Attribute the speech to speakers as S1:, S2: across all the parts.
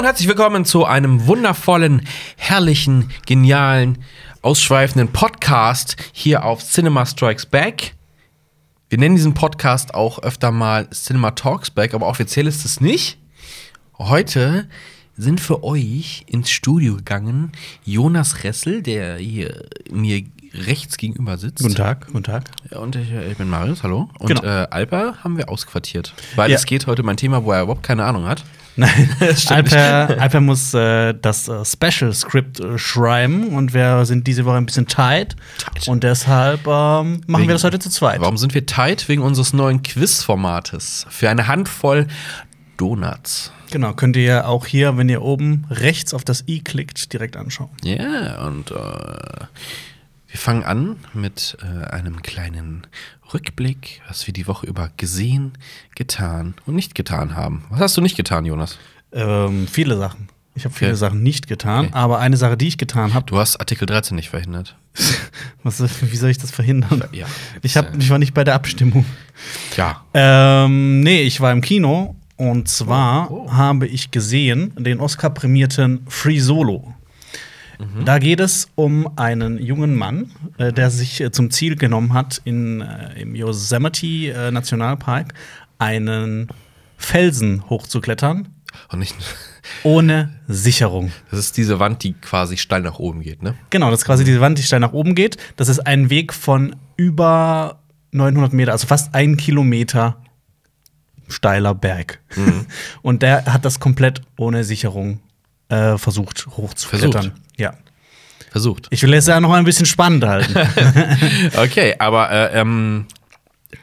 S1: und herzlich willkommen zu einem wundervollen, herrlichen, genialen, ausschweifenden Podcast hier auf Cinema Strikes Back. Wir nennen diesen Podcast auch öfter mal Cinema Talks Back, aber offiziell ist es nicht. Heute sind für euch ins Studio gegangen Jonas Ressel, der hier mir rechts gegenüber sitzt.
S2: Guten Tag, guten Tag.
S1: Und ich, ich bin Marius, hallo. Und
S2: Genau.
S1: äh, Alper haben wir ausquartiert. Weil
S2: Ja.
S1: es geht heute um ein Thema, wo er überhaupt keine Ahnung hat.
S2: Nein,
S1: stimmt
S2: Alper, Alper muss äh, das äh, Special Script äh, schreiben und wir sind diese Woche ein bisschen tight.
S1: Tight.
S2: Und deshalb ähm, machen
S1: Wegen-
S2: wir das heute zu zweit.
S1: Warum sind wir tight? Wegen unseres neuen Quiz-Formates. Für eine Handvoll Donuts.
S2: Genau, könnt ihr auch hier, wenn ihr oben rechts auf das i klickt, direkt anschauen.
S1: Ja, und äh, wir fangen an mit äh, einem kleinen Rückblick, was wir die Woche über gesehen, getan und nicht getan haben. Was hast du nicht getan, Jonas?
S2: Ähm, viele Sachen. Ich habe viele
S1: Okay.
S2: Sachen nicht getan,
S1: Okay.
S2: aber eine Sache, die ich getan habe,
S1: Du hast Artikel 13 nicht verhindert.
S2: was, wie soll ich das verhindern?
S1: Ja.
S2: Ich, hab, ich war nicht bei der Abstimmung.
S1: Ja.
S2: Ähm, nee, ich war im Kino und zwar
S1: Oh, oh.
S2: habe ich gesehen den Oscar-prämierten Free Solo. Da geht es um einen jungen Mann, äh, der sich äh, zum Ziel genommen hat, in, äh, im Yosemite äh, Nationalpark einen Felsen hochzuklettern,
S1: Und nicht.
S2: ohne Sicherung.
S1: Das ist diese Wand, die quasi steil nach oben geht, ne?
S2: Genau, das ist quasi diese Wand, die steil nach oben geht. Das ist ein Weg von über 900 Meter, also fast ein Kilometer steiler Berg.
S1: Mhm.
S2: Und der hat das komplett ohne Sicherung äh, versucht hochzuklettern.
S1: Versucht.
S2: Ja.
S1: Versucht.
S2: Ich will es ja noch mal ein bisschen spannend halten.
S1: Okay, aber äh, ähm,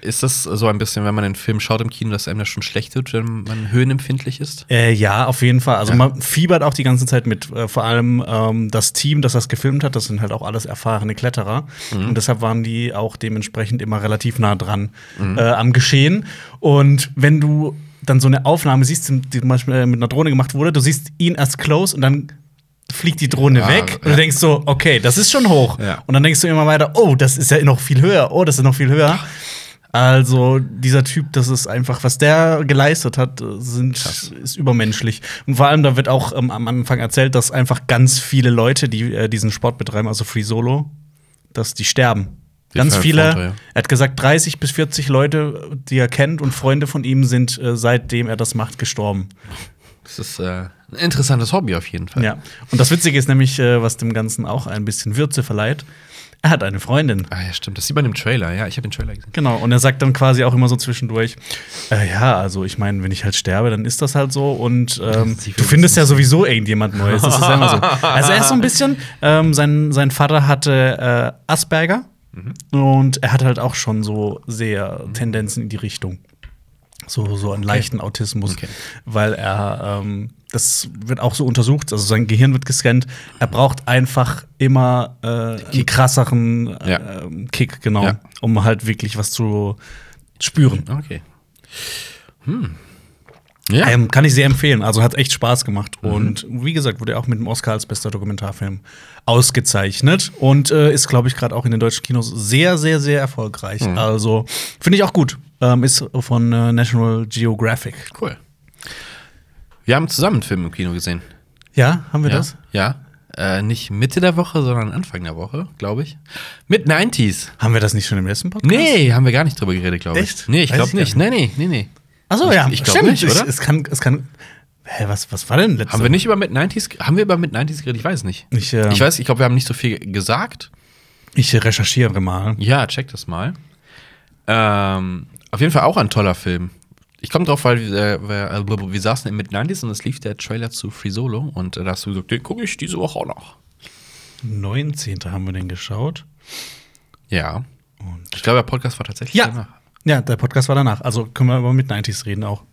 S1: ist das so ein bisschen, wenn man den Film schaut im Kino, dass einem das schon schlecht wird, wenn man höhenempfindlich ist?
S2: äh, ja, auf jeden Fall. Also man fiebert auch die ganze Zeit mit. Äh, vor allem ähm, das Team, das das gefilmt hat, das sind halt auch alles erfahrene Kletterer.
S1: Mhm.
S2: Und deshalb waren die auch dementsprechend immer relativ nah dran
S1: Mhm.
S2: äh, am Geschehen. Und wenn du dann so eine Aufnahme siehst, die zum Beispiel äh, mit einer Drohne gemacht wurde, du siehst ihn erst close und dann fliegt die Drohne
S1: Ah,
S2: weg und
S1: ja.
S2: du denkst so, okay, das ist schon hoch.
S1: Ja.
S2: Und dann denkst du immer weiter, oh, das ist ja noch viel höher, oh, das ist noch viel höher. Also dieser Typ, das ist einfach, was der geleistet hat, sind, ist übermenschlich. Und vor allem, da wird auch ähm, am Anfang erzählt, dass einfach ganz viele Leute, die äh, diesen Sport betreiben, also Free Solo, dass die sterben. Ganz viele,
S1: ja.
S2: er hat gesagt, 30 bis 40 Leute, die er kennt und Freunde von ihm sind, äh, seitdem er das macht, gestorben.
S1: Das ist äh, ein interessantes Hobby auf jeden Fall.
S2: Ja. Und das Witzige ist nämlich, äh, was dem Ganzen auch ein bisschen Würze verleiht. Er hat eine Freundin.
S1: Ah ja, stimmt. Das sieht man im Trailer. Ja, ich habe den Trailer gesehen.
S2: Genau, und er sagt dann quasi auch immer so zwischendurch, äh, ja, also ich meine, wenn ich halt sterbe, dann ist das halt so und ähm, du findest ja sowieso irgendjemand Neues. Das ist ja immer so. Also er ist so ein bisschen, ähm, sein, sein Vater hatte äh, Asperger und er hat halt auch schon so sehr Tendenzen in die Richtung. So, so einen leichten Autismus,
S1: Okay.
S2: weil er, ähm, das wird auch so untersucht, also sein Gehirn wird gescannt. Er braucht einfach immer äh, einen krasseren äh,
S1: Ja.
S2: ähm, Kick, genau,
S1: Ja.
S2: um halt wirklich was zu spüren.
S1: Okay. Hm. Ja.
S2: Ähm, kann ich sehr empfehlen. Also hat echt Spaß gemacht.
S1: Mhm.
S2: Und wie gesagt, wurde auch mit dem Oscar als bester Dokumentarfilm ausgezeichnet. Und äh, ist, glaube ich, gerade auch in den deutschen Kinos sehr, sehr, sehr erfolgreich.
S1: Mhm.
S2: Also finde ich auch gut. Ähm, ist von äh, National Geographic.
S1: cool. Wir haben zusammen einen Film im Kino gesehen.
S2: Ja, haben wir
S1: ja.
S2: das?
S1: Ja. Äh, nicht Mitte der Woche, sondern Anfang der Woche, glaube ich. Mit 90s.
S2: Haben wir das nicht schon im letzten Podcast?
S1: Nee, haben wir gar nicht drüber geredet, glaube ich.
S2: Echt?
S1: Nee, ich glaube nicht. Nee, nee, nee, nee.
S2: Achso,
S1: Ich-
S2: ja.
S1: ich glaub
S2: stimmt.
S1: nicht, oder?
S2: Es, kann, es kann. Hä, was, was war denn letzte
S1: Haben wir nicht über Mid 90s, haben wir über Mid 90s geredet? Ich weiß nicht.
S2: Ich, ähm,
S1: Ich weiß, ich glaube, wir haben nicht so viel gesagt.
S2: Ich recherchiere mal.
S1: Ja, check das mal. Ähm, auf jeden Fall auch ein toller Film. Ich komme drauf, weil wir, wir, äh, wir saßen in Mid 90s und es lief der Trailer zu Free Solo und äh, da hast du gesagt, den gucke ich diese Woche auch noch.
S2: 19. haben wir den geschaut.
S1: Ja.
S2: Und
S1: Ich glaube, der Podcast war tatsächlich
S2: Ja.
S1: danach.
S2: Ja, der Podcast war danach. Also können wir über mit 90s reden auch.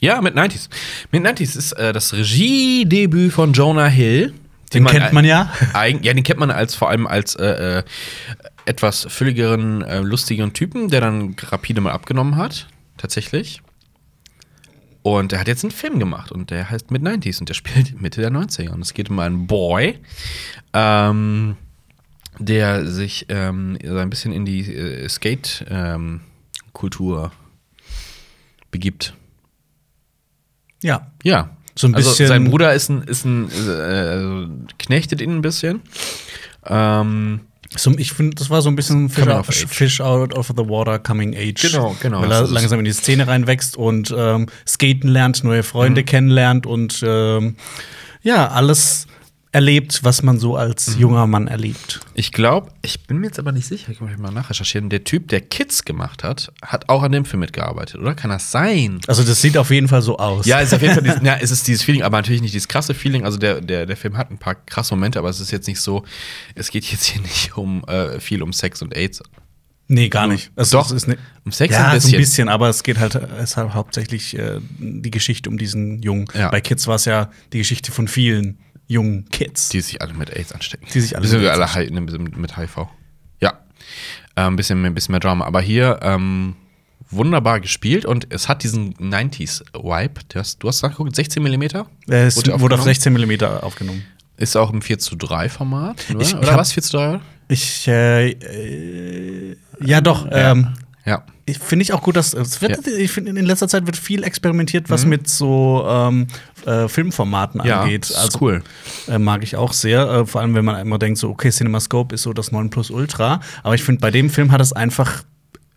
S1: Ja, Mid 90s. Mid 90s ist äh, das Regiedebüt von Jonah Hill.
S2: Den kennt man ja.
S1: Eigen, ja, den kennt man als vor allem als äh, äh, etwas fülligeren, äh, lustigeren Typen, der dann rapide mal abgenommen hat, tatsächlich. Und er hat jetzt einen Film gemacht und der heißt Mid 90s und der spielt Mitte der 90er. Und es geht um einen Boy, ähm, der sich ähm, so ein bisschen in die äh, Skate-Kultur begibt.
S2: Ja.
S1: Ja.
S2: So ein
S1: Also
S2: bisschen.
S1: sein Bruder ist ein, ist ein äh, knechtet ihn ein bisschen. Ähm,
S2: So, ich finde, das war so ein bisschen Fish out. Fish out of the water, coming age.
S1: Genau, genau,
S2: Weil er langsam in die Szene reinwächst und ähm, skaten lernt, neue
S1: Mhm.
S2: Freunde kennenlernt und ähm, ja, alles erlebt, was man so als
S1: Mhm.
S2: junger Mann erlebt.
S1: ich glaube, ich bin mir jetzt aber nicht sicher, ich muss mal nachrecherchieren. Der Typ, der Kids gemacht hat, hat auch an dem Film mitgearbeitet, oder? Kann das sein?
S2: Also, das sieht auf jeden Fall so aus.
S1: Ja, es ist auf jeden Fall dieses, ja, es ist dieses Feeling, aber natürlich nicht dieses krasse Feeling. Also der, der, der Film hat ein paar krasse Momente, aber es ist jetzt nicht so, es geht jetzt hier nicht um äh, viel um Sex und AIDS.
S2: Nee, gar nicht. Also,
S1: Doch,
S2: es ist ne
S1: um Sex
S2: ja,
S1: ein bisschen.
S2: so ein bisschen, aber es geht halt, es halt hauptsächlich äh, die Geschichte um diesen Jungen.
S1: Ja.
S2: Bei Kids war es ja die Geschichte von vielen jungen Kids.
S1: Die sich alle mit AIDS anstecken.
S2: Die sich alle mit
S1: alle
S2: AIDS
S1: hi- ne, mit HIV. Ja. Ein, bisschen, mehr- ein bisschen mehr Drama. Aber hier ähm, wunderbar gespielt und es hat diesen 90s-Vibe. Du hast, nachgeguckt, 16 mm?
S2: Äh, Es wurde, auf
S1: aufgenommen?
S2: 16 mm aufgenommen.
S1: Ist auch im 4 zu 3 Format. Oder,
S2: Ich- ich
S1: oder was? 4 zu 3?
S2: Ich, äh, äh, ja doch, ähm,
S1: Ja.
S2: ich- finde ich auch gut, dass es wird, ich finde in letzter Zeit wird viel experimentiert, was
S1: Mhm.
S2: mit so ähm, äh, Filmformaten
S1: Ja,
S2: angeht.
S1: das ist cool.
S2: Äh, mag ich auch sehr, äh, vor allem wenn man immer denkt so, okay, CinemaScope ist so das 9 Plus Ultra, aber ich finde bei dem Film hat es einfach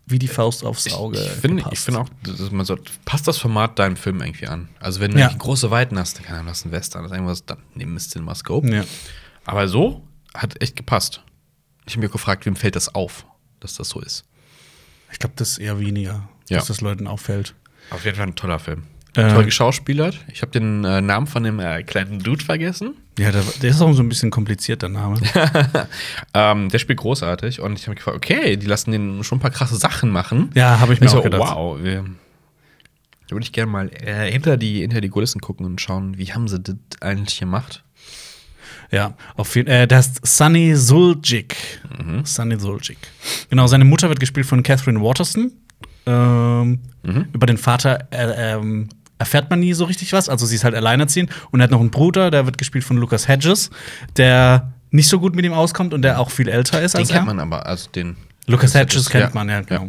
S2: wie die Faust aufs Auge.
S1: Ich finde ich finde auch, dass man so, passt das Format deinem Film irgendwie an. Also wenn du
S2: Ja.
S1: große Weiten hast, dann kann man das ein Western, das ist irgendwas, dann nimm es CinemaScope.
S2: Ja.
S1: Aber so hat echt gepasst. Ich habe mir gefragt, wem fällt das auf, dass das so ist.
S2: Ich glaube, das ist eher weniger,
S1: Ja.
S2: dass das Leuten auffällt.
S1: Auf jeden Fall ein toller Film.
S2: Äh.
S1: Toll geschauspielert. Ich habe den äh, Namen von dem äh, kleinen Dude vergessen.
S2: Ja, der, der ist auch so ein bisschen kompliziert, der Name.
S1: Ähm, der spielt großartig und ich habe mich gefragt, okay, die lassen den schon ein paar krasse Sachen machen.
S2: ja, habe ich mir
S1: ich
S2: auch
S1: so,
S2: gedacht.
S1: wow, wir, da würde ich gerne mal äh, hinter, die, hinter die Kulissen gucken und schauen, wie haben sie das eigentlich gemacht.
S2: Ja, auf jeden Fall. Äh, das ist Sunny Suljic.
S1: Mhm.
S2: Sunny Suljic. Genau, seine Mutter wird gespielt von Catherine Waterston. Ähm,
S1: Mhm.
S2: Über den Vater äh, ähm, erfährt man nie so richtig was. Also sie ist halt alleinerziehend. Und er hat noch einen Bruder, der wird gespielt von Lucas Hedges, der nicht so gut mit ihm auskommt und der auch viel älter ist
S1: Den
S2: als
S1: kennt
S2: er.
S1: man aber, also den.
S2: Lucas Hedges kennt
S1: ja.
S2: man, ja, genau.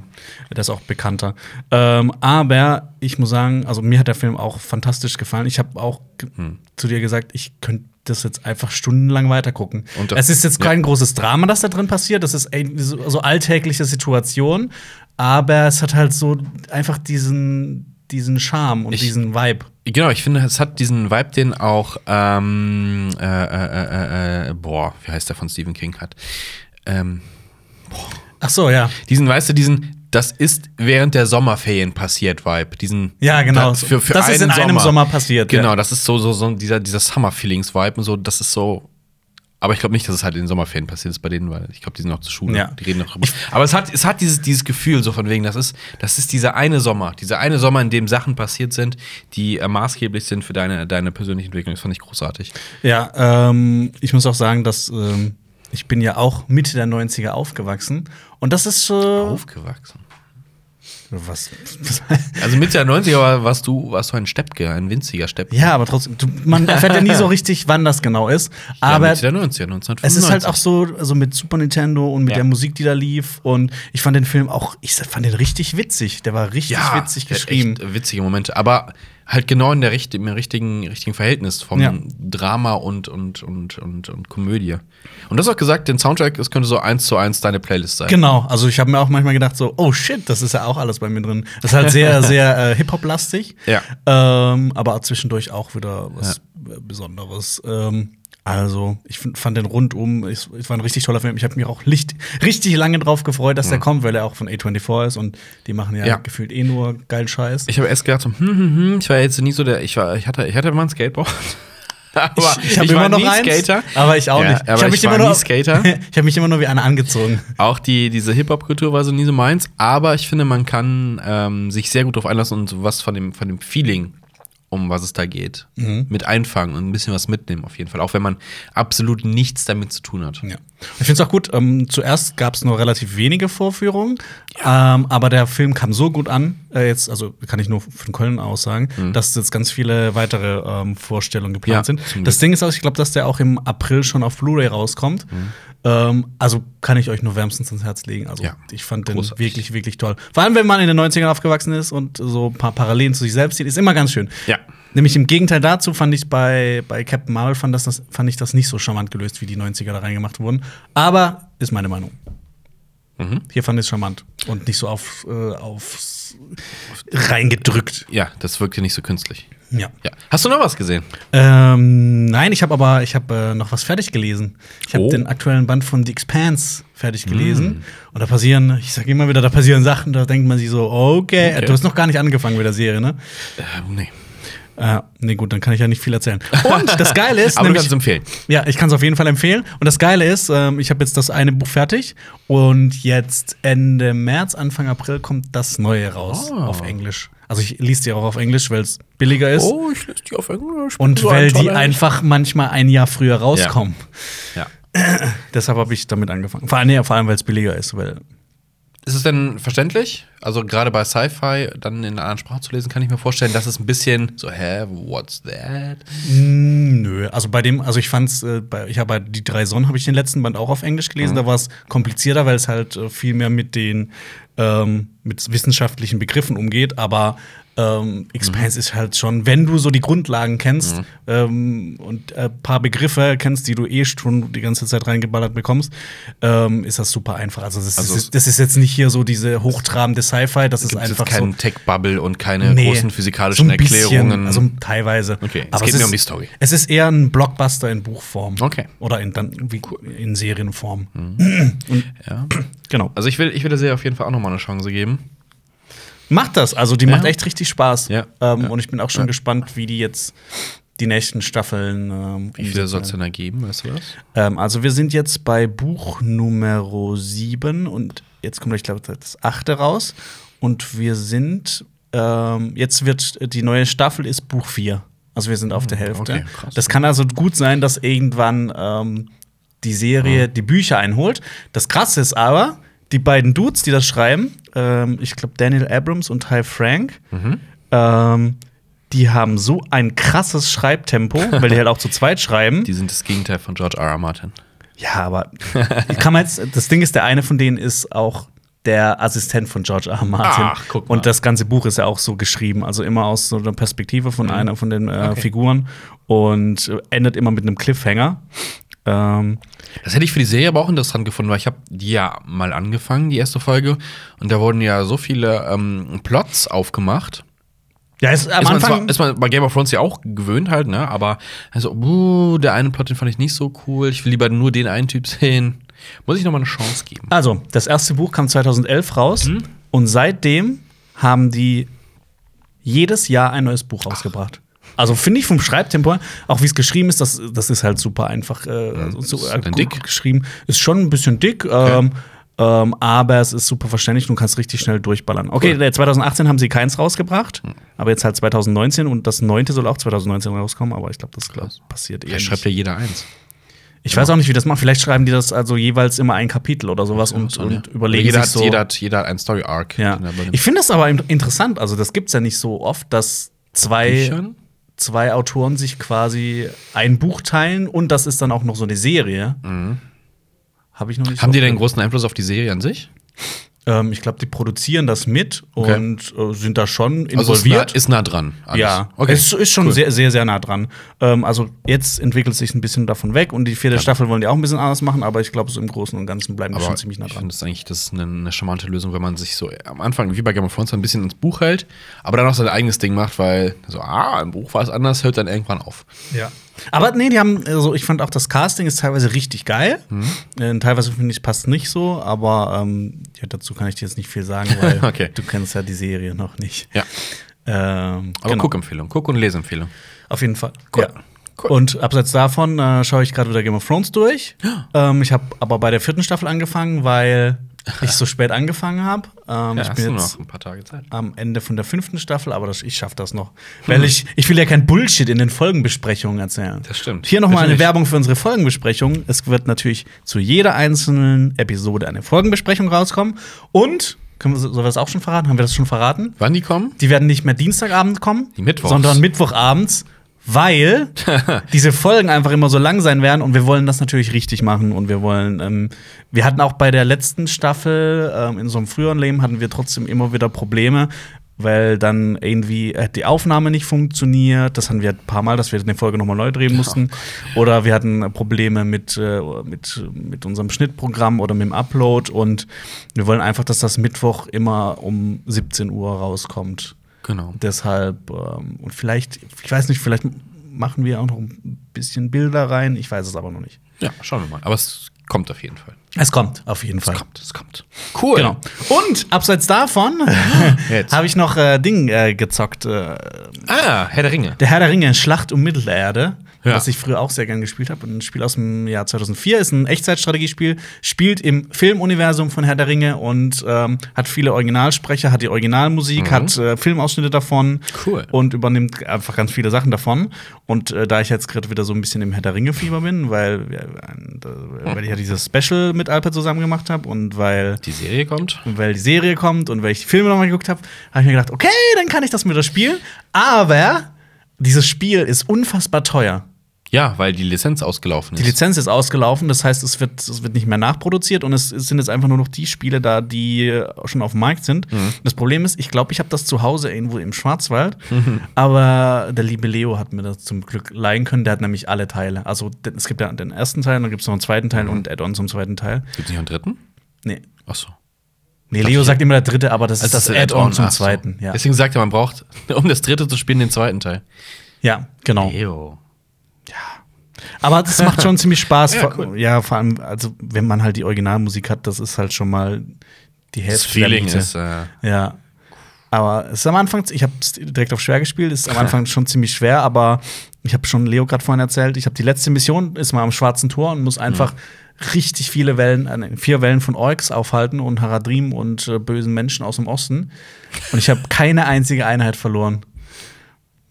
S2: Der ist auch bekannter. Ähm, aber ich muss sagen, also mir hat der Film auch fantastisch gefallen. Ich habe auch
S1: Hm.
S2: zu dir gesagt, ich könnte das jetzt einfach stundenlang weitergucken.
S1: Und, äh,
S2: es ist jetzt
S1: ja.
S2: kein großes Drama, das da drin passiert. Das ist so, so alltägliche Situation. Aber es hat halt so einfach diesen, diesen Charme und
S1: Ich-
S2: diesen Vibe.
S1: Genau, ich finde, es hat diesen Vibe, den auch, ähm, äh, äh, äh, äh, boah, wie heißt der von Stephen King hat? Ähm,
S2: Ach so, ja.
S1: diesen, weißt du, diesen, das ist während der Sommerferien passiert Vibe. Diesen,
S2: Ja, genau.
S1: Das, für, für
S2: das ist in
S1: einen
S2: einem Sommer passiert.
S1: Genau,
S2: Ja.
S1: das ist so, so, so dieser, dieser Summer-Feelings-Vibe und so, das ist so. Aber ich glaube nicht, dass es halt in den Sommerferien passiert ist bei denen, weil ich glaube, die sind noch zur Schule.
S2: Ja.
S1: Die reden noch drüber. Aber es hat, es hat dieses, dieses Gefühl, so von wegen, das ist, das ist dieser eine Sommer, dieser eine Sommer, in dem Sachen passiert sind, die äh, maßgeblich sind für deine, deine persönliche Entwicklung. Das fand ich großartig.
S2: Ja, ähm, ich muss auch sagen, dass ähm, ich bin ja auch Mitte der 90er aufgewachsen. Und das ist so.
S1: Aufgewachsen.
S2: Was?
S1: Also Mitte der 90er war, warst du, warst du ein Steppke, ein winziger Steppke.
S2: ja, aber trotzdem, du, man erfährt ja nie so richtig, wann das genau ist. Aber
S1: ja, Mitte der 90er, 1995.
S2: es ist halt auch so, so mit Super Nintendo und mit
S1: Ja.
S2: der Musik, die da lief. Und ich fand den Film auch, ich fand den richtig witzig. Der war richtig
S1: ja,
S2: witzig geschrieben.
S1: Echt witzige Momente, aber halt genau in der richt im richtigen, richtigen Verhältnis vom
S2: Ja.
S1: Drama und, und, und, und, und Komödie. Und das auch gesagt, den Soundtrack, das könnte so eins zu eins deine Playlist sein.
S2: Genau, also ich habe mir auch manchmal gedacht, so, oh shit, das ist ja auch alles bei mir drin. Das ist halt sehr, sehr äh, Hip-Hop-lastig.
S1: Ja.
S2: Ähm, aber zwischendurch auch wieder was äh, Besonderes. Ähm, also, ich fand den rundum, es war ein richtig toller Film. Ich habe mich auch licht, richtig lange drauf gefreut, dass der kommt, weil er auch von A24 ist und die machen ja,
S1: Ja.
S2: gefühlt eh nur geil Scheiß.
S1: Ich habe erst gedacht, so, hm, hm, hm, ich war jetzt nie so der, ich war, ich hatte, ich hatte mal ein Skateboard. aber
S2: ich habe
S1: war
S2: immer noch
S1: nie
S2: eins,
S1: Skater.
S2: aber ich auch
S1: Ja,
S2: nicht. ich habe
S1: ich
S2: mich
S1: war
S2: immer
S1: nie
S2: nur
S1: Skater.
S2: ich habe mich immer nur wie einer angezogen.
S1: Auch die, diese Hip-Hop-Kultur war so nie so meins, aber ich finde, man kann ähm, sich sehr gut drauf einlassen und was von dem, von dem Feeling, um was es da geht,
S2: Mhm. mit
S1: einfangen und ein bisschen was mitnehmen, auf jeden Fall. Auch wenn man absolut nichts damit zu tun hat.
S2: Ja. Ich finde es auch gut. Ähm, zuerst gab es nur relativ wenige Vorführungen, ähm, aber der Film kam so gut an, äh, jetzt, also kann ich nur von Köln aus sagen, dass jetzt ganz viele weitere ähm, Vorstellungen geplant
S1: Mhm. Ja,
S2: sind. Das. Ding ist auch, ich glaube, dass der auch im April schon auf Blu-ray rauskommt. Ähm, also kann ich euch nur wärmstens ans Herz legen. Also.
S1: Ja,
S2: ich fand den
S1: großartig.
S2: wirklich, wirklich toll. Vor allem, wenn man in den 90ern aufgewachsen ist und so ein paar Parallelen zu sich selbst sieht, ist immer ganz schön.
S1: Ja.
S2: Nämlich im Gegenteil dazu fand ich bei, bei Captain Marvel fand, das, das, fand ich das nicht so charmant gelöst, wie die 90er da reingemacht wurden. Aber ist meine Meinung.
S1: Mhm.
S2: Hier fand ich es charmant und nicht so auf, äh, aufs reingedrückt.
S1: Ja, das wirkte nicht so künstlich.
S2: Ja.
S1: Ja. Hast du noch was gesehen?
S2: Ähm, nein, ich habe aber ich habe äh, noch was fertig gelesen. Ich habe
S1: Oh.
S2: den aktuellen Band von The Expanse fertig gelesen. Und da passieren, ich sage immer wieder, da passieren Sachen, da denkt man sich so, okay,
S1: Okay.
S2: du hast noch gar nicht angefangen mit der Serie, ne?
S1: Ähm, nee.
S2: Äh, nee, gut, dann kann ich ja nicht viel erzählen. Und das Geile ist,
S1: Aber du
S2: nämlich,
S1: kannst es empfehlen.
S2: ja, ich kann es auf jeden Fall empfehlen. Und das Geile ist, ähm, ich habe jetzt das eine Buch fertig und jetzt Ende März, Anfang April kommt das neue raus
S1: Oh.
S2: auf Englisch. Also ich lese die auch auf Englisch, weil es billiger ist
S1: Oh, ich lese die auf Englisch.
S2: und
S1: So
S2: weil
S1: ein
S2: die einfach manchmal ein Jahr früher rauskommen.
S1: Ja.
S2: Deshalb habe ich damit angefangen. Vor allem, nee, vor allem weil es billiger ist. Weil
S1: Ist es denn verständlich? Also gerade bei Sci-Fi dann in einer anderen Sprache zu lesen, kann ich mir vorstellen, dass es ein bisschen so, hä, what's that?
S2: Mm, Nö, also bei dem, also ich fand's, äh, bei, ich habe bei die drei Sonnen habe ich den letzten Band auch auf Englisch gelesen. Da war es komplizierter, weil es halt äh, viel mehr mit den ähm, mit wissenschaftlichen Begriffen umgeht. Aber ähm, Expanse ist halt schon, wenn du so die Grundlagen kennst ähm, und ein paar Begriffe kennst, die du eh schon die ganze Zeit reingeballert bekommst, ähm, ist das super einfach. Also das,
S1: Also
S2: ist, das ist jetzt nicht hier so diese hochtrabende Sci-Fi, das ist einfach
S1: jetzt keinen
S2: so.
S1: Tech-Bubble und keine
S2: Nee,
S1: großen physikalischen
S2: so ein bisschen,
S1: Erklärungen?
S2: Also teilweise.
S1: Okay, es
S2: Aber
S1: geht
S2: es
S1: mir
S2: ist,
S1: um die Story.
S2: Es ist eher ein Blockbuster in Buchform.
S1: Okay.
S2: Oder in, dann wie, in Serienform.
S1: ja.
S2: Genau.
S1: Also ich will, ich will der Serie auf jeden Fall auch noch mal eine Chance geben.
S2: Macht das. Also die
S1: Ja.
S2: macht echt richtig Spaß.
S1: Ja.
S2: Ähm,
S1: Ja.
S2: Und ich bin auch schon gespannt, wie die jetzt die nächsten Staffeln. Ähm,
S1: Wie viele soll es denn
S2: werden.
S1: da geben, weißt du das?
S2: Ähm, also wir sind jetzt bei Buch Nummer 7 und jetzt kommt, ich glaube, das achte raus. Und wir sind, ähm, jetzt wird die neue Staffel ist Buch 4. Also wir sind auf der Hälfte.
S1: okay, krass.
S2: das kann also gut sein, dass irgendwann ähm, die Serie die Bücher einholt. Das krasse ist aber, die beiden Dudes, die das schreiben, ähm, ich glaube Daniel Abrams und Ty Frank, ähm, die haben so ein krasses Schreibtempo, weil die halt auch zu zweit schreiben.
S1: Die sind das Gegenteil von George R. R. Martin.
S2: Ja, aber kann man jetzt, das Ding ist, der eine von denen ist auch der Assistent von George R. R. Martin.
S1: Ach, guck mal.
S2: Und das ganze Buch ist ja auch so geschrieben, also immer aus so einer Perspektive von einer von den äh,
S1: Okay.
S2: Figuren und endet immer mit einem Cliffhanger. Ähm,
S1: Das hätte ich für die Serie aber auch interessant gefunden, weil ich habe die ja mal angefangen, die erste Folge, und da wurden ja so viele ähm, Plots aufgemacht.
S2: ja, ist, am
S1: ist, man
S2: Anfang
S1: zwar, ist man bei Game of Thrones ja auch gewöhnt halt, ne? Aber also, uh, der eine Plot, den fand ich nicht so cool. Ich will lieber nur den einen Typ sehen. Muss ich noch mal eine Chance geben.
S2: Also, das erste Buch kam 2011 raus
S1: Mhm.
S2: und seitdem haben die jedes Jahr ein neues Buch rausgebracht. Also finde ich vom Schreibtempo, auch wie es geschrieben ist, das, das ist halt super einfach äh, also so,
S1: Ist
S2: äh, gut
S1: dick?
S2: geschrieben. Ist schon ein bisschen dick, ähm, ähm, aber es ist super verständlich und du kannst richtig schnell durchballern. Okay,
S1: Cool. Hm.
S2: äh, 2018 haben sie keins rausgebracht, aber jetzt halt 2019 und das neunte soll auch 2019 rauskommen, aber ich glaube, das glaub, passiert eher
S1: Vielleicht
S2: nicht.
S1: schreibt ja jeder eins.
S2: Ich weiß auch nicht, wie das macht. Vielleicht schreiben die das also jeweils immer ein Kapitel oder sowas und,
S1: Ja,
S2: und
S1: ja.
S2: überlegen
S1: jeder
S2: sich
S1: hat,
S2: so.
S1: jeder, hat, jeder hat einen
S2: ja.
S1: den er übernimmt.
S2: Ich finde das aber in- interessant. Also das gibt's ja nicht so oft, dass zwei,
S1: Büchern?
S2: Zwei Autoren sich quasi ein Buch teilen und das ist dann auch noch so eine Serie. Habe ich noch nicht.
S1: Mhm. Haben
S2: so
S1: die denn großen Einfluss auf die Serie an sich?
S2: Ähm, ich glaube, die produzieren das mit
S1: Okay.
S2: und äh, sind da schon
S1: Also ist nah,
S2: involviert.
S1: ist nah dran. alles.
S2: ja,
S1: okay.
S2: es ist schon
S1: Cool.
S2: sehr, sehr, sehr nah dran. Ähm, also jetzt entwickelt sich ein bisschen davon weg und die vierte Staffel wollen die auch ein bisschen anders machen, aber ich glaube, so im Großen und Ganzen bleiben die
S1: Aber
S2: schon ziemlich nah
S1: ich
S2: dran.
S1: finde das eigentlich das ist eine, eine charmante Lösung, wenn man sich so am Anfang, wie bei Game of Thrones, ein bisschen ins Buch hält, aber dann auch sein eigenes Ding macht, weil so, ah, im Buch war es anders, hört dann irgendwann auf.
S2: Ja. Aber nee, die haben, also ich fand auch das Casting ist teilweise richtig geil.
S1: Mhm.
S2: Äh, teilweise finde ich passt nicht so, aber ähm, ja, dazu kann ich dir jetzt nicht viel sagen, weil
S1: Okay.
S2: du kennst ja die Serie noch nicht.
S1: Ja.
S2: Ähm,
S1: Aber
S2: genau.
S1: Guckempfehlung, Guck- und Lesempfehlung.
S2: Auf jeden Fall.
S1: Cool.
S2: Ja.
S1: Cool.
S2: Und abseits davon äh, schaue ich gerade wieder Game of Thrones durch. ähm, ich habe aber bei der vierten Staffel angefangen, weil ich so spät angefangen habe. Ähm,
S1: Ja,
S2: ich
S1: hast
S2: bin jetzt
S1: noch ein paar Tage Zeit.
S2: am Ende von der fünften Staffel, aber das, ich schaffe das noch. Weil ich, ich will ja kein Bullshit in den Folgenbesprechungen erzählen.
S1: Das stimmt.
S2: Hier nochmal eine. Werbung für unsere Folgenbesprechung. Es wird natürlich zu jeder einzelnen Episode eine Folgenbesprechung rauskommen. Und, können wir, sollen wir das auch schon verraten? Haben wir das schon verraten?
S1: Wann die kommen?
S2: Die werden nicht mehr Dienstagabend kommen,
S1: Die Mittwochs.
S2: sondern Mittwochabends, weil diese Folgen einfach immer so lang sein werden und wir wollen das natürlich richtig machen und wir wollen, ähm, wir hatten auch bei der letzten Staffel ähm, in so einem früheren Leben hatten wir trotzdem immer wieder Probleme weil dann irgendwie äh, die Aufnahme nicht funktioniert. Das hatten wir ein paar Mal, dass wir eine Folge nochmal neu drehen mussten. Oder wir hatten Probleme mit, äh, mit, mit unserem Schnittprogramm oder mit dem Upload. Und wir wollen einfach, dass das Mittwoch immer um 17 Uhr rauskommt.
S1: Genau.
S2: Deshalb, ähm, und vielleicht, ich weiß nicht, vielleicht machen wir auch noch ein bisschen Bilder rein. Ich weiß es aber noch nicht.
S1: Ja, schauen wir mal. Aber es kommt auf jeden Fall.
S2: Es kommt, auf jeden Fall.
S1: Es kommt, es kommt. Cool.
S2: Genau. Und abseits davon
S1: Jetzt.
S2: habe ich noch äh, Ding äh, gezockt. Äh,
S1: Ah, Herr der Ringe.
S2: der Herr der Ringe, Schlacht um Mittelerde.
S1: Ja.
S2: Was ich früher auch sehr gern gespielt habe. Ein Spiel aus dem Jahr 2004 ist ein Echtzeitstrategiespiel, spielt im Filmuniversum von Herr der Ringe und ähm, hat viele Originalsprecher, hat die Originalmusik, hat äh, Filmausschnitte davon
S1: Cool.
S2: und übernimmt einfach ganz viele Sachen davon. Und äh, da ich jetzt gerade wieder so ein bisschen im Herr der Ringe-Fieber bin, weil, da- weil ich ja dieses Special mit Alpert zusammen gemacht habe und weil
S1: Die Serie kommt.
S2: weil die Serie kommt und weil ich die Filme nochmal geguckt habe, habe ich mir gedacht, okay, dann kann ich das mit das spielen. Aber dieses Spiel ist unfassbar teuer.
S1: Ja, weil die Lizenz ausgelaufen ist.
S2: Die Lizenz ist ausgelaufen, das heißt, es wird, es wird nicht mehr nachproduziert und es, es sind jetzt einfach nur noch die Spiele da, die schon auf dem Markt sind. Das Problem ist, ich glaube, ich habe das zu Hause irgendwo im Schwarzwald, aber der liebe Leo hat mir das zum Glück leihen können. Der hat nämlich alle Teile. Also es gibt ja den ersten Teil, dann gibt es noch einen zweiten Teil und Add-on zum zweiten Teil.
S1: Gibt es nicht einen dritten?
S2: Nee.
S1: Ach so.
S2: Nee, Leo sagt immer der dritte, aber das ist
S1: Also
S2: das
S1: ein
S2: Add-on zum
S1: ach so.
S2: zweiten. Ja.
S1: Deswegen sagt er, man braucht, um das dritte zu spielen, den zweiten Teil.
S2: ja, genau.
S1: Leo.
S2: Aber das macht schon ziemlich Spaß.
S1: Ja,
S2: Vor-
S1: cool.
S2: ja, vor allem, also wenn man halt die Originalmusik hat, das ist halt schon mal die Hälfte.
S1: Das Feeling ist. Äh,
S2: Ja. Aber es ist am Anfang, ich habe es direkt auf schwer gespielt, es ist am Anfang schon ziemlich schwer, aber ich habe schon Leo gerade vorhin erzählt, ich habe die letzte Mission, ist mal am Schwarzen Tor und muss einfach richtig viele Wellen, äh, vier Wellen von Orks aufhalten und Haradrim und äh, bösen Menschen aus dem Osten. Und ich habe keine einzige Einheit verloren.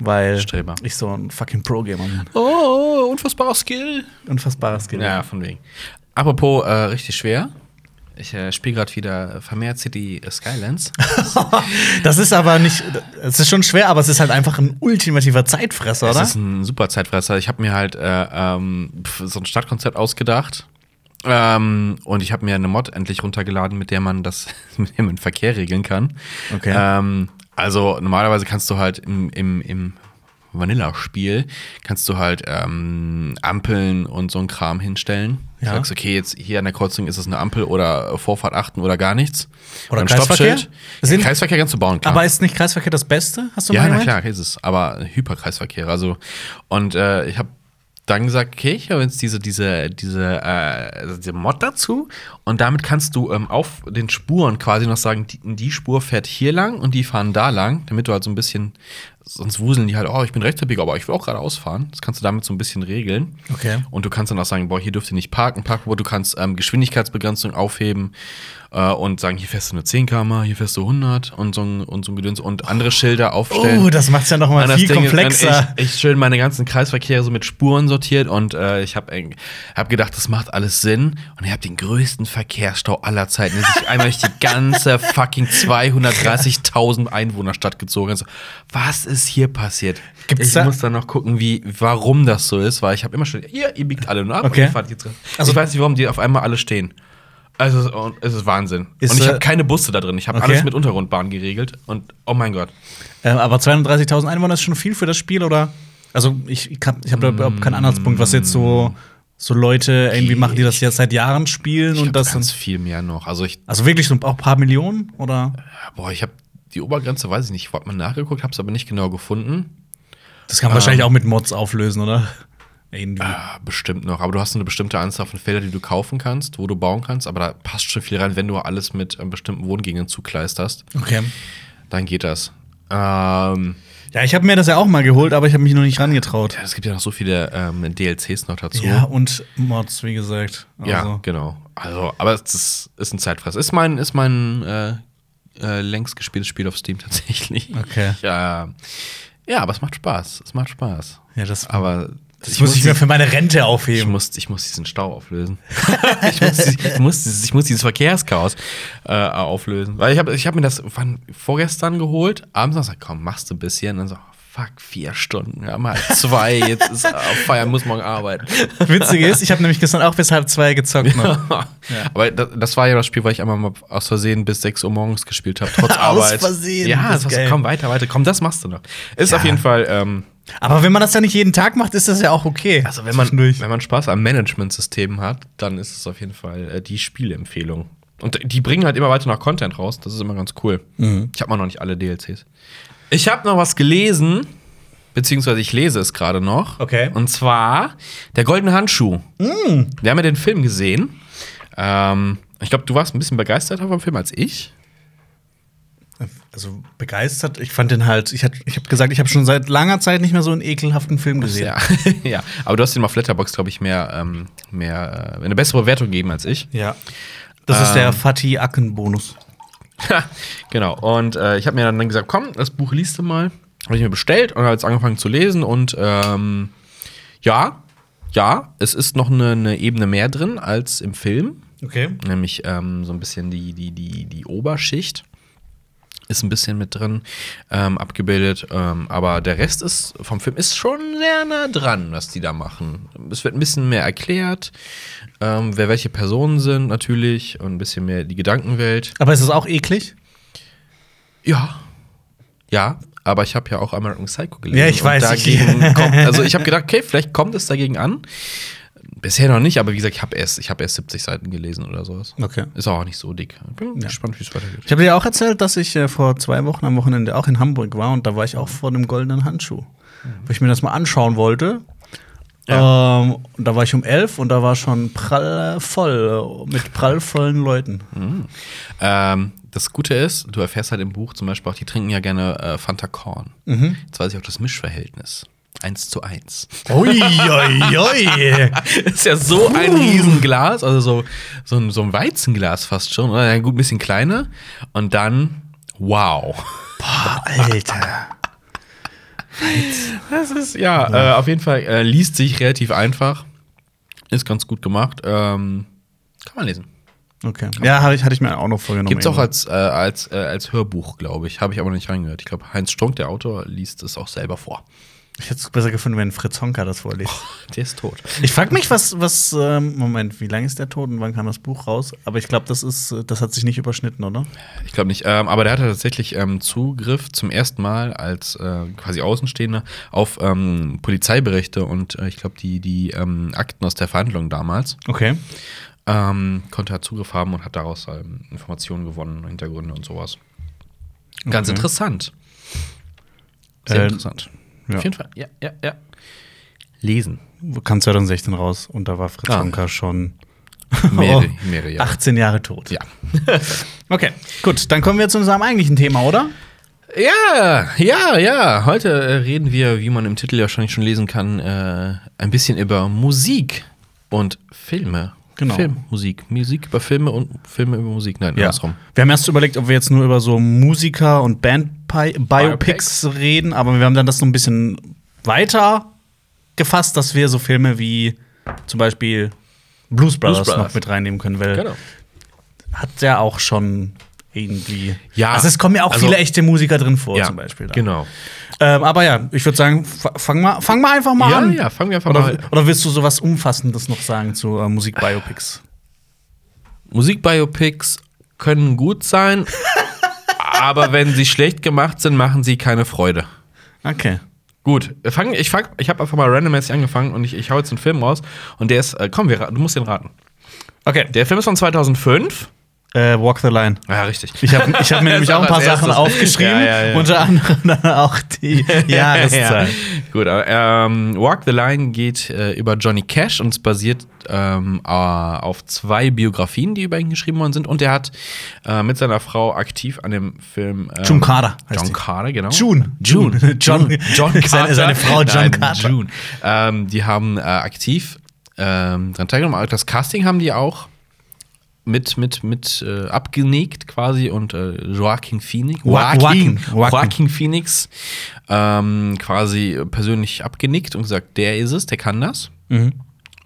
S2: Weil
S1: Streber.
S2: ich so ein fucking Pro-Gamer bin.
S1: oh, unfassbarer Skill.
S2: Unfassbares Skill.
S1: Ja, von wegen. Apropos äh, richtig schwer. Ich äh, spiele gerade wieder vermehrt City Skylands.
S2: Das ist aber nicht, es ist schon schwer, aber es ist halt einfach ein ultimativer Zeitfresser,
S1: Es
S2: oder?
S1: ist ein super Zeitfresser. Ich habe mir halt äh, ähm, so ein Stadtkonzept ausgedacht. Ähm, und ich habe mir eine Mod endlich runtergeladen, mit der man das, mit der man Verkehr regeln kann.
S2: Okay.
S1: Ähm, also normalerweise kannst du halt im, im, im Vanilla-Spiel kannst du halt ähm, Ampeln und so ein Kram hinstellen. Du
S2: Ja.
S1: sagst, okay, jetzt hier an der Kreuzung ist es eine Ampel oder Vorfahrt achten oder gar nichts.
S2: Oder
S1: ein
S2: Kreisverkehr? Sind-
S1: Kreisverkehr kannst du bauen, klar.
S2: aber ist nicht Kreisverkehr das Beste? Hast du
S1: Ja,
S2: mal
S1: na
S2: gemeint?
S1: klar, ist es. Aber Hyperkreisverkehr. Also, und äh, ich habe dann gesagt, okay, ich habe jetzt diese, diese, diese, äh, also diese Mod dazu. Und damit kannst du ähm, auf den Spuren quasi noch sagen, die, die Spur fährt hier lang und die fahren da lang, damit du halt so ein bisschen, sonst wuseln die halt, oh, ich bin rechtsabbieger, aber ich will auch geradeaus fahren. Das kannst du damit so ein bisschen regeln.
S2: Okay.
S1: Und du kannst dann auch sagen, boah, hier dürft ihr nicht parken, Parkverbot, du kannst ähm, Geschwindigkeitsbegrenzung aufheben äh, und sagen, hier fährst du nur 10 km, hier fährst du 100 und so und so ein Gedöns und andere Schilder aufstellen.
S2: Oh, das macht's ja noch mal viel
S1: Ding
S2: komplexer.
S1: Ich, ich schön meine ganzen Kreisverkehre so mit Spuren sortiert und äh, ich habe hab gedacht, das macht alles Sinn. Und ich habe den größten Verkehrsstau aller Zeiten. Der sich einmal durch die ganze fucking 230.000 Einwohnerstadt gezogen. Also, was ist hier passiert?
S2: Gibt's
S1: ich
S2: da-
S1: muss dann noch gucken, wie, warum das so ist, weil ich habe immer schon, ihr, ihr biegt alle nur ab.
S2: Okay.
S1: Und ihr fahrt jetzt rein.
S2: Also-
S1: ich weiß nicht, warum die auf einmal alle stehen. Also, es ist- Wahnsinn.
S2: Ist,
S1: und ich
S2: äh,
S1: habe keine Busse da drin. Ich habe
S2: okay.
S1: alles mit Untergrundbahn geregelt. Und oh mein Gott.
S2: Äh, aber 230.000 Einwohner ist schon viel für das Spiel, oder? Also, ich, ich habe da überhaupt keinen Anhaltspunkt, was jetzt so, so Leute irgendwie machen, die das jetzt seit Jahren spielen
S1: Ich
S2: und das
S1: ganz viel mehr noch. Also ich,
S2: Also wirklich so auch ein paar Millionen, oder?
S1: boah, ich habe die Obergrenze, weiß ich nicht. Ich habe mal nachgeguckt, habe es aber nicht genau gefunden.
S2: Das kann man wahrscheinlich auch mit Mods auflösen, oder? Irgendwie.
S1: Ah, bestimmt noch. Aber du hast eine bestimmte Anzahl von Feldern, die du kaufen kannst, wo du bauen kannst. Aber da passt schon viel rein, wenn du alles mit ähm, bestimmten Wohngegenden zukleisterst.
S2: Okay.
S1: Dann geht das. Ähm,
S2: Ja, ich habe mir das ja auch mal geholt, aber ich habe mich noch nicht rangetraut.
S1: ja, es gibt ja noch so viele ähm, DLCs noch dazu.
S2: Ja, und Mods, wie gesagt.
S1: Ja,
S2: Also.
S1: genau. Also, aber es ist, ist ein Zeitfress. Ist mein, ist mein äh, äh, längst gespieltes Spiel auf Steam tatsächlich.
S2: Okay.
S1: Ja, ja, aber es macht Spaß. Es macht Spaß.
S2: Ja, das,
S1: Aber
S2: das muss ich mir für meine Rente
S1: ich
S2: aufheben.
S1: muss, ich muss diesen Stau auflösen. ich, muss, ich, muss, dieses- ich muss dieses Verkehrschaos äh, auflösen. Weil ich habe ich hab mir das wann, vorgestern geholt, abends gesagt, komm, machst du ein bisschen. Und dann so, oh, fuck, vier Stunden. Haben halt zwei, jetzt ist auf Feiern, muss morgen arbeiten.
S2: Witzig ist, ich habe nämlich gestern auch bis halb zwei gezockt. Noch.
S1: Aber das, das war ja das Spiel, weil ich einmal mal aus Versehen bis 6 Uhr morgens gespielt habe, trotz
S2: Aus
S1: Arbeit.
S2: Versehen,
S1: Ja,
S2: das
S1: das
S2: geil.
S1: komm, weiter, weiter. Komm, das machst du noch. Ist
S2: Ja.
S1: auf jeden Fall, ähm,
S2: Aber wenn man das ja nicht jeden Tag macht, ist das ja auch okay.
S1: also wenn man, wenn man Spaß am Management-System hat, dann ist es auf jeden Fall äh, die Spielempfehlung. Und die bringen halt immer weiter noch Content raus. Das ist immer ganz cool.
S2: Mhm.
S1: Ich habe mal noch nicht alle DLCs. Ich habe noch was gelesen, beziehungsweise ich lese es gerade noch.
S2: Okay.
S1: Und zwar der goldene Handschuh. Wir haben ja den Film gesehen. Ähm, ich glaube, du warst ein bisschen begeisterter vom Film als ich.
S2: Also begeistert. Ich fand den halt, ich, hat- ich habe gesagt, ich habe schon seit langer Zeit nicht mehr so einen ekelhaften Film gesehen.
S1: Ja. ja. Aber du hast ihm auf Letterbox, glaube ich, mehr, ähm, mehr äh, eine bessere Bewertung gegeben als ich.
S2: Ja. Das ist
S1: Ähm.
S2: der Fatih Acken-Bonus.
S1: genau. Und äh, ich habe mir dann gesagt, komm, das Buch liest du mal. Habe ich mir bestellt und habe jetzt angefangen zu lesen. Und ähm, ja, ja, es ist noch eine, eine Ebene mehr drin als im Film.
S2: Okay.
S1: Nämlich ähm, so ein bisschen die, die, die, die Oberschicht ist ein bisschen mit drin ähm, abgebildet. Ähm, aber der Rest ist vom Film ist schon sehr nah dran, was die da machen. Es wird ein bisschen mehr erklärt, ähm, wer welche Personen sind natürlich und ein bisschen mehr die Gedankenwelt.
S2: Aber ist es auch eklig?
S1: Ja. Ja, aber ich habe ja auch American Psycho gelesen.
S2: Ja, ich weiß, ich-
S1: Dagegen kommt, also ich habe gedacht, okay, vielleicht kommt es dagegen an. Bisher noch nicht, aber wie gesagt, ich habe erst, ich hab erst 70 Seiten gelesen oder sowas.
S2: Okay.
S1: Ist auch nicht so dick. Bin
S2: Ja.
S1: gespannt, wie es weitergeht.
S2: Ich habe dir auch erzählt, dass ich äh, vor zwei Wochen am Wochenende auch in Hamburg war und da war ich auch vor dem goldenen Handschuh. Weil ich mir das mal anschauen wollte. Ähm, und da war ich um elf und da war schon prall äh, voll, äh, mit prallvollen Leuten.
S1: Ähm, das Gute ist, du erfährst halt im Buch zum Beispiel auch, die trinken ja gerne äh, Fanta Korn.
S2: Mhm.
S1: Jetzt weiß ich auch das Mischverhältnis. Eins zu eins.
S2: Ui, ui, ui.
S1: Das ist ja so ein Riesenglas, also so, so, ein, so ein Weizenglas fast schon. Oder? Ja, gut, ein bisschen kleiner. Und dann, wow.
S2: Boah, Alter.
S1: Das ist, ja, Äh, auf jeden Fall äh, liest sich relativ einfach. Ist ganz gut gemacht. Ähm, kann man lesen.
S2: Okay. Ja, hatte ich, hatte ich mir auch noch vorgenommen.
S1: Gibt es auch als, äh, als, äh, als Hörbuch, glaube ich. Habe ich aber noch nicht reingehört. Ich glaube, Heinz Strunk, der Autor, liest es auch selber vor.
S2: Ich hätte es besser gefunden, wenn Fritz Honka das vorliest.
S1: Der ist tot.
S2: Ich frage mich, was, was, ähm, Moment, wie lange ist der tot und wann kam das Buch raus? Aber ich glaube, das ist, das hat sich nicht überschnitten, oder?
S1: Ich glaube nicht. Ähm, aber der hatte tatsächlich ähm, Zugriff zum ersten Mal als äh, quasi Außenstehender auf ähm, Polizeiberichte und äh, ich glaube die, die ähm, Akten aus der Verhandlung damals.
S2: Okay.
S1: Ähm, konnte er Zugriff haben und hat daraus ähm, Informationen gewonnen, Hintergründe und sowas. Ganz
S2: Okay.
S1: interessant. Sehr
S2: Äh,
S1: interessant.
S2: Ja.
S1: Auf jeden Fall. Ja, ja, ja. Lesen.
S2: Kam 2016 raus und da war Fritz
S1: Ah.
S2: Honka schon
S1: Mehrere, mehrere Jahre.
S2: 18 Jahre tot.
S1: Ja.
S2: Okay, gut, dann kommen wir zu unserem eigentlichen Thema, oder?
S1: Ja, ja, ja. Heute äh, reden wir, wie man im Titel ja wahrscheinlich schon lesen kann, äh, ein bisschen über Musik und Filme.
S2: Genau.
S1: Film, Musik. Musik über Filme und Filme über Musik. Nein, andersrum.
S2: Wir haben erst überlegt, ob wir jetzt nur über so Musiker und Band-Biopics
S1: Biopics.
S2: reden, aber wir haben dann das so ein bisschen weiter gefasst, dass wir so Filme wie zum Beispiel Blues Brothers,
S1: Brothers.
S2: noch mit reinnehmen können, weil
S1: Genau.
S2: hat ja auch schon irgendwie.
S1: Ja,
S2: Also es kommen ja auch
S1: also-
S2: viele echte Musiker drin vor,
S1: Ja,
S2: zum Beispiel. da.
S1: genau.
S2: Ähm, aber ja, ich würde sagen, fa- fang mal, fang mal einfach mal
S1: Ja,
S2: an.
S1: ja, fangen wir einfach
S2: oder,
S1: mal.
S2: Oder willst du sowas Umfassendes noch sagen zu äh, Musikbiopics?
S1: Musikbiopics können gut sein, aber wenn sie schlecht gemacht sind, machen sie keine Freude.
S2: Okay.
S1: Gut, fangen, ich, fang, ich habe einfach mal randommäßig angefangen und ich, ich hau jetzt einen Film raus und der ist, äh, komm, wir, du musst den raten.
S2: Okay.
S1: Der Film ist von 2005.
S2: Äh, Walk the Line.
S1: Ja, richtig.
S2: Ich habe hab mir nämlich auch ein paar Sachen aufgeschrieben,
S1: Ja, ja,
S2: unter anderem dann auch die Jahreszeit.
S1: Gut, aber, ähm, Walk the Line geht äh, über Johnny Cash und es basiert ähm, äh, auf zwei Biografien, die über ihn geschrieben worden sind. Und er hat äh, mit seiner Frau aktiv an dem Film. Ähm,
S2: June Carter heißt
S1: John. Carter, genau.
S2: June.
S1: June.
S2: John-
S1: John
S2: seine-
S1: Carter.
S2: seine Frau John
S1: Nein,
S2: Carter.
S1: June. Ähm, die haben äh, aktiv ähm, dran teilgenommen. Das Casting haben die auch mit, mit, mit äh, abgenickt quasi und äh, Joaquin Phoenix, Joaquin,
S2: Joaquin. Joaquin.
S1: Phoenix ähm, quasi persönlich abgenickt und gesagt, der ist es, der kann das.
S2: Mhm.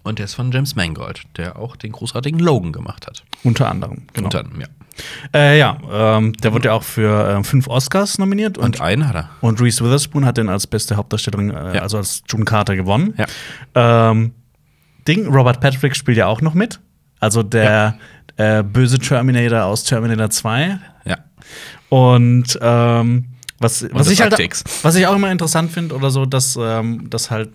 S1: Und der ist von James Mangold, der auch den großartigen Logan gemacht hat.
S2: Unter anderem. Genau.
S1: Und dann, ja.
S2: Äh, ja, ähm, der wurde ja auch für äh, fünf Oscars nominiert
S1: Und
S2: und,
S1: einen hat er.
S2: und Reese Witherspoon hat den als beste Hauptdarstellerin, äh,
S1: Ja.
S2: also als June Carter gewonnen.
S1: Ja.
S2: Ähm, Ding, Robert Patrick spielt ja auch noch mit. Also der äh, böse Terminator aus Terminator 2.
S1: Ja.
S2: Und ähm, was, was,
S1: das
S2: ich halt, was ich auch immer interessant finde, oder so, dass, ähm, dass halt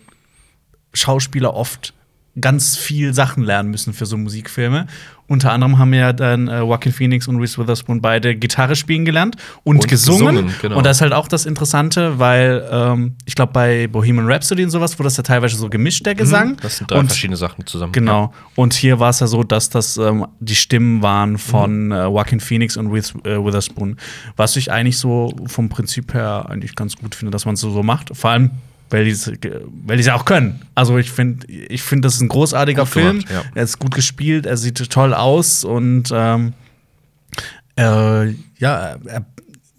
S2: Schauspieler oft ganz viel Sachen lernen müssen für so Musikfilme. Unter anderem haben ja dann äh, Joaquin Phoenix und Reese Witherspoon beide Gitarre spielen gelernt und,
S1: Und
S2: gesungen.
S1: gesungen, genau.
S2: Und das ist halt auch das Interessante, weil ähm, ich glaube, bei Bohemian Rhapsody und sowas wurde das ja teilweise so gemischt, der Gesang.
S1: Mhm. Das sind drei
S2: und
S1: verschiedene Sachen zusammen.
S2: Genau. Und hier war es ja so, dass das ähm, die Stimmen waren von
S1: Mhm.
S2: äh, Joaquin Phoenix und Reese äh, Witherspoon. Was ich eigentlich so vom Prinzip her eigentlich ganz gut finde, dass man es so, so macht. Vor allem, weil die es weil die's ja auch können. Also ich finde, ich finde, das ist ein großartiger
S1: Gut
S2: Film.
S1: gemacht, ja.
S2: Er ist gut gespielt, er sieht toll aus und ähm, äh, ja, er,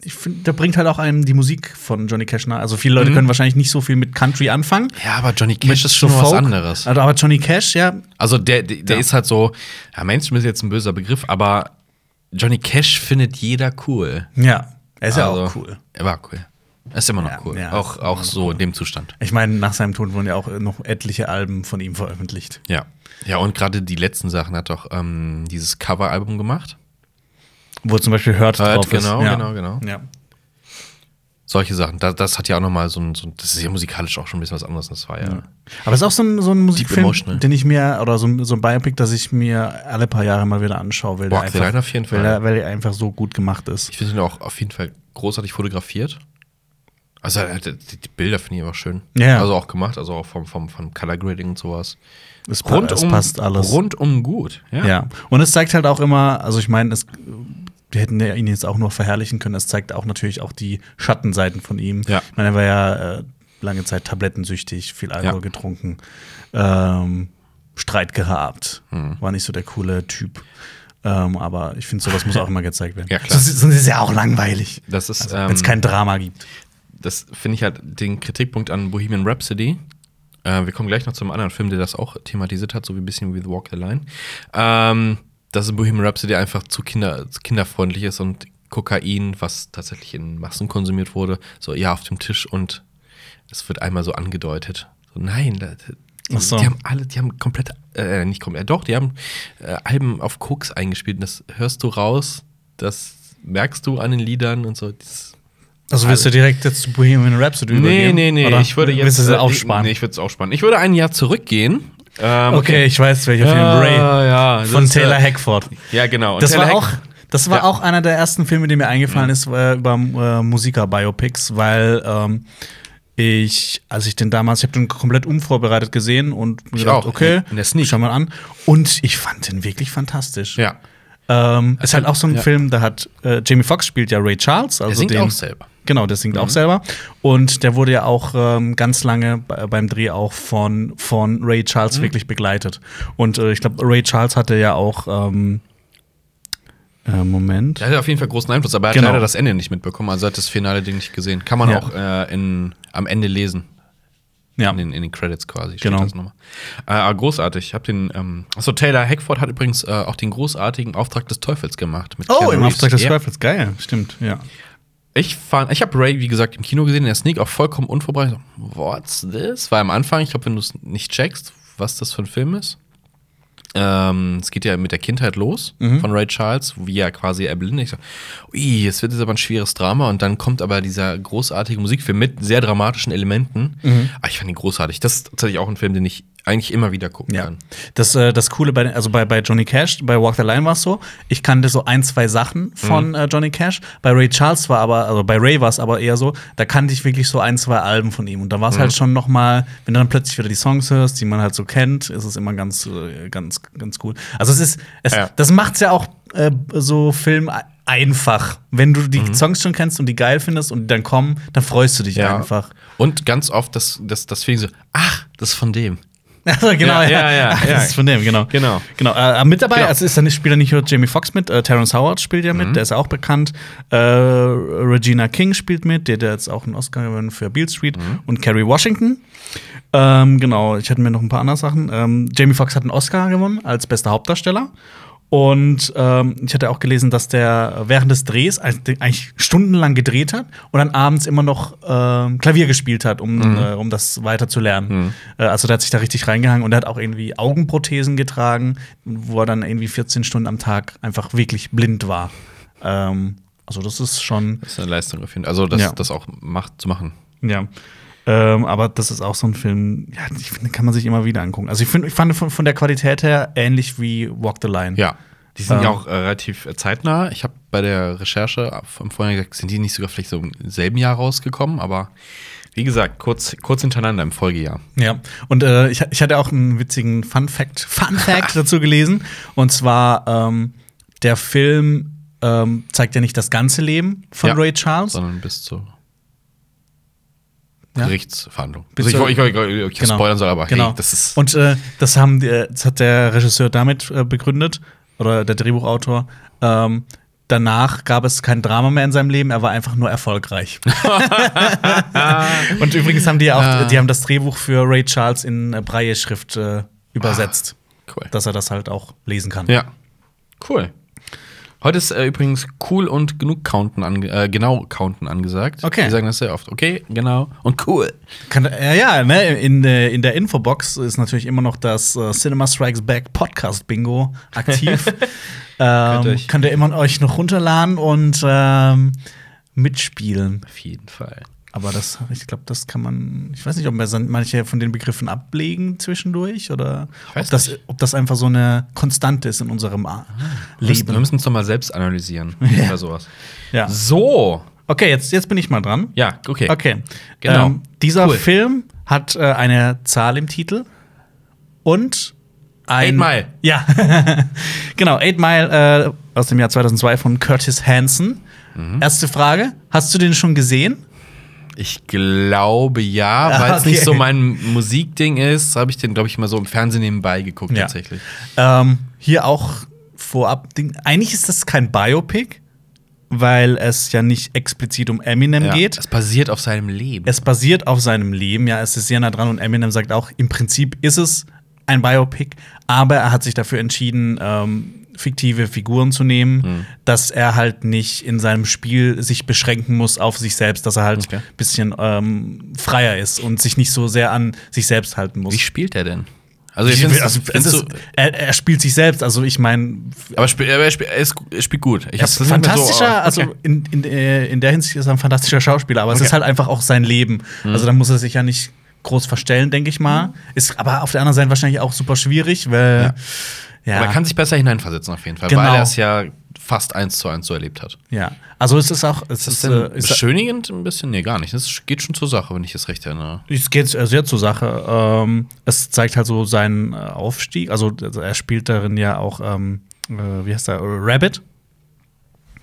S2: ich finde, der bringt halt auch einem die Musik von Johnny Cash nahe. Also viele Leute
S1: Mhm.
S2: können wahrscheinlich nicht so viel mit Country anfangen.
S1: Ja, aber Johnny Cash
S2: Mit
S1: ist schon was anderes.
S2: Also, aber Johnny Cash, ja,
S1: Also der, der, der
S2: Ja.
S1: ist halt so, ja, Mainstream ist jetzt ein böser Begriff, aber Johnny Cash findet jeder cool.
S2: ja, er ist ja
S1: Also,
S2: auch cool.
S1: Er war cool. Ist immer noch
S2: Ja,
S1: cool.
S2: ja,
S1: auch
S2: ist
S1: auch so in dem Zustand.
S2: Ich meine, nach seinem Tod wurden ja auch noch etliche Alben von ihm veröffentlicht.
S1: Ja. Ja, und gerade die letzten Sachen hat doch ähm, dieses Coveralbum gemacht.
S2: Wo zum Beispiel Hurt,
S1: Hurt,
S2: drauf ist.
S1: genau,
S2: ja.
S1: genau, genau.
S2: Ja.
S1: Solche Sachen. Das, das hat ja auch noch mal so ein, so ein, das ist ja musikalisch auch schon ein bisschen was anderes. Das war ja.
S2: Aber es ist auch so ein, so ein Musikfilm, den ich mir, oder so, ein- so ein Biopic, das ich mir alle paar Jahre mal wieder anschaue, weil, der
S1: Walk the
S2: einfach,
S1: auf jeden Fall.
S2: weil, er, weil er einfach so gut gemacht ist.
S1: Ich finde ihn auch auf jeden Fall großartig fotografiert. Also hat- die, die Bilder finde ich einfach schön.
S2: Ja.
S1: Also auch gemacht, also auch vom, vom, vom Color Grading und sowas.
S2: Es, pa- es passt alles.
S1: Rundum gut. Ja.
S2: Ja. Und es zeigt halt auch immer, also ich meine, es wir hätten ihn jetzt auch nur verherrlichen können. Es zeigt auch natürlich auch die Schattenseiten von ihm.
S1: Ja.
S2: Ich meine, er war ja äh, lange Zeit tablettensüchtig, viel Alkohol
S1: Ja.
S2: getrunken, ähm, Streit gehabt,
S1: Hm.
S2: war nicht so der coole Typ. Ähm, aber ich finde, sowas muss auch immer gezeigt werden.
S1: Ja, klar.
S2: Sonst, sonst ist es ja auch langweilig.
S1: Das ist,
S2: Also,
S1: ähm,
S2: Wenn es kein Drama gibt.
S1: Das finde ich halt den Kritikpunkt an Bohemian Rhapsody. Äh, wir kommen gleich noch zum anderen Film, der das auch thematisiert hat, so wie ein bisschen wie The Walk the Line. Ähm, dass Bohemian Rhapsody einfach zu, kinder, kinderfreundlich ist und Kokain, was tatsächlich in Massen konsumiert wurde, so ja auf dem Tisch und es wird einmal so angedeutet. So, nein, da- die,
S2: so.
S1: die haben alle, die haben komplett, äh, nicht komplett, doch, die haben äh, Alben auf Koks eingespielt und das hörst du raus, das merkst du an den Liedern und so. Das,
S2: Also willst du direkt jetzt zu Bohemian Rhapsody
S1: Nee,
S2: übergehen?
S1: nee, nee.
S2: Oder
S1: Ich würde jetzt.
S2: Du
S1: äh,
S2: es aufsparen?
S1: Nee, ich würde es aufsparen. Ich würde ein Jahr zurückgehen. Ähm,
S2: okay. ich weiß, welcher Film.
S1: Ja,
S2: Ray.
S1: ja,
S2: Von
S1: ist, äh,
S2: Taylor Hackford.
S1: Ja, genau. Und
S2: Das
S1: Taylor
S2: war auch, das war
S1: Ja. Mhm.
S2: auch einer der ersten Filme, die mir eingefallen ist äh, über äh, Musiker-Biopics, weil ähm, ich, als ich den damals, ich habe den komplett unvorbereitet gesehen und mir
S1: Ich
S2: gedacht,
S1: auch,
S2: okay,
S1: in der Sneak.
S2: schau mal an. Und ich fand den wirklich fantastisch.
S1: Ja.
S2: Ähm, ist halt auch so ein
S1: ja.
S2: Film, da hat äh, Jamie Foxx spielt ja Ray Charles, also
S1: Er singt
S2: den,
S1: auch selber.
S2: Genau, der singt auch selber. Und der wurde ja auch ähm, ganz lange bei- beim Dreh auch von, von Ray Charles wirklich begleitet. Und äh, ich glaube, Ray Charles hatte ja auch ähm, äh, Moment.
S1: Der hat auf jeden Fall großen Einfluss, aber er hat
S2: Genau.
S1: leider das Ende nicht mitbekommen. Also er hat das finale Ding nicht gesehen. Kann man
S2: Ja.
S1: auch äh, in, am Ende lesen.
S2: Ja.
S1: In, den, in den Credits quasi.
S2: Genau.
S1: das nochmal. Äh, großartig. Ich habe den. Ähm, achso, Taylor Hackford hat übrigens äh, auch den großartigen Auftrag des Teufels gemacht. Mit
S2: Oh,
S1: Keanu
S2: im
S1: Reeves.
S2: Auftrag des. Teufels, geil, stimmt, ja.
S1: Ich fand, ich habe Ray, wie gesagt, im Kino gesehen, in der Sneak auch vollkommen unvorbereitet. So, What's this? War am Anfang, ich glaube, wenn du es nicht checkst, was das für ein Film ist. Ähm, es geht ja mit der Kindheit los
S2: Mhm.
S1: von Ray Charles, wie er quasi erblindet. Ich so, ui, es wird jetzt aber ein schweres Drama und dann kommt aber dieser großartige Musikfilm mit sehr dramatischen Elementen.
S2: Mhm.
S1: Aber ich fand ihn großartig. Das ist tatsächlich auch ein Film, den ich eigentlich immer wieder gucken
S2: Ja.
S1: kann.
S2: Das, äh, das Coole bei, also bei, bei Johnny Cash, bei Walk the Line war es so, ich kannte so ein, zwei Sachen von
S1: Mhm.
S2: äh, Johnny Cash. Bei Ray Charles war aber, also bei Ray war es aber eher so, da kannte ich wirklich so ein, zwei Alben von ihm. Und da war
S1: Mhm.
S2: es halt schon noch mal, wenn du dann plötzlich wieder die Songs hörst, die man halt so kennt, ist es immer ganz, äh, ganz, ganz cool. Also es ist, es,
S1: Ja.
S2: das macht's ja auch äh, so Film einfach. Wenn du die
S1: Mhm.
S2: Songs schon kennst und die geil findest und die dann kommen, dann freust du dich einfach.
S1: Und ganz oft das, das, das Feeling so, ach, das ist von dem.
S2: Also, genau,
S1: Ja, ja, ja,
S2: Ach. Das ist von dem, genau.
S1: Genau.
S2: genau. Äh, mit dabei,
S1: Genau.
S2: also ist dann spielt ja nicht nur Jamie Foxx mit, äh, Terrence Howard spielt ja mit,
S1: Mhm.
S2: der ist ja auch bekannt. Äh, Regina King spielt mit, der, der jetzt auch einen Oscar gewonnen für Beale Street
S1: Mhm.
S2: und Kerry Washington. Ähm, genau, ich hatte mir noch ein paar andere Sachen. Ähm, Jamie Foxx hat einen Oscar gewonnen als bester Hauptdarsteller. Und ähm, ich hatte auch gelesen, dass der während des Drehs eigentlich stundenlang gedreht hat und dann abends immer noch äh, Klavier gespielt hat, um, mhm. äh, um das weiter zu lernen. Mhm. Äh, also der hat sich da richtig reingehangen und er hat auch irgendwie Augenprothesen getragen, wo er dann irgendwie 14 Stunden am Tag einfach wirklich blind war. Ähm, also das ist schon.
S1: Das ist eine Leistung auf jeden Fall. Also das, ja. das auch macht, zu machen.
S2: Ja. Ähm, aber das ist auch so ein Film, ja, ich finde, kann man sich immer wieder angucken. Also ich, find, ich fand von, von der Qualität her ähnlich wie Walk the Line.
S1: Ja. Die sind ähm, ja auch äh, relativ äh, zeitnah. Ich habe bei der Recherche vom Vorhinein gesagt, sind die nicht sogar vielleicht so im selben Jahr rausgekommen, aber wie gesagt, kurz, kurz hintereinander im Folgejahr.
S2: Ja, und äh, ich, ich hatte auch einen witzigen Fun Fact, Fun Fact dazu gelesen. Und zwar, ähm, der Film ähm, zeigt ja nicht das ganze Leben von ja, Ray Charles,
S1: sondern bis zur ja? Gerichtsverhandlung. Also ich, ich, ich, ich, genau. spoilern soll, aber
S2: genau. Hey, das ist. Und äh, das, haben, das hat der Regisseur damit äh, begründet, oder der Drehbuchautor. Ähm, danach gab es kein Drama mehr in seinem Leben, er war einfach nur erfolgreich. und übrigens haben die auch, ah. die haben das Drehbuch für Ray Charles in äh, Braille-Schrift äh, übersetzt. Ah, cool. Dass er das halt auch lesen kann.
S1: Ja. Cool. Heute ist äh, übrigens cool und genug Counten ange äh, genau Counten angesagt.
S2: Okay.
S1: Wir sagen das sehr oft. Okay, genau und cool.
S2: Kann, äh, ja, ne, in, äh, in der Infobox ist natürlich immer noch das äh, Cinema Strikes Back Podcast Bingo aktiv. ähm, könnt, könnt, ihr immer euch noch runterladen und ähm, mitspielen.
S1: Auf jeden Fall.
S2: Aber das, ich glaube, das kann man. Ich weiß nicht, ob wir manche von den Begriffen ablegen zwischendurch oder ob das, ob das einfach so eine Konstante ist in unserem ah, Leben.
S1: Wir müssen es doch mal selbst analysieren ja. oder sowas.
S2: Ja.
S1: So.
S2: Okay, jetzt, jetzt bin ich mal dran.
S1: Ja, okay.
S2: Okay. Genau. Ähm, dieser cool. Film hat äh, eine Zahl im Titel und ein.
S1: Eight Mile.
S2: Ja. genau, Eight Mile äh, aus dem Jahr 2002 von Curtis Hanson. Mhm. Erste Frage: Hast du den schon gesehen?
S1: Ich glaube ja, weil es okay. nicht so mein Musikding ist, habe ich den, glaube ich, mal so im Fernsehen nebenbei geguckt ja. tatsächlich.
S2: Ähm, hier auch vorab, eigentlich ist das kein Biopic, weil es ja nicht explizit um Eminem ja, geht.
S1: Es basiert auf seinem Leben.
S2: Es basiert auf seinem Leben, ja, es ist sehr nah dran und Eminem sagt auch, im Prinzip ist es ein Biopic, aber er hat sich dafür entschieden, ähm, fiktive Figuren zu nehmen, mhm. dass er halt nicht in seinem Spiel sich beschränken muss auf sich selbst, dass er halt ein okay. bisschen ähm, freier ist und sich nicht so sehr an sich selbst halten muss.
S1: Wie spielt er denn?
S2: Also, ich finde, also, ist, er, er, spielt sich selbst, also ich meine.
S1: Aber spiel, er, spielt, er, ist, er spielt gut.
S2: Ich ist fantastischer, so, oh, okay. also in, in, äh, in der Hinsicht ist er ein fantastischer Schauspieler, aber okay. es ist halt einfach auch sein Leben. Mhm. Also da muss er sich ja nicht groß verstellen, denke ich mal. Mhm. Ist aber auf der anderen Seite wahrscheinlich auch super schwierig, weil. Ja
S1: ja. Aber er kann sich besser hineinversetzen auf jeden Fall, genau. weil er es ja fast eins zu eins so erlebt hat.
S2: Ja, also es ist auch. Es
S1: ist, ist, äh, ist beschönigend ein bisschen? Nee, gar nicht. Es geht schon zur Sache, wenn ich es recht erinnere.
S2: Es geht sehr zur Sache. Ähm, es zeigt halt so seinen äh, Aufstieg. Also, also, er spielt darin ja auch, ähm, äh, wie heißt er, Rabbit.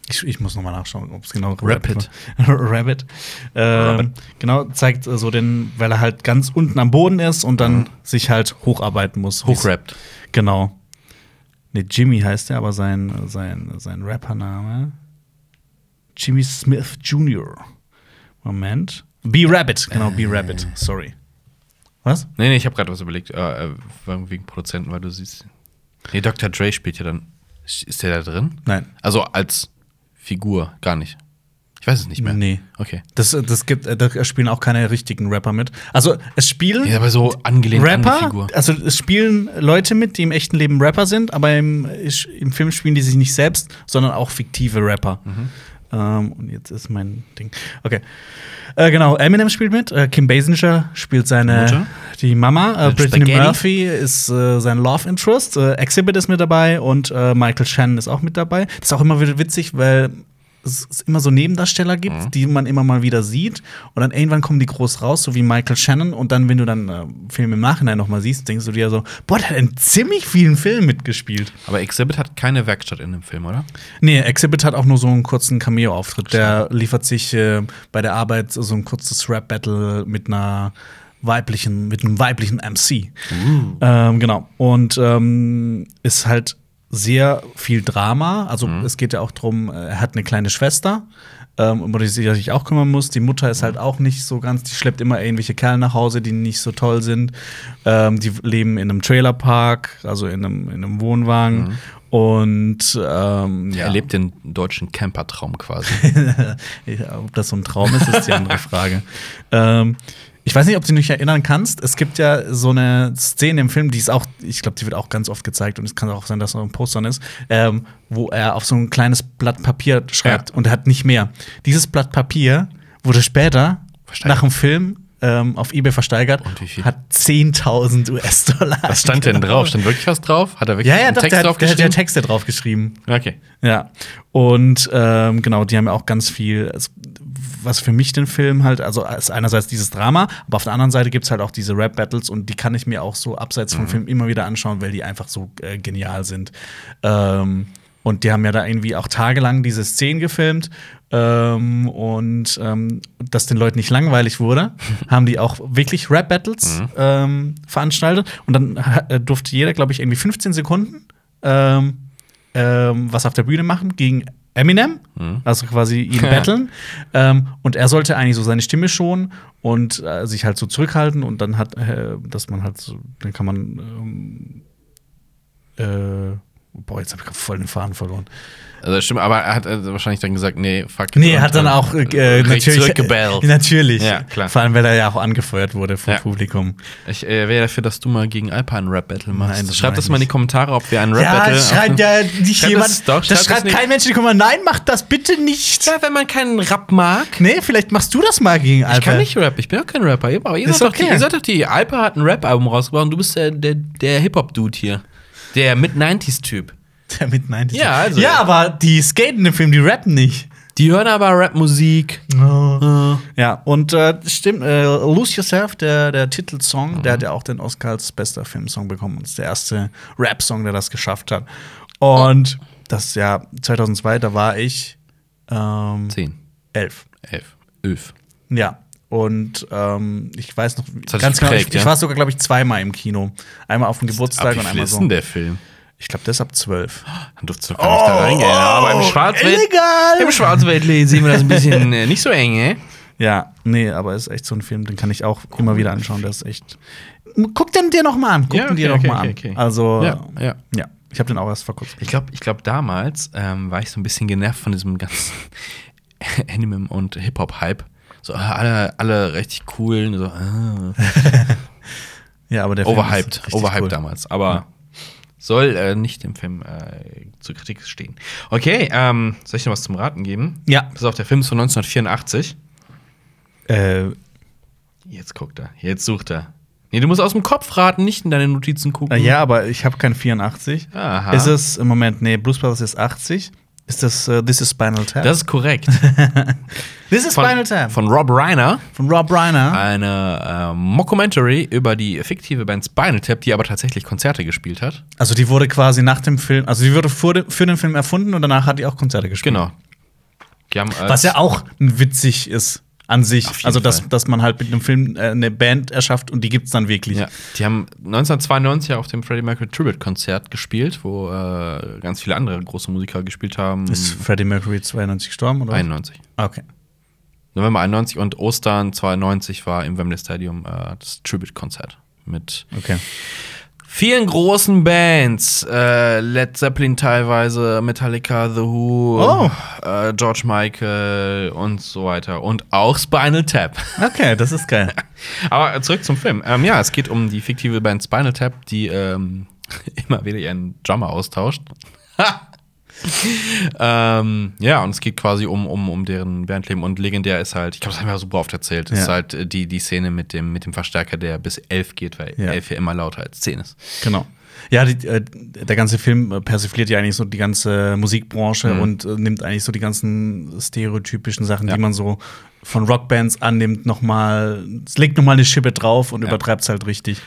S2: Ich, ich, muss nochmal nachschauen, ob es genau
S1: Rapid.
S2: Rabbit. Äh, Rabbit. Genau, zeigt so den, weil er halt ganz unten am Boden ist und dann mhm. sich halt hocharbeiten muss.
S1: Hochrappt.
S2: Genau. Ne, Jimmy heißt er, aber sein, sein, sein Rappername. Jimmy Smith Jr. Moment. B-Rabbit, genau, B-Rabbit, sorry. Was?
S1: Nee, nee, ich habe gerade was überlegt. Äh, äh, wegen Produzenten, weil du siehst. Nee, Dr. Dre spielt ja dann. Ist der da drin?
S2: Nein.
S1: Also als Figur, gar nicht. Ich weiß es nicht mehr.
S2: Nee.
S1: Okay.
S2: Das, das gibt, da spielen auch keine richtigen Rapper mit. Also es spielen
S1: ja, aber so angelehnt
S2: Rapper, an Figur. also es spielen Leute mit, die im echten Leben Rapper sind, aber im, im Film spielen die sich nicht selbst, sondern auch fiktive Rapper. Mhm. Ähm, und jetzt ist mein Ding. Okay. Äh, genau, Eminem spielt mit, äh, Kim Basinger spielt seine Mutter? die Mama, äh, Brittany Murphy ist äh, sein Love Interest, äh, Exhibit ist mit dabei und äh, Michael Shannon ist auch mit dabei. Das ist auch immer wieder witzig, weil es immer so Nebendarsteller gibt, mhm. die man immer mal wieder sieht. Und dann irgendwann kommen die groß raus, so wie Michael Shannon. Und dann, wenn du dann äh, Film im Nachhinein noch mal siehst, denkst du dir so, boah, der hat in ziemlich vielen Filmen mitgespielt.
S1: Aber Exhibit hat keine Werkstatt in dem Film, oder?
S2: Nee, Exhibit hat auch nur so einen kurzen Cameo-Auftritt. Der liefert sich äh, bei der Arbeit so ein kurzes Rap-Battle mit einer weiblichen, mit einem weiblichen MC. Uh. Ähm, genau. Und ähm, ist halt sehr viel Drama. Also mhm. es geht ja auch darum, äh, er hat eine kleine Schwester, ähm, um die sich auch kümmern muss. Die Mutter ist halt auch nicht so ganz, die schleppt immer irgendwelche Kerle nach Hause, die nicht so toll sind. Ähm, die leben in einem Trailerpark, also in einem, in einem Wohnwagen. Mhm. Und ähm, ja.
S1: Er lebt den deutschen Campertraum quasi.
S2: Ob das so ein Traum ist, ist die andere Frage. ähm, ich weiß nicht, ob du dich erinnern kannst. Es gibt ja so eine Szene im Film, die ist auch, ich glaube, die wird auch ganz oft gezeigt und es kann auch sein, dass es noch ein Postern ist, ähm, wo er auf so ein kleines Blatt Papier schreibt
S1: Ja.
S2: und er hat nicht mehr. Dieses Blatt Papier wurde später
S1: Versteigert.
S2: nach dem Film ähm, auf eBay versteigert
S1: Und wie viel?
S2: hat 10.000 US-Dollar.
S1: Was stand denn drauf? Stand wirklich was drauf? Hat er wirklich
S2: Ja, ja,
S1: einen
S2: doch,
S1: Text
S2: der,
S1: drauf
S2: hat- der
S1: geschrieben?
S2: Texte drauf geschrieben.
S1: Okay.
S2: Ja. Und ähm, genau, die haben ja auch ganz viel, es- was für mich den Film halt, also ist einerseits dieses Drama, aber auf der anderen Seite gibt es halt auch diese Rap-Battles und die kann ich mir auch so abseits vom Film immer wieder anschauen, weil die einfach so äh, genial sind. Ähm, und die haben ja da irgendwie auch tagelang diese Szenen gefilmt. Ähm, und ähm, dass den Leuten nicht langweilig wurde, haben die auch wirklich Rap-Battles ähm, veranstaltet. Und dann äh, durfte jeder, glaube ich, irgendwie 15 Sekunden ähm, ähm, was auf der Bühne machen gegen Eminem, also quasi ihn battlen. ähm, und er sollte eigentlich so seine Stimme schonen und äh, sich halt so zurückhalten und dann hat, äh, dass man halt so, dann kann man ähm, äh, boah, jetzt habe ich voll den Faden verloren.
S1: Also stimmt, aber er hat äh, wahrscheinlich dann gesagt, nee, fuck.
S2: Nee, er hat dann auch äh,
S1: recht
S2: natürlich
S1: zurückgebellt.
S2: Äh, natürlich.
S1: Ja, klar.
S2: Vor allem, weil er ja auch angefeuert wurde vom
S1: Ja.
S2: Publikum.
S1: Ich äh, wäre dafür, dass du mal gegen Alpa ein Rap-Battle machst.
S2: Nein, das
S1: Schreib
S2: mach
S1: das mal in die. Kommentare, ob wir ein
S2: Ja,
S1: Rap-Battle
S2: das schreibt ja nicht jemand.
S1: das- doch,
S2: das
S1: schreib das
S2: schreibt
S1: nicht.
S2: kein Mensch in die Kommentare. Nein, macht das bitte nicht.
S1: Ja, wenn man keinen Rap mag.
S2: Nee, vielleicht machst du das mal gegen Alper.
S1: Ich kann nicht rappen, ich bin auch kein Rapper. Aber ihr seid, doch die,
S2: okay.
S1: ihr seid doch die. Alpa hat ein Rap-Album rausgebracht und du bist der, der, der Hip-Hop-Dude hier. Der Mid-90s-Typ.
S2: Der mit 90
S1: Ja, also-
S2: Ja, aber die skaten im Film, die rappen nicht.
S1: Die hören aber Rap-Musik.
S2: Ja, und äh, stimmt, äh, Lose Yourself, der, der Titelsong, der hat ja auch den Oscar als bester Filmsong bekommen. Und ist der erste Rap-Song, der das geschafft hat. Und das Jahr 2002, da war ich ähm,
S1: 10,
S2: elf.
S1: 11, 11.
S2: Ja. Und ähm, ich weiß noch ganz genau, ich,
S1: geprägt,
S2: ich
S1: ja?
S2: war sogar, glaube ich, zweimal im Kino. Einmal auf dem Geburtstag und einmal
S1: ist
S2: so.
S1: denn der Film?
S2: Ich glaube, der ist ab zwölf.
S1: Dann durftest du gar nicht da reingehen. Aber im Schwarzwald,
S2: Oh, illegal!
S1: im Schwarzwald sehen wir das ein bisschen äh, nicht so eng, äh?
S2: Ja, nee, aber es ist echt so ein Film, den kann ich auch immer wieder anschauen. Der ist echt. Guck den dir noch mal an. Guck
S1: Ja,
S2: den dir
S1: okay,
S2: noch mal
S1: okay,
S2: an.
S1: okay.
S2: Also
S1: Ja, ja.
S2: ja. Ich habe den auch erst vor kurzem.
S1: Ich glaube, ich glaub, damals ähm, war ich so ein bisschen genervt von diesem ganzen Anime- und Hip-Hop-Hype. So, ah, alle, alle richtig cool. So, ah.
S2: Ja, aber der Film
S1: Overhyped. Overhyped
S2: cool.
S1: damals. Aber soll äh, nicht im Film äh, zur Kritik stehen. Okay, ähm, soll ich noch was zum Raten geben?
S2: Ja.
S1: Pass auf, der Film ist von 1984.
S2: Äh,
S1: Jetzt guckt er. Jetzt sucht er. Nee, du musst aus dem Kopf raten, nicht in deine Notizen gucken.
S2: ja, aber ich habe kein 84.
S1: Aha.
S2: Ist es im Moment, nee, Blues Brothers ist 80. Ist das äh, This is Spinal Tap?
S1: Das ist korrekt.
S2: This is
S1: Von,
S2: Spinal Tap.
S1: von Rob Reiner.
S2: Von Rob Reiner.
S1: Eine äh, Mockumentary über die fiktive Band Spinal Tap, die aber tatsächlich Konzerte gespielt hat.
S2: Also die wurde quasi nach dem Film, also die wurde dem, für den Film erfunden und danach hat die auch Konzerte gespielt.
S1: Genau.
S2: Was ja auch witzig ist an sich. Also, dass,
S1: Fall.
S2: dass man halt mit einem Film äh, eine Band erschafft und die gibt's dann wirklich.
S1: Ja, die haben 1992 auf dem Freddie Mercury Tribute Konzert gespielt, wo äh, ganz viele andere große Musiker gespielt haben.
S2: Ist Freddie Mercury 92 gestorben, oder? was?
S1: 91.
S2: Okay.
S1: November 91 und Ostern 92 war im Wembley Stadium äh, das Tribute Konzert mit
S2: Okay.
S1: Vielen großen Bands, äh, Led Zeppelin teilweise, Metallica, The Who,
S2: Oh.
S1: äh, George Michael und so weiter und auch Spinal Tap.
S2: Okay, das ist geil.
S1: Aber zurück zum Film. Ähm, ja, es geht um die fiktive Band Spinal Tap, die ähm, immer wieder ihren Drummer austauscht. ähm, ja, und es geht quasi um, um, um deren Bandleben. Und legendär ist halt, ich glaube, das haben wir super oft erzählt, ist
S2: Ja.
S1: halt äh, die, die Szene mit dem, mit dem Verstärker, der bis elf geht, weil
S2: Ja.
S1: elf ja immer lauter als zehn ist.
S2: genau. Ja, die, äh, der ganze Film äh, persifliert ja eigentlich so die ganze Musikbranche
S1: Mhm.
S2: und äh, nimmt eigentlich so die ganzen stereotypischen Sachen,
S1: Ja.
S2: die man so von Rockbands annimmt, nochmal, es legt nochmal eine Schippe drauf und
S1: Ja.
S2: übertreibt es halt richtig.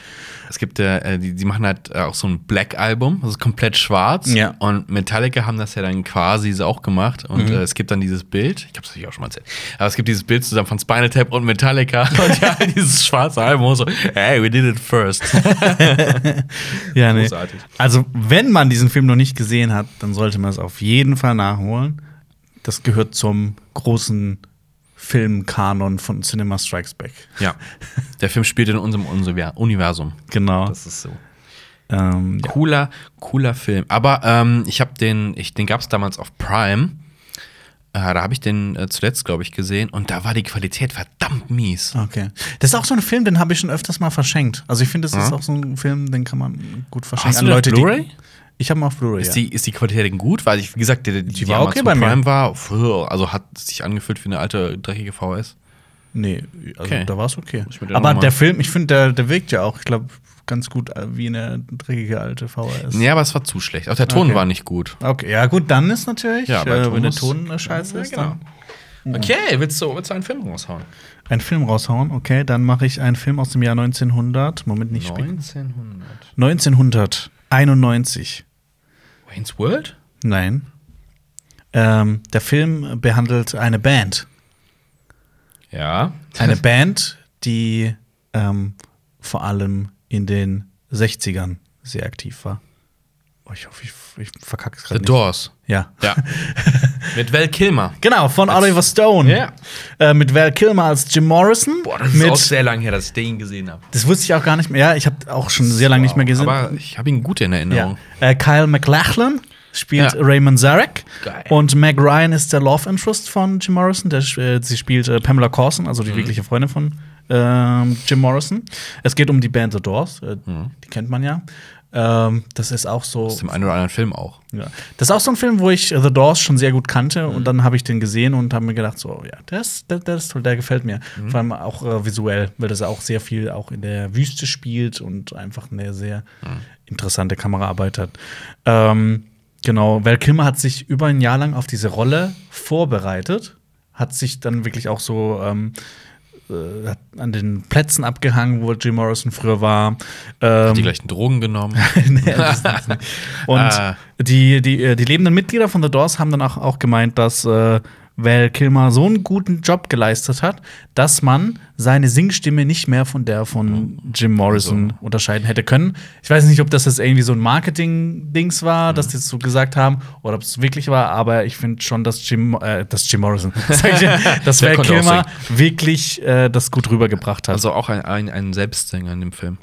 S1: Es gibt, äh, die, die machen halt äh, auch so ein Black-Album, das ist komplett schwarz.
S2: Ja.
S1: Und Metallica haben das ja dann quasi so auch gemacht. Und
S2: Mhm.
S1: äh, es gibt dann dieses Bild, ich habe ich auch schon mal erzählt, aber es gibt dieses Bild zusammen von Spinal Tap und Metallica. und ja, dieses schwarze Album und so, hey, we did it first.
S2: Ja, nee.
S1: Großartig.
S2: Also, wenn man diesen Film noch nicht gesehen hat, dann sollte man es auf jeden Fall nachholen. Das gehört zum großen Filmkanon von Cinema Strikes Back.
S1: ja. Der Film spielt in unserem Unser- Universum.
S2: Genau.
S1: Das ist so.
S2: Ähm.
S1: Cooler, cooler Film. Aber ähm, ich habe den, ich, den gab es damals auf Prime. Äh, da habe ich den äh, zuletzt, glaube ich, gesehen. Und da war die Qualität verdammt mies.
S2: Okay. Das ist auch so ein Film, den habe ich schon öfters mal verschenkt. Also ich finde, das ist
S1: Ja.
S2: auch so ein Film, den kann man gut verschenken
S1: Hast du den auf Blu-ray?
S2: die. Ich habe ihn auf Blu-ray.
S1: Ist,
S2: Ja.
S1: die, ist die Qualität denn gut? Weil ich, wie gesagt, die, die,
S2: Die war okay bei mir.
S1: Prime war, also hat sich angefühlt wie eine alte, dreckige VS.
S2: Nee, also
S1: Okay.
S2: da war es okay. Aber
S1: mal-
S2: der Film, ich finde, der, der wirkt ja auch, ich glaube, ganz gut äh, wie eine dreckige alte VHS.
S1: Ja, aber es war zu schlecht. Auch der Ton
S2: Okay.
S1: war nicht gut.
S2: Okay, ja gut, dann ist natürlich,
S1: Ja,
S2: äh,
S1: Ton
S2: wenn der Ton äh, scheiße
S1: Ja,
S2: ist,
S1: genau.
S2: dann
S1: Okay, willst du, willst du einen Film raushauen?
S2: einen Film raushauen. Okay, dann mache ich einen Film aus dem Jahr 1900. Moment, nicht spät.
S1: 1900.
S2: 1991.
S1: Wayne's World?
S2: Nein. Ähm, der Film behandelt eine Band.
S1: Ja.
S2: Eine Band, die ähm, vor allem in den 60ern sehr aktiv war. Oh, ich hoffe, ich, ich verkacke es
S1: The
S2: gerade nicht.
S1: Doors.
S2: Ja.
S1: Ja. Mit Val Kilmer.
S2: Genau, von Oliver Stone.
S1: Ja.
S2: Äh, mit Val Kilmer als Jim Morrison.
S1: Boah, das ist
S2: mit,
S1: auch sehr lange her, dass ich den gesehen habe.
S2: das wusste ich auch gar nicht mehr. Ja, ich habe auch schon sehr lange nicht mehr gesehen.
S1: Aber ich habe ihn gut in
S2: ja.
S1: Erinnerung.
S2: äh, Kyle MacLachlan spielt
S1: Ja.
S2: Raymond Zarek.
S1: Geil.
S2: Und Meg Ryan ist der Love Interest von Jim Morrison. Der, äh, sie spielt äh, Pamela Corson, also die
S1: Mhm.
S2: wirkliche Freundin von ähm, Jim Morrison. Es geht um die Band The Doors. Äh,
S1: Mhm.
S2: Die kennt man ja. Ähm, das ist auch so.
S1: Aus dem einen oder anderen Film auch.
S2: Ja. Das ist auch so ein Film, wo ich äh, The Doors schon sehr gut kannte
S1: Mhm.
S2: und dann habe ich den gesehen und habe mir gedacht, so, ja, der ist toll, der gefällt mir.
S1: Mhm.
S2: Vor allem auch äh, visuell, weil das auch sehr viel auch in der Wüste spielt und einfach eine sehr
S1: Mhm.
S2: interessante Kameraarbeit hat. Ähm, genau, Val Kilmer hat sich über ein Jahr lang auf diese Rolle vorbereitet, hat sich dann wirklich auch so ähm, äh, an den Plätzen abgehangen, wo Jim Morrison früher war. Ähm,
S1: Die gleichen Drogen genommen.
S2: Nee. Und
S1: Ah.
S2: die, die, äh, die lebenden Mitglieder von The Doors haben dann auch, auch gemeint, dass äh, Val Kilmer so einen guten Job geleistet hat, dass man seine Singstimme nicht mehr von der von Jim Morrison
S1: Also.
S2: unterscheiden hätte können. Ich weiß nicht, ob das jetzt irgendwie so ein Marketing-Dings war, dass die das so gesagt haben, oder ob es wirklich war, aber ich finde schon, dass Jim, äh, dass Jim Morrison, dass Val Kilmer wirklich äh, das gut rübergebracht hat.
S1: Also auch ein, ein, ein Selbstsänger in dem Film.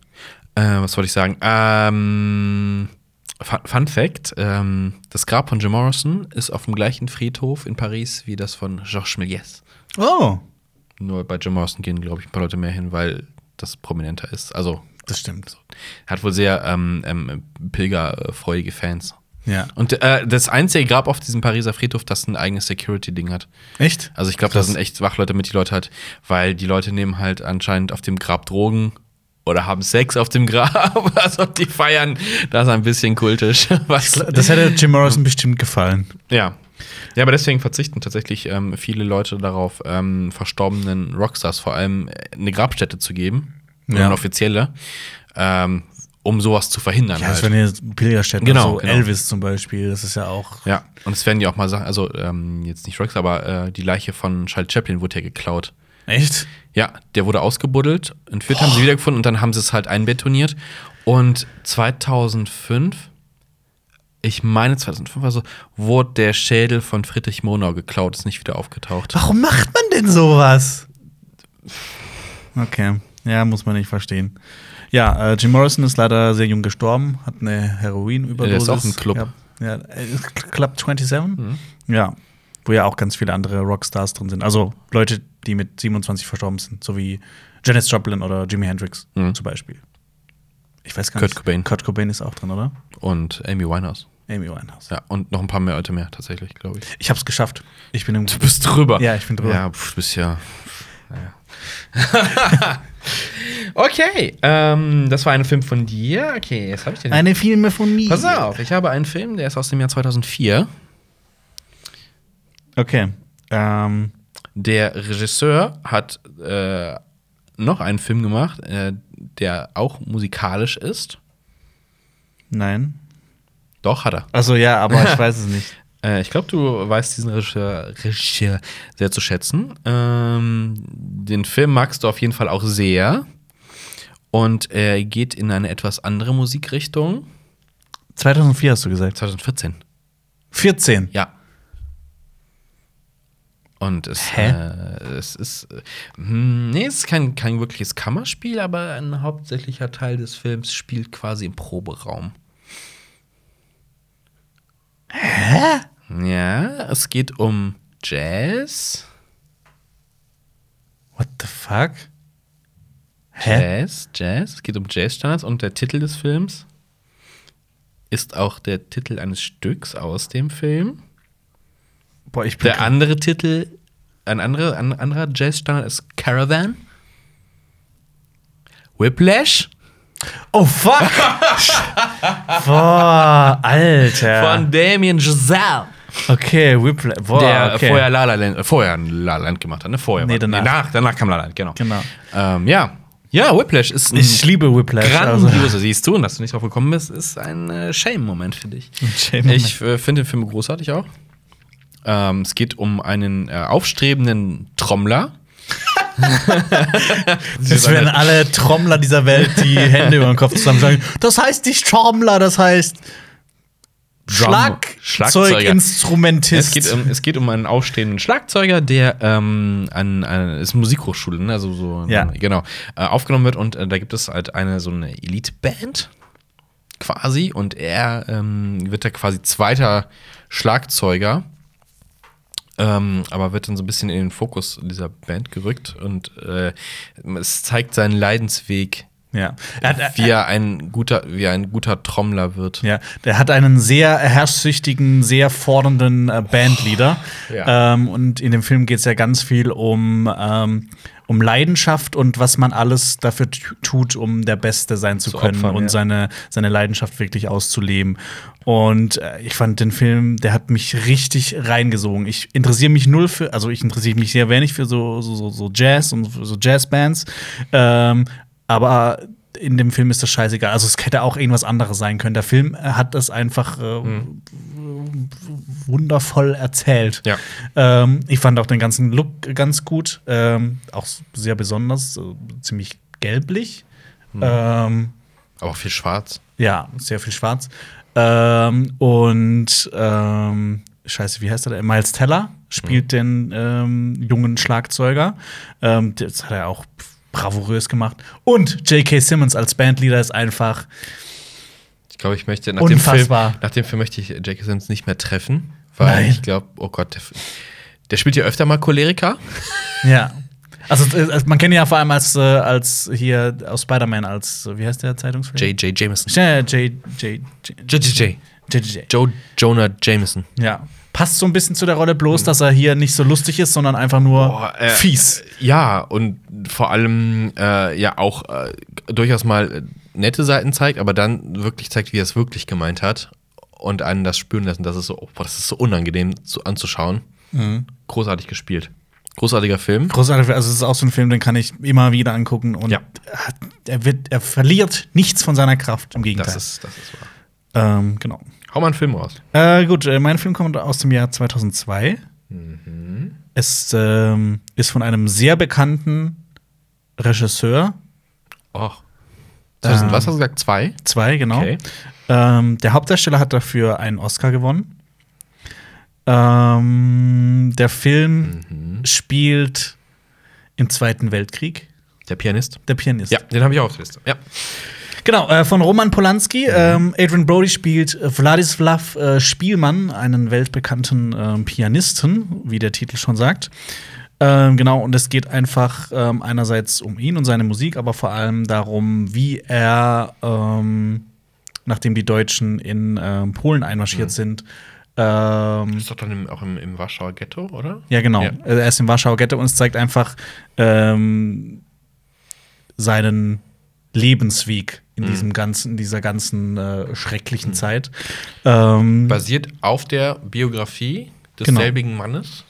S1: Äh, was wollte ich sagen? Ähm, Fun, Fact: ähm, Das Grab von Jim Morrison ist auf dem gleichen Friedhof in Paris wie das von Georges Méliès.
S2: oh,
S1: Nur bei Jim Morrison gehen, glaube ich, ein paar Leute mehr hin, weil das prominenter ist. Also,
S2: das stimmt.
S1: er hat wohl sehr ähm, ähm, pilgerfreudige Fans.
S2: Ja.
S1: Und äh, das einzige Grab auf diesem Pariser Friedhof, das ein eigenes Security-Ding hat.
S2: Echt?
S1: Also ich glaube, da sind echt Wachleute mit die Leute halt, weil die Leute nehmen halt anscheinend auf dem Grab Drogen oder haben Sex auf dem Grab. Also die feiern das ein bisschen kultisch. Was,
S2: Das hätte Jim Morrison bestimmt gefallen.
S1: ja. Ja, aber deswegen verzichten tatsächlich ähm, viele Leute darauf, ähm, verstorbenen Rockstars vor allem äh, eine Grabstätte zu geben.
S2: Ja.
S1: eine offizielle. Ähm, um sowas zu verhindern.
S2: Ja, das
S1: halt.
S2: wären jetzt Pilgerstätten.
S1: Genau,
S2: so
S1: genau.
S2: Elvis zum Beispiel, das ist ja auch.
S1: Ja, und es werden ja auch mal Sachen, also ähm, jetzt nicht Rockstar, aber äh, die Leiche von Charles Chaplin wurde ja geklaut.
S2: Echt?
S1: Ja, der wurde ausgebuddelt, entführt haben sie wiedergefunden und dann haben sie es halt einbetoniert. Und 2005, ich meine 2005 also, wurde der Schädel von Friedrich Monau geklaut, ist nicht wieder aufgetaucht.
S2: Warum macht man denn sowas? Okay, ja, muss man nicht verstehen. Ja, äh, Jim Morrison ist leider sehr jung gestorben, hat eine Heroinüberdosis.
S1: Der ist auch im Club.
S2: Ja, ja äh, Club 27? Ja, wo ja auch ganz viele andere Rockstars drin sind. Also Leute, die mit 27 verstorben sind, so wie Janis Joplin oder Jimi Hendrix
S1: Mhm.
S2: zum Beispiel. Ich weiß gar
S1: Kurt
S2: nicht.
S1: Cobain.
S2: Kurt Cobain ist auch drin, oder?
S1: Und Amy Winehouse.
S2: Amy Winehouse.
S1: Ja, und noch ein paar mehr Leute mehr, tatsächlich, glaube ich.
S2: Ich hab's geschafft. Ich bin im
S1: Du bist drüber.
S2: Ja, ich bin drüber.
S1: Ja, pf, du bist ja. Naja. okay, ähm, das war ein Film von dir. Okay, jetzt habe ich den.
S2: Eine Filme von mir.
S1: Pass auf, ich habe einen Film, der ist aus dem Jahr 2004.
S2: Okay. Ähm,
S1: Der Regisseur hat äh, noch einen Film gemacht, äh, der auch musikalisch ist.
S2: nein.
S1: Doch, hat er.
S2: Also ja, aber ich weiß es nicht.
S1: Äh, ich glaube, du weißt diesen Regisseur, Regisseur sehr zu schätzen. Ähm, den Film magst du auf jeden Fall auch sehr. Und er geht in eine etwas andere Musikrichtung.
S2: 2004 hast du gesagt.
S1: 2014.
S2: 14.
S1: Ja. Und es
S2: Hä?
S1: Äh, es ist. Äh, hm, nee, es ist kein, kein wirkliches Kammerspiel, aber ein hauptsächlicher Teil des Films spielt quasi im Proberaum.
S2: Hä?
S1: Ja, es geht um Jazz.
S2: What the fuck?
S1: Jazz, Jazz. Es geht um Jazzstandards und der Titel des Films ist auch der Titel eines Stücks aus dem Film.
S2: Boah, ich
S1: Der andere Titel, ein anderer, ein anderer Jazzstandard ist Caravan. Whiplash
S2: Oh fuck! Boah, Alter.
S1: von Damien Giselle.
S2: okay, Whiplash. Boah,
S1: der
S2: okay.
S1: vorher La La Land, äh, vorher La La Land gemacht hat, ne? Vorher.
S2: Nee,
S1: war-
S2: danach.
S1: danach, kam La La Land, genau.
S2: Genau.
S1: Ähm, ja. Ja, Whiplash ist ein
S2: Ich liebe Whiplash. Also.
S1: grandiose, siehst du, und dass du nicht drauf gekommen bist, ist ein äh, Shame-Moment für dich.
S2: Shame-Moment.
S1: Ich äh, finde den Film großartig auch. Ähm, es geht um einen äh, aufstrebenden Trommler.
S2: Das werden alle Trommler dieser Welt die Hände über den Kopf zusammen sagen. Das heißt nicht Trommler, das heißt
S1: Drum-
S2: Schlagzeuginstrumentist.
S1: Es geht, um, es geht um einen aufstehenden Schlagzeuger, der ähm, an, an ist Musikhochschule, ne? also so
S2: Ja.
S1: genau äh, aufgenommen wird und äh, da gibt es halt eine so eine Elite-Band quasi und er ähm, wird da quasi zweiter Schlagzeuger, ähm, aber wird dann so ein bisschen in den Fokus dieser Band gerückt und äh, es zeigt seinen Leidensweg,
S2: ja. Er hat,
S1: wie er ein guter, wie ein guter Trommler wird.
S2: Ja, der hat einen sehr herrschsüchtigen, sehr fordernden äh, Bandleader.
S1: Ja.
S2: Ähm, und in dem Film geht es ja ganz viel um, ähm, um Leidenschaft und was man alles dafür tut, um der Beste sein zu
S1: Zu
S2: können
S1: opfern,
S2: und
S1: ja.
S2: seine, seine Leidenschaft wirklich auszuleben. Und äh, ich fand den Film, der hat mich richtig reingesogen. Ich interessiere mich null für, also ich interessiere mich sehr wenig für so, so, so, so Jazz und so Jazzbands. Ähm, aber in dem Film ist das scheißegal. Also es hätte auch irgendwas anderes sein können. Der Film hat das einfach äh, wundervoll erzählt.
S1: Ja.
S2: Ähm, ich fand auch den ganzen Look ganz gut. Ähm, auch sehr besonders, so ziemlich gelblich. Ähm,
S1: Aber auch viel schwarz.
S2: ja, sehr viel schwarz. Ähm, und ähm, scheiße, wie heißt er? Miles Teller spielt den ähm, jungen Schlagzeuger. Das hat er auch bravourös gemacht. Und J.K. Simmons als Bandleader ist einfach
S1: Ich glaube, ich möchte nach dem, Film,
S2: Unfassbar.
S1: nach dem Film möchte ich Jackie Simmons nicht mehr treffen, weil
S2: Nein.
S1: ich glaube, oh Gott, der, der spielt ja öfter mal Choleriker.
S2: Ja. Also, äh, man kennt ihn ja vor allem als, äh, als hier aus Spider-Man als, äh, wie heißt der Zeitungsfilm?
S1: J.J. Jameson. J.J.
S2: J. J.
S1: Joe Jonah Jameson.
S2: Ja. Passt so ein bisschen zu der Rolle, bloß dass er hier nicht so lustig ist, sondern einfach nur
S1: Boah, äh,
S2: fies.
S1: Ja, und vor allem äh, ja auch äh, durchaus mal äh, nette Seiten zeigt, aber dann wirklich zeigt, wie er es wirklich gemeint hat und einen das spüren lassen, dass es so, oh, das ist so unangenehm zu, anzuschauen.
S2: Mhm.
S1: Großartig gespielt. Großartiger Film.
S2: Großartig, also es ist auch so ein Film, den kann ich immer wieder angucken und
S1: Ja.
S2: er, wird, er verliert nichts von seiner Kraft, im Gegenteil.
S1: Das ist, das ist wahr.
S2: ähm, genau.
S1: Hau mal einen Film raus.
S2: Äh, gut, äh, mein Film kommt aus dem Jahr 2002.
S1: Mhm.
S2: Es ähm, ist von einem sehr bekannten Regisseur,
S1: Och. 2000,
S2: Ähm,
S1: was hast du gesagt? Zwei?
S2: zwei, genau.
S1: Okay.
S2: Ähm, der Hauptdarsteller hat dafür einen Oscar gewonnen. Ähm, der Film
S1: Mhm.
S2: spielt im Zweiten Weltkrieg.
S1: Der Pianist?
S2: Der Pianist.
S1: Ja, den habe ich auch auf der Liste. Ja.
S2: Genau, äh, von Roman Polanski. Ähm, Adrian Brody spielt äh, Wladislav äh, Spielmann, einen weltbekannten ähm, Pianisten, wie der Titel schon sagt. Ähm, genau, und es geht einfach ähm, einerseits um ihn und seine Musik, aber vor allem darum, wie er, ähm, nachdem die Deutschen in ähm, Polen einmarschiert sind, ähm,
S1: Ist doch dann im, auch im, im Warschauer Ghetto, oder?
S2: ja, genau.
S1: Ja.
S2: Er ist im Warschauer Ghetto und es zeigt einfach ähm, seinen Lebensweg in
S1: Mhm.
S2: diesem ganzen, in dieser ganzen äh, schrecklichen Zeit. Ähm,
S1: Basiert auf der Biografie desselbigen Mannes.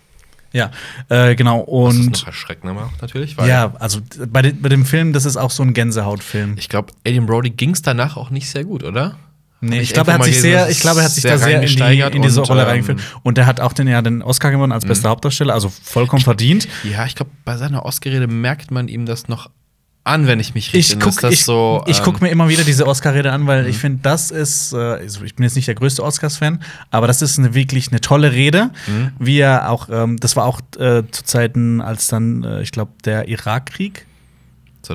S2: ja, äh, genau.
S1: Was es
S2: Und
S1: noch erschreckender macht, natürlich.
S2: Ja, also bei, de, bei dem Film, das ist auch so ein Gänsehautfilm.
S1: Ich glaube, Adrian Brody ging es danach auch nicht sehr gut, oder?
S2: Nee,
S1: Hab
S2: ich glaube, er hat sich sehr, ich glaube, er hat sich
S1: sehr
S2: da sehr in, die, in diese
S1: und,
S2: Rolle
S1: ähm,
S2: reingeführt. Und er hat auch den, ja, den Oscar gewonnen als bester Hauptdarsteller, also vollkommen verdient.
S1: Ja, ich glaube, bei seiner Oscar-Rede merkt man ihm das noch an, wenn ich mich richtig
S2: Ich gucke
S1: das
S2: ich,
S1: so.
S2: ich
S1: ähm,
S2: guck mir immer wieder diese Oscar-Rede an, weil ich finde, das ist, äh, also ich bin jetzt nicht der größte Oscars-Fan, aber das ist eine, wirklich eine tolle Rede. Wie er auch, ähm, das war auch äh, zu Zeiten, als dann, äh, ich glaube, der Irakkrieg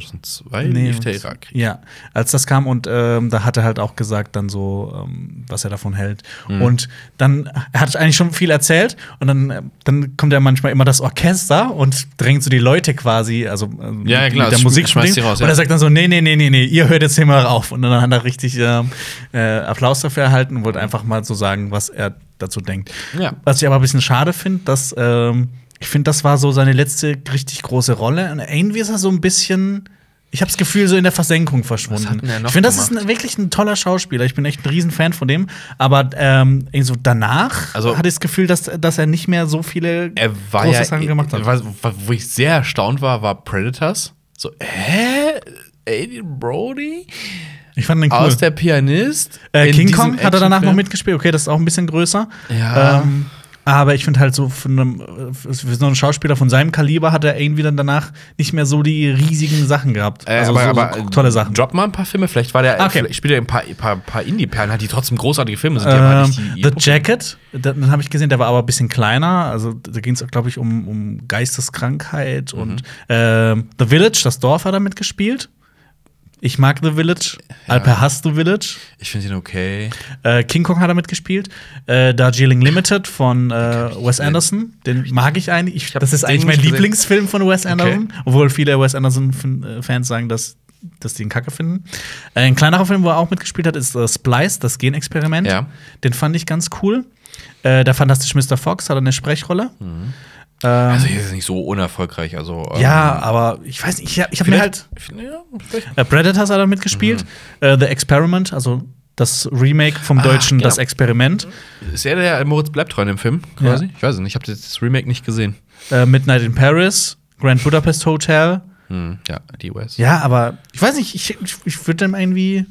S1: 2002 lief der Irakkrieg.
S2: Ja, als das kam und ähm, da hat er halt auch gesagt, dann so, ähm, was er davon hält.
S1: Mhm.
S2: Und dann, er hat eigentlich schon viel erzählt und dann, äh, dann kommt ja manchmal immer das Orchester und drängt so die Leute quasi, also ähm,
S1: Ja, ja, klar,
S2: mit der Musik
S1: schmeißt die raus,
S2: Und
S1: ja.
S2: er sagt dann so, nee, nee, nee, nee, nee, ihr hört jetzt hier mal auf. Und dann hat er richtig ähm, äh, Applaus dafür erhalten und wollte einfach mal so sagen, was er dazu denkt.
S1: Ja.
S2: Was ich aber ein bisschen schade finde, dass ähm, ich finde, das war so seine letzte richtig große Rolle. Und irgendwie ist er so ein bisschen. Ich habe das Gefühl, so in der Versenkung verschwunden.
S1: Er
S2: ich finde, das ist ein, wirklich ein toller Schauspieler. Ich bin echt ein Riesenfan von dem. Aber ähm, so danach
S1: Also-
S2: hatte ich das Gefühl, dass, dass er nicht mehr so viele
S1: Er war
S2: große
S1: ja,
S2: Sachen gemacht hat.
S1: Was, wo ich sehr erstaunt war, war Predators. So, hä? Adrian Brody?
S2: Ich fand den cool.
S1: Aus der Pianist?
S2: Äh,
S1: in
S2: King Kong hat er danach noch mitgespielt. Okay, das ist auch ein bisschen größer.
S1: Ja.
S2: Ähm, aber ich finde halt so für, einem, für so einen Schauspieler von seinem Kaliber hat er irgendwie dann danach nicht mehr so die riesigen Sachen gehabt.
S1: Äh,
S2: also
S1: aber,
S2: so,
S1: aber
S2: so tolle Sachen.
S1: Drop mal ein paar Filme. Vielleicht war der,
S2: Okay.
S1: vielleicht spielt er ein paar, paar, paar Indie-Perlen, hat die trotzdem großartige Filme sind. Die
S2: Ähm,
S1: nicht die,
S2: The Jacket, den habe ich gesehen, der war aber ein bisschen kleiner. Also da ging es, glaube ich, um, um Geisteskrankheit
S1: Mhm.
S2: und ähm, The Village, das Dorf hat er mitgespielt. Ich mag The Village. Alper hasst The Village.
S1: Ich finde ihn okay.
S2: Äh, King Kong hat er mitgespielt. Äh, Darjeeling Limited von äh, Wes. Anderson. Den mag ich eigentlich. Ich, das ist eigentlich mein. Lieblingsfilm von Wes Anderson. Obwohl viele Wes Anderson-Fans sagen, dass, dass die ihn kacke finden. Äh, ein kleinerer Film, wo er auch mitgespielt hat, ist äh, Splice, das Genexperiment.
S1: Ja.
S2: Den fand ich ganz cool. Äh, der fantastische Mr. Fox hat eine Sprechrolle. Ähm,
S1: Also, hier ist es nicht so unerfolgreich. Also, ähm,
S2: ja, aber ich weiß nicht, ich, ich habe mir halt.
S1: Ja.
S2: Äh, Predators hat er mitgespielt. Äh, The Experiment, also das Remake vom
S1: Mhm. Ah,
S2: Deutschen
S1: genau.
S2: Das Experiment.
S1: Ist er der Moritz bleibt treu in dem Film? Quasi?
S2: Ja.
S1: Ich weiß es nicht. Ich habe das Remake nicht gesehen.
S2: Äh, Midnight in Paris, Grand Budapest Hotel.
S1: Hm, ja, die US.
S2: Ja, aber ich weiß nicht, ich, ich, ich würde dem irgendwie.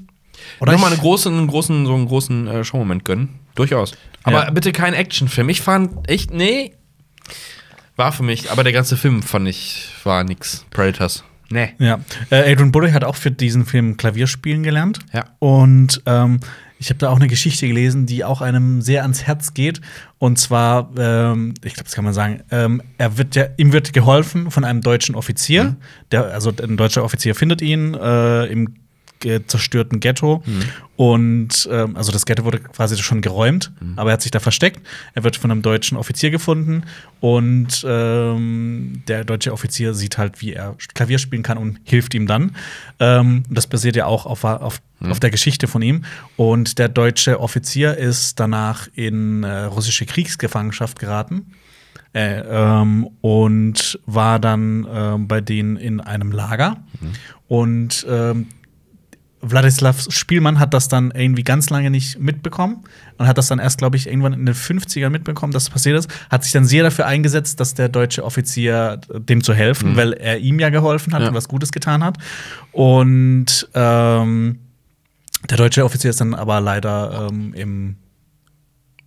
S1: Oder nochmal einen großen, einen großen, so einen großen äh, Showmoment gönnen. Durchaus. Aber
S2: Ja.
S1: bitte kein Actionfilm. Ich fand echt, nee. War für mich, aber der ganze Film fand ich, war nix. Predators. Nee.
S2: ja. Äh, Adrian Brody hat auch für diesen Film Klavierspielen gelernt.
S1: Ja.
S2: Und ähm, ich habe da auch eine Geschichte gelesen, die auch einem sehr ans Herz geht. Und zwar, ähm, ich glaube, das kann man sagen, ähm, er wird ja, ihm wird geholfen von einem deutschen Offizier. Der, also ein deutscher Offizier findet ihn äh, im zerstörten Ghetto. Und ähm, also das Ghetto wurde quasi schon geräumt, aber er hat sich da versteckt. Er wird von einem deutschen Offizier gefunden und ähm, der deutsche Offizier sieht halt, wie er Klavier spielen kann und hilft ihm dann. Ähm, das basiert ja auch auf, auf, auf der Geschichte von ihm. Und der deutsche Offizier ist danach in äh, russische Kriegsgefangenschaft geraten. Äh, ähm, und war dann ähm, bei denen in einem Lager. Und ähm, Wladislav Spielmann hat das dann irgendwie ganz lange nicht mitbekommen und hat das dann erst, glaube ich, irgendwann in den 50ern mitbekommen, dass das passiert ist. Hat sich dann sehr dafür eingesetzt, dass der deutsche Offizier dem zu helfen, weil er ihm ja geholfen hat
S1: Ja.
S2: und was Gutes getan hat. Und ähm, der deutsche Offizier ist dann aber leider ähm, im,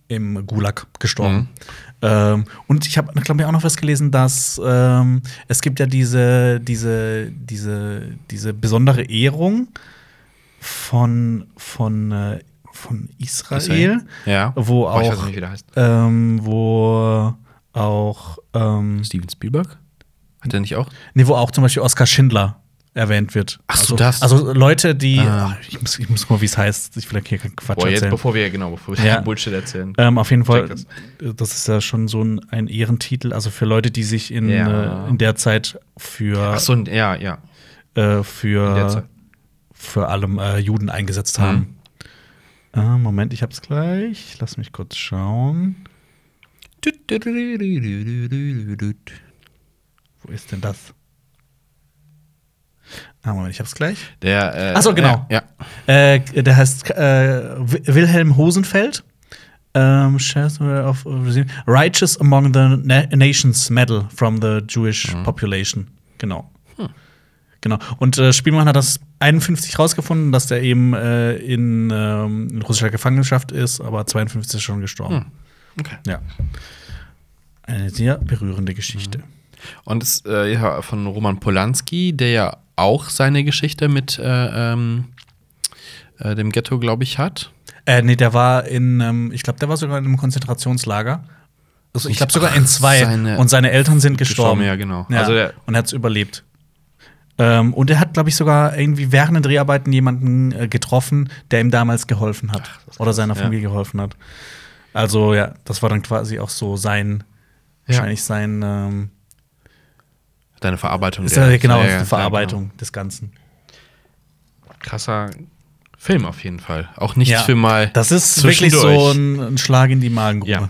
S2: im Gulag gestorben. Ähm, und ich habe, glaube ich, auch noch was gelesen, dass ähm, es gibt ja diese, diese, diese, diese besondere Ehrung von, von, äh, von Israel,
S1: Israel? Ja.
S2: wo
S1: weiß
S2: auch,
S1: nicht, wie der heißt.
S2: ähm, wo auch, ähm,
S1: Steven Spielberg? Hat er nicht auch?
S2: nee, wo auch zum Beispiel Oskar Schindler erwähnt wird.
S1: Ach so,
S2: also,
S1: das.
S2: Also Leute, die,
S1: Ah.
S2: ach, ich, muss, ich muss mal, wie es heißt, ich will hier keinen Quatsch
S1: Boah, jetzt,
S2: erzählen.
S1: bevor wir, genau, bevor wir
S2: Ja.
S1: Bullshit erzählen.
S2: Ähm, auf jeden Fall, das. das ist ja schon so ein, ein Ehrentitel, also für Leute, die sich in,
S1: Ja.
S2: äh, in der Zeit für,
S1: Ach so, ja, ja.
S2: äh,
S1: In der
S2: für, Für allem äh, Juden eingesetzt
S1: Mhm.
S2: haben. Äh, Moment, ich hab's gleich. Lass mich kurz schauen. Wo ist denn das? Ah, Moment, ich hab's gleich.
S1: Der, äh,
S2: Ach so, genau.
S1: Ja.
S2: Äh, der heißt äh, Wi- Wilhelm Hosenfeld. Ähm, Chancellor of Righteous Among the Na Nations Medal from the Jewish
S1: Mhm.
S2: Population. Genau.
S1: Hm.
S2: Genau. Und äh, Spielmann hat das 51 rausgefunden, dass der eben äh, in, ähm, in russischer Gefangenschaft ist, aber 52 ist schon gestorben.
S1: Hm. Okay.
S2: Ja. Eine sehr berührende Geschichte.
S1: Und es äh, ja, von Roman Polanski, der ja auch seine Geschichte mit äh, ähm, äh, dem Ghetto, glaube ich, hat.
S2: Äh, nee, der war in, ähm, ich glaube, der war sogar in einem Konzentrationslager. Also, ich glaube sogar in zwei.
S1: seine-
S2: und seine Eltern sind gestorben.
S1: ja, genau.
S2: Ja,
S1: Also
S2: und er hat es überlebt. Ähm, und er hat, glaube ich, sogar irgendwie während den Dreharbeiten jemanden äh, getroffen, der ihm damals geholfen hat.
S1: ist
S2: oder seiner
S1: ja.
S2: Familie geholfen hat. Also, ja, das war dann quasi auch so sein,
S1: Ja.
S2: wahrscheinlich sein, ähm,
S1: deine Verarbeitung.
S2: ist
S1: der-
S2: ja, genau,
S1: ja, ja,
S2: die
S1: klar,
S2: Verarbeitung des Ganzen.
S1: genau. Krasser Film auf jeden Fall. Auch nichts
S2: Ja.
S1: für mal.
S2: Das ist wirklich so ein, ein Schlag in die Magengrube.
S1: Ja,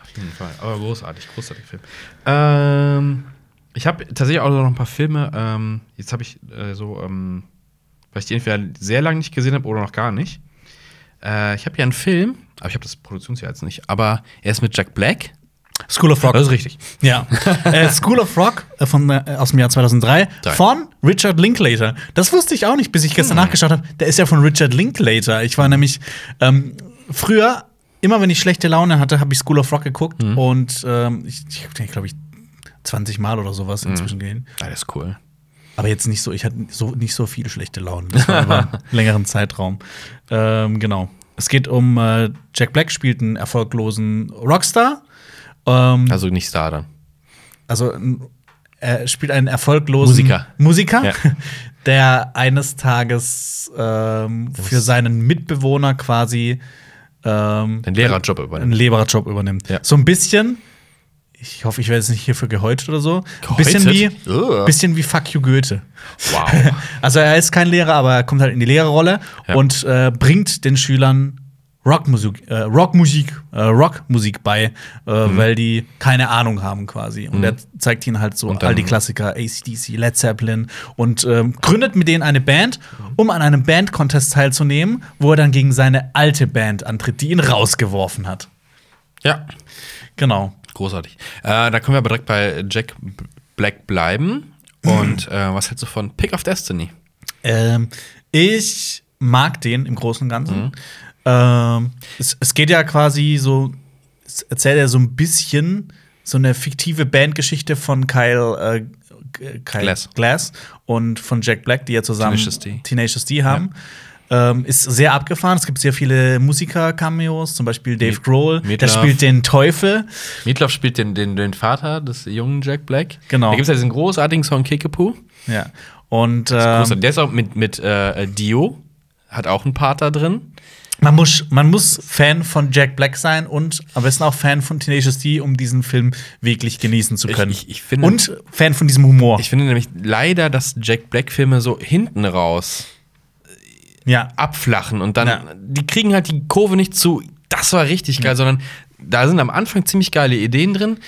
S1: auf jeden Fall. Aber großartig, großartiger Film. Ähm, ich habe tatsächlich auch noch ein paar Filme. Ähm, jetzt habe ich äh, so, ähm, weil ich die entweder sehr lange nicht gesehen habe oder noch gar nicht. Äh, ich habe hier einen Film, aber ich habe das Produktionsjahr jetzt nicht. Aber er ist mit Jack Black.
S2: School of Rock.
S1: Das ist richtig.
S2: Ja. äh, School of Rock äh, von, äh, aus dem Jahr 2003
S1: Drei.
S2: von Richard Linklater. Das wusste ich auch nicht, bis ich gestern nachgeschaut habe. Der ist ja von Richard Linklater. Ich war nämlich ähm, früher, immer wenn ich schlechte Laune hatte, habe ich School of Rock geguckt. Und ähm, ich, ich glaube ich, 20 Mal oder sowas inzwischen gesehen.
S1: Ah, das ist cool.
S2: Aber jetzt nicht so, ich hatte so, nicht so viele schlechte Launen. Das war über einen längeren Zeitraum. Ähm, genau. Es geht um äh, Jack Black spielt einen erfolglosen Rockstar. Ähm,
S1: Also nicht Star dann.
S2: also er spielt einen erfolglosen
S1: Musiker.
S2: Musiker
S1: Ja.
S2: der eines Tages ähm, für seinen Mitbewohner quasi ähm,
S1: Den Lehrerjob
S2: einen
S1: übernehmen.
S2: Lehrerjob übernimmt.
S1: Ja.
S2: So ein bisschen, ich hoffe, ich werde jetzt nicht hierfür gehäutet oder so. Ein bisschen wie,
S1: Gehäutet? Ugh.
S2: bisschen wie Fuck you Goethe.
S1: Wow.
S2: Also er ist kein Lehrer, aber er kommt halt in die Lehrerrolle
S1: Ja.
S2: und äh, bringt den Schülern Rockmusik, äh, Rockmusik, äh, Rockmusik bei, äh,
S1: Mhm.
S2: weil die keine Ahnung haben quasi. Und er zeigt ihnen halt so all die Klassiker, ACDC, Led Zeppelin und ähm, gründet mit denen eine Band,
S1: Mhm.
S2: um an einem Band-Contest teilzunehmen, wo er dann gegen seine alte Band antritt, die ihn rausgeworfen hat.
S1: ja,
S2: Genau.
S1: Großartig. Äh, da können wir aber direkt bei Jack Black bleiben. Und äh, was hältst du von Pick of Destiny?
S2: Ähm, ich mag den im Großen und Ganzen.
S1: Mhm.
S2: Ähm, es, es geht ja quasi so, es erzählt ja so ein bisschen so eine fiktive Bandgeschichte von Kyle, äh, Kyle
S1: Glass.
S2: Glass und von Jack Black, die ja zusammen
S1: Tenacious D.
S2: Tenacious D haben. Ähm, ist sehr abgefahren. Es gibt sehr viele Musiker-Cameos, zum Beispiel Dave Grohl, der
S1: Meatloaf.
S2: spielt den Teufel.
S1: Meatloaf spielt den, den, den Vater des jungen Jack Black.
S2: Genau.
S1: Da gibt es ja diesen großartigen Song Kickapoo.
S2: Ja. Und ähm,
S1: Der ist auch mit, mit äh, Dio. Hat auch einen Part da drin.
S2: Man muss, man muss Fan von Jack Black sein und am besten auch Fan von Tenacious D, um diesen Film wirklich genießen zu
S1: Ich-
S2: können.
S1: ich- ich finde-
S2: und Fan von diesem Humor.
S1: Ich finde nämlich leider, dass Jack Black-Filme so hinten raus
S2: ja.
S1: abflachen und dann,
S2: Ja.
S1: die kriegen halt die Kurve nicht zu, das war richtig geil, sondern da sind am Anfang ziemlich geile Ideen drin,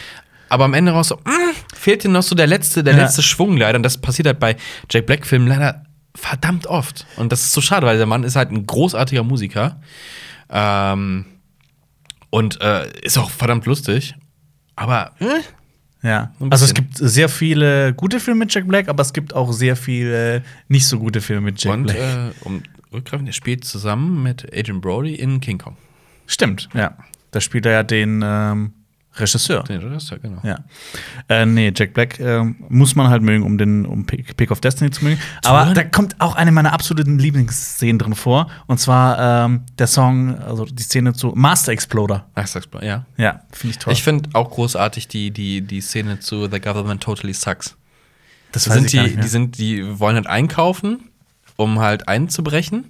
S1: aber am Ende raus so, mm, fehlt dir noch so der letzte, der
S2: Ja.
S1: letzte Schwung leider. Und das passiert halt bei Jack Black-Filmen leider verdammt oft. Und das ist so schade, weil der Mann ist halt ein großartiger Musiker. Ähm, und äh, ist auch verdammt lustig. Aber äh,
S2: Ja. Also es gibt sehr viele gute Filme mit Jack Black, aber es gibt auch sehr viele nicht so gute Filme mit Jack
S1: und
S2: Black.
S1: äh, um rückgreifen, der spielt zusammen mit Adrian Brody in King Kong.
S2: Stimmt, ja. Da spielt er ja den ähm, Regisseur.
S1: Den Regisseur, genau.
S2: Ja. Äh, nee, Jack Black ähm, muss man halt mögen, um den um Pick, of Destiny zu mögen. Aber
S1: hören?
S2: da kommt auch eine meiner absoluten Lieblingsszenen drin vor. Und zwar ähm, der Song, also die Szene zu Master Exploder.
S1: Sag's mal, ja.
S2: Ja, finde ich toll.
S1: Ich finde auch großartig die, die, die Szene zu The Government Totally Sucks.
S2: das
S1: Da sind die, die, sind, die wollen halt einkaufen, um halt einzubrechen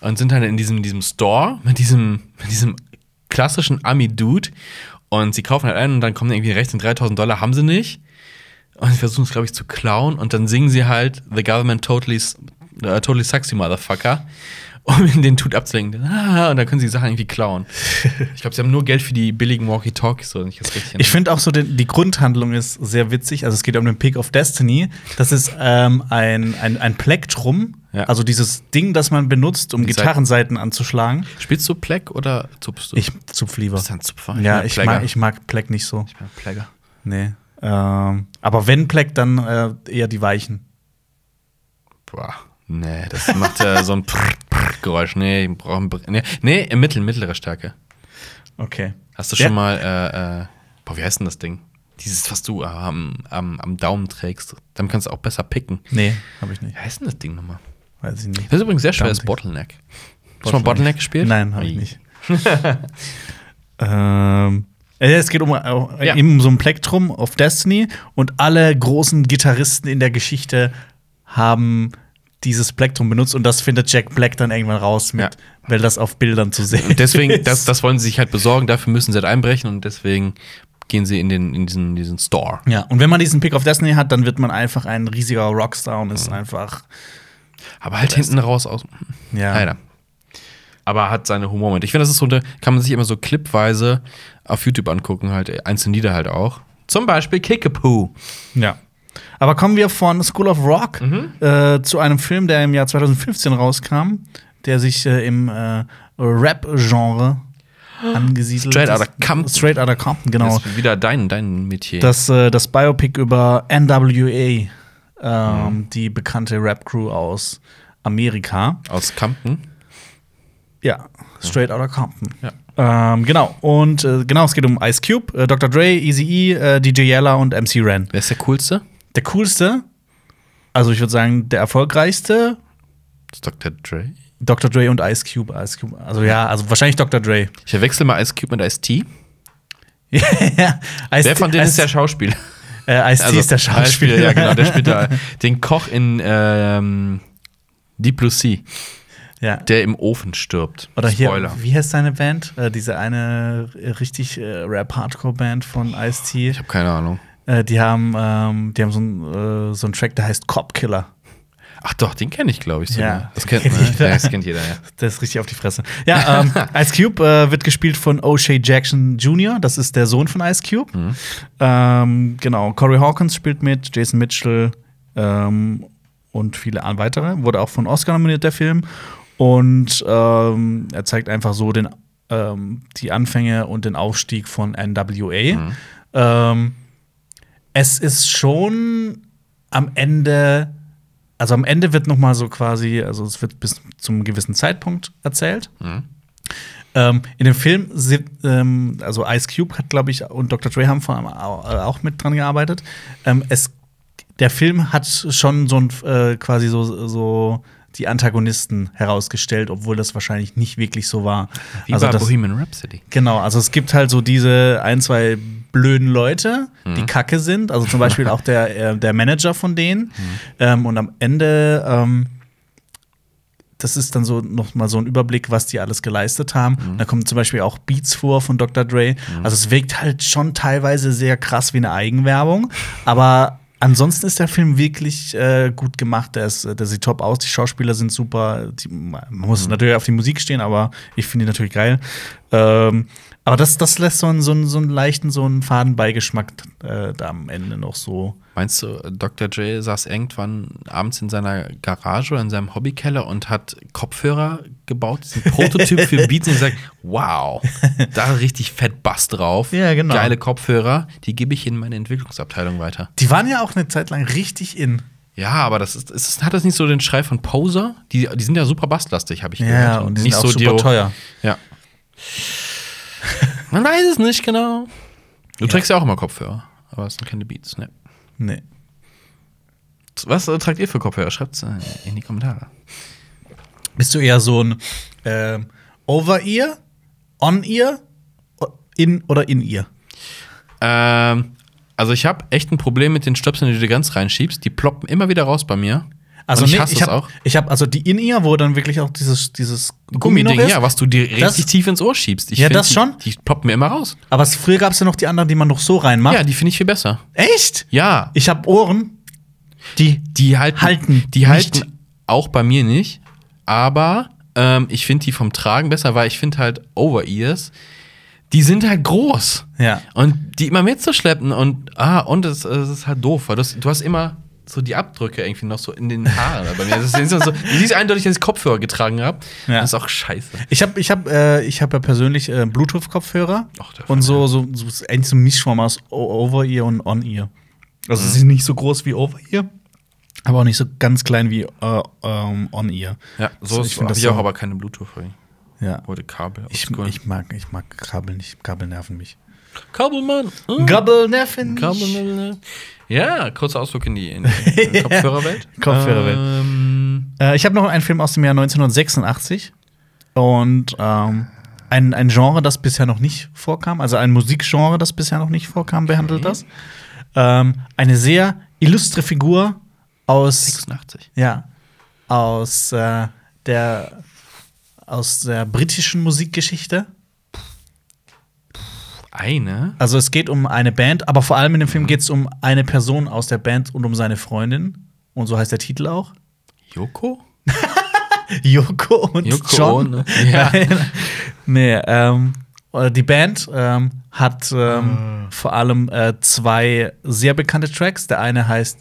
S1: und sind halt in diesem, diesem Store mit diesem, mit diesem klassischen Ami-Dude und sie kaufen halt ein und dann kommen irgendwie rechts und 3000 Dollar haben sie nicht und sie versuchen es, glaube ich, zu klauen und dann singen sie halt The Government Totally, äh, totally Sucks, you Motherfucker, um den Dude abzulenken. Ah, und dann können sie die Sachen irgendwie klauen. Ich glaube, sie haben nur Geld für die billigen Walkie-Talkies, so ich
S2: Ich finde auch so, die, die Grundhandlung ist sehr witzig. Also es geht um den Pick of Destiny. Das ist ähm, ein, ein, ein Plektrum.
S1: Ja.
S2: Also dieses Ding, das man benutzt, um Gitarrenseiten anzuschlagen.
S1: Spielst du Pleck oder zupfst du?
S2: Ich zupf lieber.
S1: bist ein Zupfer.
S2: Ja,
S1: bin
S2: ich mag, ich mag Pleck nicht so.
S1: Ich ein Plegger.
S2: Nee. Ähm, aber wenn Pleck, dann äh, eher die Weichen.
S1: Boah, nee, das macht ja so ein Prr, Prr Geräusch. Nee, ich brauche ein Br- nee, nee, im Mittel, mittlere Stärke.
S2: Okay.
S1: Hast du
S2: Ja.
S1: schon mal, äh, äh, boah, wie heißt denn das Ding? Dieses, was du am, am, am Daumen trägst. Damit kannst du auch besser picken.
S2: Nee, habe ich nicht.
S1: Wie heißt denn das Ding nochmal?
S2: Weiß ich nicht.
S1: Das ist übrigens sehr schwer, das
S2: Daumentricks.
S1: Bottleneck. Hast du mal Bottleneck gespielt?
S2: Nein, habe ich nicht. ähm, äh, es geht um, äh,
S1: Ja.
S2: eben um so ein Plektrum of Destiny und alle großen Gitarristen in der Geschichte haben dieses Plektrum benutzt und das findet Jack Black dann irgendwann raus mit,
S1: Ja.
S2: weil das auf Bildern zu sehen
S1: Und deswegen,
S2: ist.
S1: das, das wollen sie sich halt besorgen, dafür müssen sie halt einbrechen und deswegen gehen sie in, den, in diesen, diesen Store.
S2: ja, und wenn man diesen Pick of Destiny hat, dann wird man einfach ein riesiger Rockstar und ist einfach
S1: Aber halt hinten raus aus.
S2: ja.
S1: Leider. Aber hat seine Humormomente. Ich finde, das ist so eine, kann man sich immer so clipweise auf YouTube angucken, halt einzelne Lieder halt auch. Zum Beispiel Kickapoo.
S2: Ja. Aber kommen wir von School of Rock
S1: Mhm.
S2: äh, zu einem Film, der im Jahr 2015 rauskam, der sich äh, im äh, Rap-Genre angesiedelt
S1: Straight. Outta Compton.
S2: Straight Outta Compton, genau.
S1: Das ist wieder dein, dein Metier.
S2: Das, äh, das Biopic über NWA, ähm,
S1: Mhm.
S2: die bekannte Rap-Crew aus Amerika.
S1: aus Compton.
S2: Ja, Straight Outta Compton.
S1: Ja.
S2: Ähm, genau, und äh, genau, es geht um Ice Cube, äh, Dr. Dre, Eazy-E, äh, DJ Yella und MC Ren.
S1: Wer ist der coolste?
S2: Der coolste, also ich würde sagen, der erfolgreichste,
S1: Das ist Dr. Dre.
S2: Dr. Dre und Ice Cube. Ice Cube. Also ja, also wahrscheinlich Dr. Dre.
S1: Ich verwechsel mal Ice Cube mit Ice T.
S2: ja, Ice
S1: Wer von denen ist der Schauspieler?
S2: Äh, Ice T ist der Schauspieler.
S1: Ja, genau. Der spielt da den Koch in ähm, Deep Blue Sea,
S2: ja.
S1: der im Ofen stirbt.
S2: Oder hier,
S1: Spoiler.
S2: wie heißt seine Band? Äh, diese eine richtig äh, Rap-Hardcore-Band von Ice-T.
S1: Ich habe keine Ahnung.
S2: Äh, die haben, ähm, die haben so einen äh, so einen Track, der heißt Cop Killer.
S1: Ach doch, den kenne ich, glaube ich. Sogar.
S2: Ja,
S1: das kennt man.
S2: jeder.
S1: Das kennt jeder, ja.
S2: Das ist richtig auf die Fresse. Ja, ähm, Ice Cube äh, wird gespielt von O'Shea Jackson Jr., das ist der Sohn von Ice Cube.
S1: Mhm.
S2: Ähm, genau, Corey Hawkins spielt mit, Jason Mitchell ähm, und viele weitere. Wurde auch von Oscar nominiert, der Film. Und ähm, er zeigt einfach so den, ähm, die Anfänge und den Aufstieg von NWA.
S1: Mhm.
S2: Ähm, es ist schon am Ende, also am Ende wird noch mal so quasi, also es wird bis zum gewissen Zeitpunkt erzählt.
S1: Mhm.
S2: Ähm, in dem Film, ähm, also Ice Cube hat, glaube ich, und Dr. Dre haben vor allem äh, auch mit dran gearbeitet. Ähm, es, der Film hat schon so ein äh, quasi so, so die Antagonisten herausgestellt, obwohl das wahrscheinlich nicht wirklich so war.
S1: Wie
S2: also
S1: bei
S2: das,
S1: Bohemian Rhapsody.
S2: Genau, also es gibt halt so diese ein, zwei blöden Leute, die kacke sind. Also zum Beispiel auch der, äh, der Manager von denen. Ähm, und am Ende, ähm, das ist dann so noch mal so ein Überblick, was die alles geleistet haben. Und da kommen zum Beispiel auch Beats vor von Dr. Dre. Also es wirkt halt schon teilweise sehr krass wie eine Eigenwerbung. Aber ansonsten ist der Film wirklich äh, gut gemacht. Der, ist, der sieht top aus. Die Schauspieler sind super. Die, man muss natürlich auf die Musik stehen, aber ich finde die natürlich geil. Ähm, aber das, das lässt so einen, so einen, so einen leichten, so einen Fadenbeigeschmack äh, da am Ende noch so.
S1: Meinst du, Dr. Dre saß irgendwann abends in seiner Garage oder in seinem Hobbykeller und hat Kopfhörer gebaut, diesen Prototyp für Beats und gesagt, wow, da richtig fett Bass drauf.
S2: Ja, genau.
S1: Geile Kopfhörer, die gebe ich in meine Entwicklungsabteilung weiter.
S2: Die waren ja auch eine Zeit lang richtig in.
S1: Ja, aber das ist, ist hat das nicht so den Schrei von Poser? Die, die sind ja super basslastig, habe ich
S2: Ja,
S1: gehört.
S2: und die
S1: nicht
S2: sind auch super
S1: Dio-
S2: teuer.
S1: Ja. Man weiß es nicht genau. Du trägst ja auch immer Kopfhörer, aber es sind keine Beats, ne?
S2: Nee.
S1: Was äh, tragt ihr für Kopfhörer? Schreibt's äh, in die Kommentare.
S2: Bist du eher so ein ähm, Over-Ear, On-Ear, in oder in ihr?
S1: Ähm, also ich habe echt ein Problem mit den Stöpseln, die du ganz reinschiebst. Die ploppen immer wieder raus bei mir.
S2: Also
S1: Und ich
S2: nee, ich
S1: das
S2: habe
S1: auch.
S2: ich hab also die In-Ear, wo dann wirklich auch dieses dieses
S1: Gummiding,
S2: ist.
S1: ja, was du dir richtig
S2: Das-
S1: tief ins Ohr schiebst. Ich
S2: Ja, das
S1: die,
S2: schon.
S1: Die ploppen mir immer raus.
S2: Aber früher gab es ja noch die anderen, die man noch so reinmacht.
S1: Ja, die finde ich viel besser.
S2: Echt?
S1: Ja,
S2: Ich habe Ohren, die
S1: die halten,
S2: Halten
S1: die
S2: nicht.
S1: halten auch bei mir nicht. Aber ähm, ich finde die vom Tragen besser, weil ich finde halt Over-Ears, die sind halt groß.
S2: ja.
S1: Und die immer mitzuschleppen und ah, und es, es ist halt doof, weil das, du hast immer so die Abdrücke irgendwie noch so in den Haaren bei mir. Das ist so, du siehst eindeutig, dass ich Kopfhörer getragen habe.
S2: Ja.
S1: Das ist auch scheiße.
S2: Ich habe ich hab, äh, ich hab ja persönlich äh, Bluetooth-Kopfhörer und so, so, so eigentlich so ein Mischform aus Over-Ear und On-Ear. Also sie sind nicht so groß wie Over-Ear, aber auch nicht so ganz klein wie äh, ähm, On-Ear.
S1: Ja, so
S2: find
S1: habe ich auch,
S2: so-
S1: aber keine Bluetooth.
S2: Ja.
S1: Oder Kabel.
S2: Ich, ich, mag, ich mag Kabel nicht. Kabel nerven mich.
S1: Kabelmann. Hm?
S2: Gabel Nerven.
S1: Kabelmann. Ja, kurzer Ausflug in die, in die Kopfhörerwelt.
S2: Kopfhörerwelt.
S1: Ähm,
S2: Äh, ich habe noch einen Film aus dem Jahr 1986 und ähm, ein, ein Genre, das bisher noch nicht vorkam, also ein Musikgenre, das bisher noch nicht vorkam, behandelt
S1: Okay.
S2: das. Ähm, eine sehr illustre Figur aus
S1: 86.
S2: Ja, aus äh, der aus der britischen Musikgeschichte.
S1: Eine?
S2: Also es geht um eine Band, aber vor allem in dem Film geht es um eine Person aus der Band und um seine Freundin. Und so heißt der Titel auch.
S1: Yoko?
S2: Yoko und
S1: Yoko
S2: John.
S1: Ono. Ja.
S2: Nee, ähm, äh, die Band ähm, hat ähm, vor allem äh, zwei sehr bekannte Tracks. Der eine heißt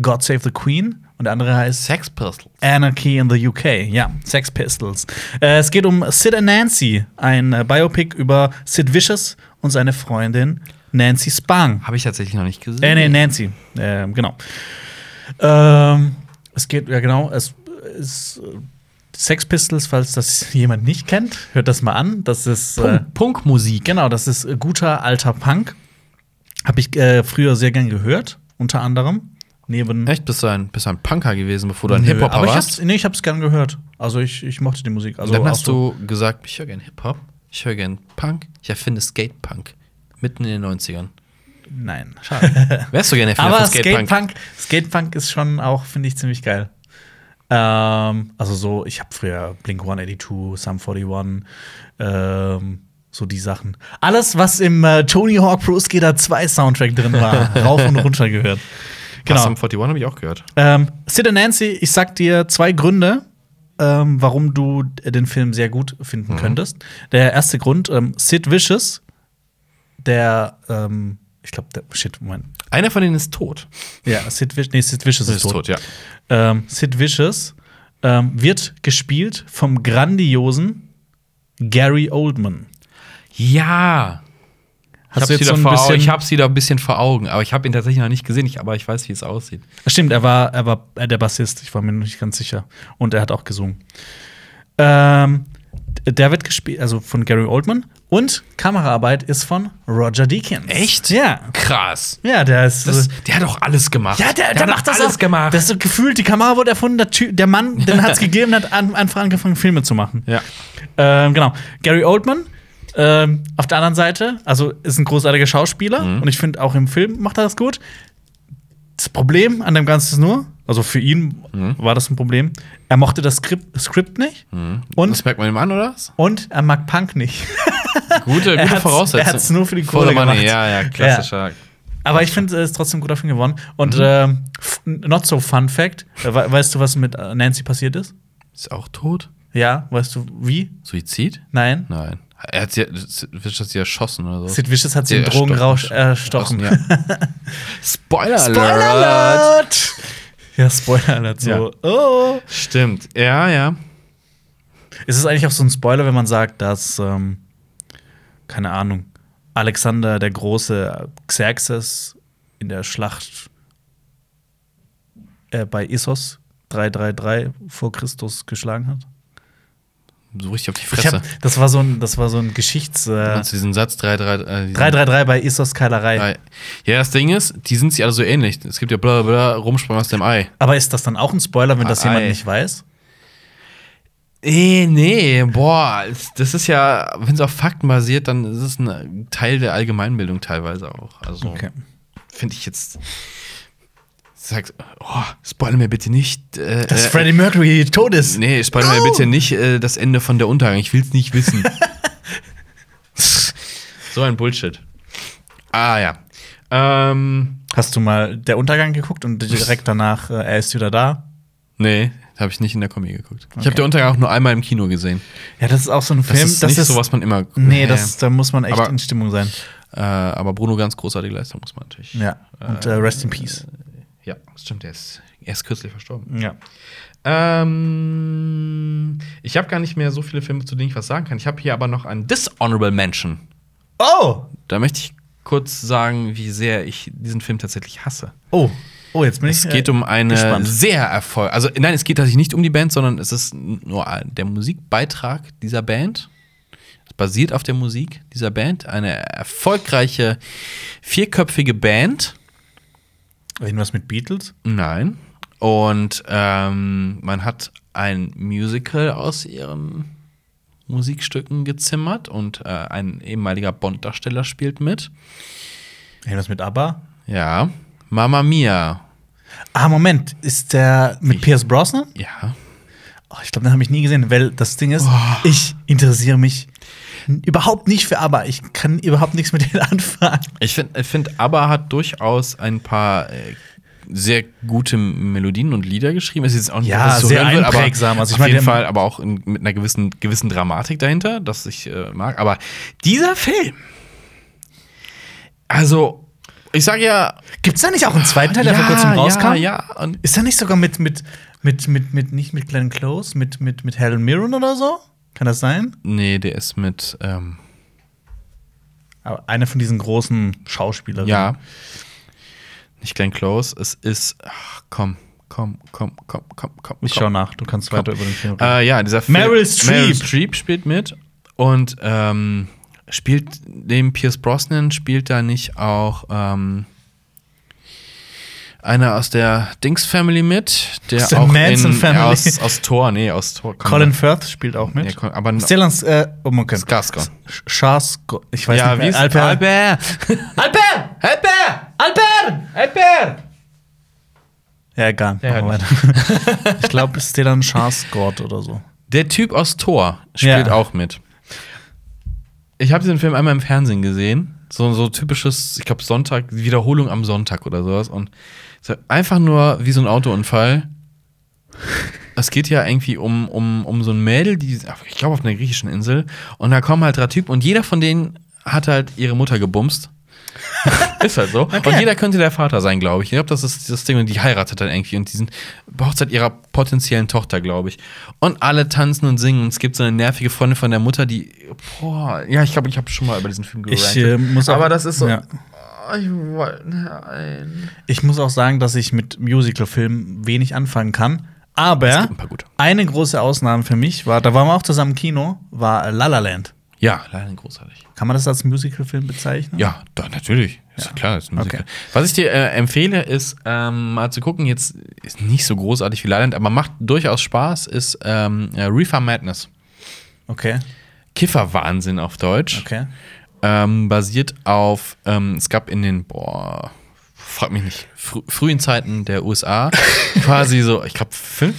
S2: God Save the Queen und der andere heißt
S1: Sex Pistols.
S2: Anarchy in the UK, ja, Sex Pistols. Äh, es geht um Sid and Nancy, ein äh, Biopic über Sid Vicious und seine Freundin Nancy Spang.
S1: Habe ich tatsächlich noch nicht gesehen.
S2: Äh, nee, Nancy, ähm, genau. Ähm, es geht, ja, genau, es ist äh, Sex Pistols, falls das jemand nicht kennt, hört das mal an. Das ist, äh,
S1: Punk, Punkmusik.
S2: genau, das ist äh, guter alter Punk. Habe ich äh, früher sehr gern gehört, unter anderem. Neben
S1: Echt? Bist du ein, bist du ein Punker gewesen, bevor du ein Hip-Hopper
S2: ich
S1: warst?
S2: hab's, nee, ich hab's gern gehört. Also ich, ich mochte die Musik. Also
S1: Und dann hast du gesagt, ich höre gern Hip-Hop, ich höre gern Punk, ich erfinde Skate-Punk. Mitten in den 90ern.
S2: Nein, schade.
S1: Wärst du gerne Erfinder
S2: aber
S1: von Skate-Punk?
S2: Skatepunk, Skatepunk ist schon auch, finde ich, ziemlich geil. Ähm, also so, ich habe früher Blink 182, Sum 41, ähm, so die Sachen. Alles, was im äh, Tony Hawk Pro Skater 2 Soundtrack drin war, rauf und runter gehört.
S1: Genau. Sum 41 habe ich auch gehört.
S2: Ähm, Sid und Nancy, ich sag dir zwei Gründe, ähm, warum du den Film sehr gut finden könntest. Der erste Grund, ähm, Sid Vicious, der, ähm, ich glaube, der, shit, Moment.
S1: Einer von denen ist tot.
S2: Ja, Sid Vicious, nee, Sid Vicious ist, tot.
S1: ja.
S2: Ähm, Sid Vicious ähm, wird gespielt vom grandiosen Gary Oldman.
S1: Ja. Ich
S2: Hast du jetzt
S1: wieder
S2: so bisschen-
S1: ich hab's wieder ein bisschen vor Augen, aber ich habe ihn tatsächlich noch nicht gesehen, ich, aber ich weiß, wie es aussieht.
S2: Stimmt, er war, er war äh, der Bassist, ich war mir noch nicht ganz sicher. Und er hat auch gesungen. Ähm, der wird gespielt, also von Gary Oldman. Und Kameraarbeit ist von Roger Deakins.
S1: Echt?
S2: Ja.
S1: Krass.
S2: Ja, der ist.
S1: Das, der hat doch alles gemacht.
S2: ja, der, der,
S1: hat
S2: macht das
S1: alles
S2: auch.
S1: gemacht.
S2: Das ist gefühlt, die Kamera wurde erfunden, der, Typ, der Mann, den hat es gegeben, der hat an, einfach angefangen, Filme zu machen.
S1: ja.
S2: Ähm, genau. Gary Oldman. Ähm, auf der anderen Seite, also ist ein großartiger Schauspieler
S1: Mhm.
S2: und ich finde auch im Film macht er das gut. Das Problem an dem Ganzen ist nur, also für ihn
S1: Mhm.
S2: war das ein Problem, er mochte das Skript, Skript nicht und,
S1: das merkt man ihm an, oder? was?
S2: und er mag Punk nicht.
S1: Gute,
S2: Er
S1: gute Voraussetzung.
S2: er hat's nur für die Kohle gemacht.
S1: ja, ja, klassischer.
S2: Aber ich finde, es ist trotzdem ein guter Film geworden. Und
S1: Mhm.
S2: f- not so fun fact, äh, we weißt du, was mit äh, Nancy passiert ist?
S1: Ist auch tot?
S2: Ja, weißt du wie?
S1: Suizid?
S2: Nein.
S1: Nein. Er hat sie, Wisch hat sie erschossen oder so.
S2: Sid Vicious hat sie
S1: Sie
S2: im Drogenrausch
S1: erstochen.
S2: erstochen.
S1: Ja. Spoiler,
S2: Spoiler
S1: Alert!
S2: Alert! Ja, Spoiler Alert. So.
S1: Ja.
S2: Oh.
S1: Stimmt. Ja, ja.
S2: Ist es eigentlich auch so ein Spoiler, wenn man sagt, dass, ähm, keine Ahnung, Alexander der Große Xerxes in der Schlacht äh, bei Issos 333 vor Christus geschlagen hat?
S1: So richtig auf die Fresse.
S2: hab, das, war so ein, das war so ein Geschichts. Äh,
S1: diesen Satz 3, 3, äh,
S2: 333 bei Issos Keilerei.
S1: Ei. Ja, das Ding ist, die sind sich alle so ähnlich. Es gibt ja bla bla Rumsprung aus dem Ei.
S2: Aber ist das dann auch ein Spoiler, wenn das
S1: Ah,
S2: jemand
S1: ei.
S2: nicht weiß?
S1: Eh, nee, boah, das ist ja, wenn es auf Fakten basiert, dann ist es ein Teil der Allgemeinbildung teilweise auch. Also finde ich jetzt. Sagt, oh, spoilere mir bitte nicht. Äh,
S2: Dass
S1: äh,
S2: Freddie Mercury tot ist.
S1: Nee, spoilere mir
S2: No!
S1: bitte nicht äh, das Ende von der Untergang. Ich will es nicht wissen. so ein Bullshit. Ah ja. Ähm,
S2: Hast du mal der Untergang geguckt und direkt danach, äh, er ist wieder da?
S1: nee, habe ich nicht in der Kombi geguckt. Ich
S2: Okay.
S1: habe der Untergang auch nur einmal im Kino gesehen.
S2: Ja, das ist auch so ein
S1: Das
S2: Film.
S1: ist nicht so, was man immer.
S2: Nee,
S1: Äh,
S2: das, da muss man echt
S1: Aber-
S2: in Stimmung sein.
S1: Äh, aber Bruno ganz großartige Leistung, muss man natürlich.
S2: Ja. Und äh, Rest in Peace.
S1: Ja, stimmt, er ist, er ist kürzlich verstorben.
S2: Ja.
S1: Ähm, ich habe gar nicht mehr so viele Filme, zu denen ich was sagen kann. Ich habe hier aber noch einen Dishonorable Mention.
S2: Oh!
S1: Da möchte ich kurz sagen, wie sehr ich diesen Film tatsächlich hasse.
S2: Oh. Oh, jetzt bin
S1: Es
S2: ich.
S1: geht
S2: äh,
S1: um eine
S2: gespannt.
S1: sehr Erfolg. Also, nein, es geht tatsächlich nicht um die Band, sondern es ist nur der Musikbeitrag dieser Band. basiert auf der Musik dieser Band. Eine erfolgreiche vierköpfige Band.
S2: Irgendwas mit Beatles?
S1: Nein. Und ähm, man hat ein Musical aus ihren Musikstücken gezimmert und äh, ein ehemaliger Bond-Darsteller spielt mit.
S2: Irgendwas mit ABBA?
S1: Ja. Mamma Mia.
S2: Ah, Moment, ist der mit Pierce Brosnan?
S1: Ja.
S2: Oh, ich glaube, den habe ich nie gesehen, weil das Ding ist, ich interessiere mich überhaupt nicht für ABBA. Ich kann überhaupt nichts mit denen anfangen.
S1: Ich finde, ich find, ABBA hat durchaus ein paar äh, sehr gute Melodien und Lieder geschrieben. Es ist jetzt auch nicht,
S2: Ja,
S1: so
S2: sehr
S1: hören will,
S2: einprägsam.
S1: Aber
S2: Also ich
S1: auf jeden Fall, aber auch in, mit einer gewissen, gewissen Dramatik dahinter, das ich äh, mag. Aber dieser Film, also, ich sage ja.
S2: Gibt's da nicht auch einen zweiten Teil, der vor kurzem rauskam?
S1: Ja, ja. Und
S2: Ist der nicht sogar mit, mit, mit, mit, mit nicht mit Glenn Close, mit, mit, mit Helen Mirren oder so? Kann das sein?
S1: nee, der ist mit. Ähm,
S2: Aber einer von diesen großen Schauspielern.
S1: ja. Nicht Glenn Close. Es ist. Ach, komm, komm, komm, komm, komm, komm.
S2: Ich
S1: komm.
S2: schau nach, du kannst weiter über den Film reden.
S1: Äh, ja, dieser Film.
S2: Meryl Streep.
S1: Meryl Streep spielt mit und ähm, spielt neben Pierce Brosnan spielt da nicht auch ähm, einer aus der Dings Family mit, der
S2: Aus der
S1: auch
S2: Manson
S1: in,
S2: Family.
S1: aus, aus Thor, nee, aus Thor.
S2: Colin
S1: er.
S2: Firth spielt auch mit.
S1: Ja, aber
S2: Stellan, äh, oh, okay.
S1: Skarsgård.
S2: Sch- Skarsgård. Ich weiß
S1: ja,
S2: nicht
S1: wie
S2: mehr.
S1: ist
S2: Albert.
S1: Albert? Albert! Albert! Albert! Albert!
S2: Ja, egal.
S1: Ja,
S2: ich glaube, Stellan Skarsgård oder so.
S1: Der Typ aus Thor spielt
S2: Ja.
S1: auch mit. Ich habe diesen Film einmal im Fernsehen gesehen. So, so typisches, ich glaube, Sonntag, Wiederholung am Sonntag oder sowas. Und einfach nur wie so ein Autounfall. Es geht ja irgendwie um, um, um so ein Mädel, die, ich glaube, auf einer griechischen Insel. Und da kommen halt drei Typen und jeder von denen hat halt ihre Mutter gebumst. ist halt so. Und jeder könnte der Vater sein, glaube ich. Ich glaube, das ist das Ding. Und die heiratet dann irgendwie. Und die sind Hochzeit ihrer potenziellen Tochter, glaube ich. Und alle tanzen und singen. Und es gibt so eine nervige Freundin von der Mutter, die. Boah, ja, ich glaube, ich habe schon mal über diesen Film
S2: Ich
S1: gerantet.
S2: äh, muss auch,
S1: Aber das ist so.
S2: Ja.
S1: Oh, ich.
S2: Ich muss auch sagen, dass ich mit Musicalfilmen wenig anfangen kann. Aber
S1: ein paar gute.
S2: eine große Ausnahme für mich war, da waren wir auch zusammen im Kino, war La La Land.
S1: Ja, leider großartig.
S2: Kann man das als Musicalfilm bezeichnen?
S1: Ja, doch, natürlich. Ist ja. klar, ist ein Musical.
S2: Okay.
S1: Was ich dir äh, empfehle, ist ähm, mal zu gucken, jetzt ist nicht so großartig wie Leiland, aber macht durchaus Spaß, ist ähm, äh, Reefer Madness.
S2: Okay,
S1: Kifferwahnsinn auf Deutsch.
S2: okay.
S1: Ähm, basiert auf, ähm, es gab in den, boah, frag mich nicht, frü frühen Zeiten der USA quasi so, ich glaube,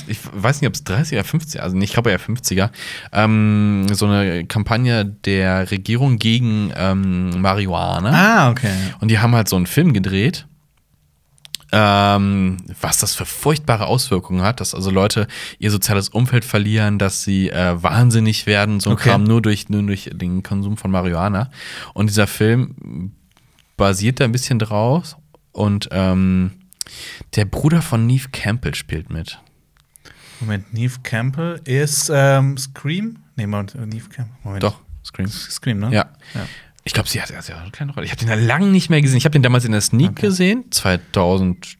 S1: ich weiß nicht, ob es 30er, 50er, also nicht, ich glaube eher 50er, ähm, so eine Kampagne der Regierung gegen ähm, Marihuana.
S2: Ah, okay.
S1: Und die haben halt so einen Film gedreht, ähm, was das für furchtbare Auswirkungen hat, dass also Leute ihr soziales Umfeld verlieren, dass sie äh, wahnsinnig werden, so ein
S2: Okay.
S1: Kram, nur durch, nur durch den Konsum von Marihuana. Und dieser Film basiert da ein bisschen drauf und ähm, der Bruder von Neve Campbell spielt mit.
S2: Moment, Neve Campbell ist ähm, Scream? Nee, Moment, äh, Neve Campbell. Moment.
S1: Doch, Scream.
S2: Scream, ne?
S1: Ja.
S2: Ja.
S1: Ich glaube, sie hat also eine kleine Rolle. Ich habe den ja lange nicht mehr gesehen. Ich habe den damals in der Sneak
S2: Okay.
S1: gesehen, 2006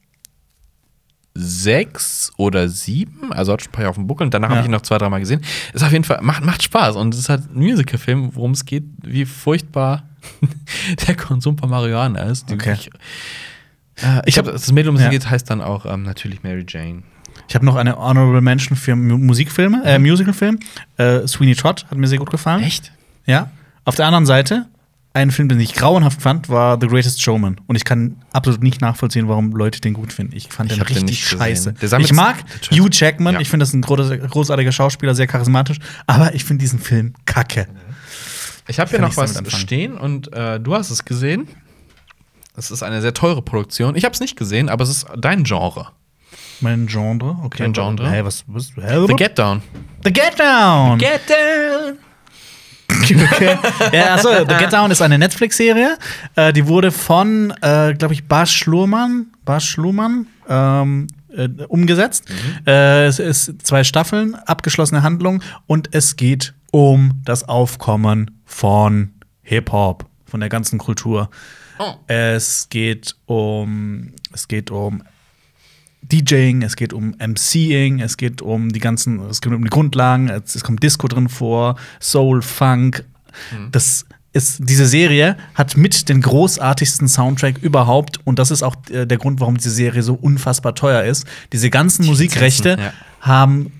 S1: oder 2007. Also hat schon ein paar Jahre auf dem Buckel. Und danach
S2: Ja.
S1: habe ich ihn noch zwei, dreimal gesehen. Ist auf jeden Fall, macht, macht Spaß. Und es ist halt ein Musical-Film, worum es geht, wie furchtbar der Konsum von Marihuana ist.
S2: Okay.
S1: wirklich- Äh, ich habe das Mädel, um
S2: Ja.
S1: geht, heißt dann auch ähm, natürlich Mary Jane.
S2: Ich habe noch eine Honorable Mention für Mu Musikfilme, äh, Musicalfilm. Äh, Sweeney Todd hat mir sehr gut gefallen.
S1: Echt?
S2: Ja. Auf der anderen Seite, ein Film, den ich grauenhaft fand, war The Greatest Showman. Und ich kann absolut nicht nachvollziehen, warum Leute den gut finden. Ich fand
S1: Ich
S2: den
S1: den
S2: richtig
S1: nicht gesehen.
S2: scheiße. Ich mag Hugh Jackman.
S1: Ja.
S2: Ich finde das ein groß- großartiger Schauspieler, sehr charismatisch. Aber ich finde diesen Film kacke.
S1: Ich habe hier noch was
S2: anfangen.
S1: stehen und äh, du hast es gesehen. Es ist eine sehr teure Produktion. Ich habe es nicht gesehen, aber es ist dein Genre.
S2: Mein Genre, okay.
S1: Dein Genre?
S2: Hey, was, was, hä?
S1: The Get Down.
S2: The Get Down!
S1: Get Down.
S2: Okay. ja, achso, The Get Down ist eine Netflix-Serie. Äh, die wurde von, äh, glaube ich, Bas Schlurmann, Bas Schlurmann ähm, äh, umgesetzt. Äh, es ist zwei Staffeln, abgeschlossene Handlung und es geht um das Aufkommen von Hip-Hop, von der ganzen Kultur.
S1: Oh.
S2: Es geht um, es geht um DJing, es geht um MCing, es geht um die ganzen, es geht um die Grundlagen, es, es kommt Disco drin vor, Soul, Funk, Das ist, diese Serie hat mit den großartigsten Soundtrack überhaupt und das ist auch äh, der Grund, warum diese Serie so unfassbar teuer ist. Diese ganzen Musikrechte
S1: ja.
S2: haben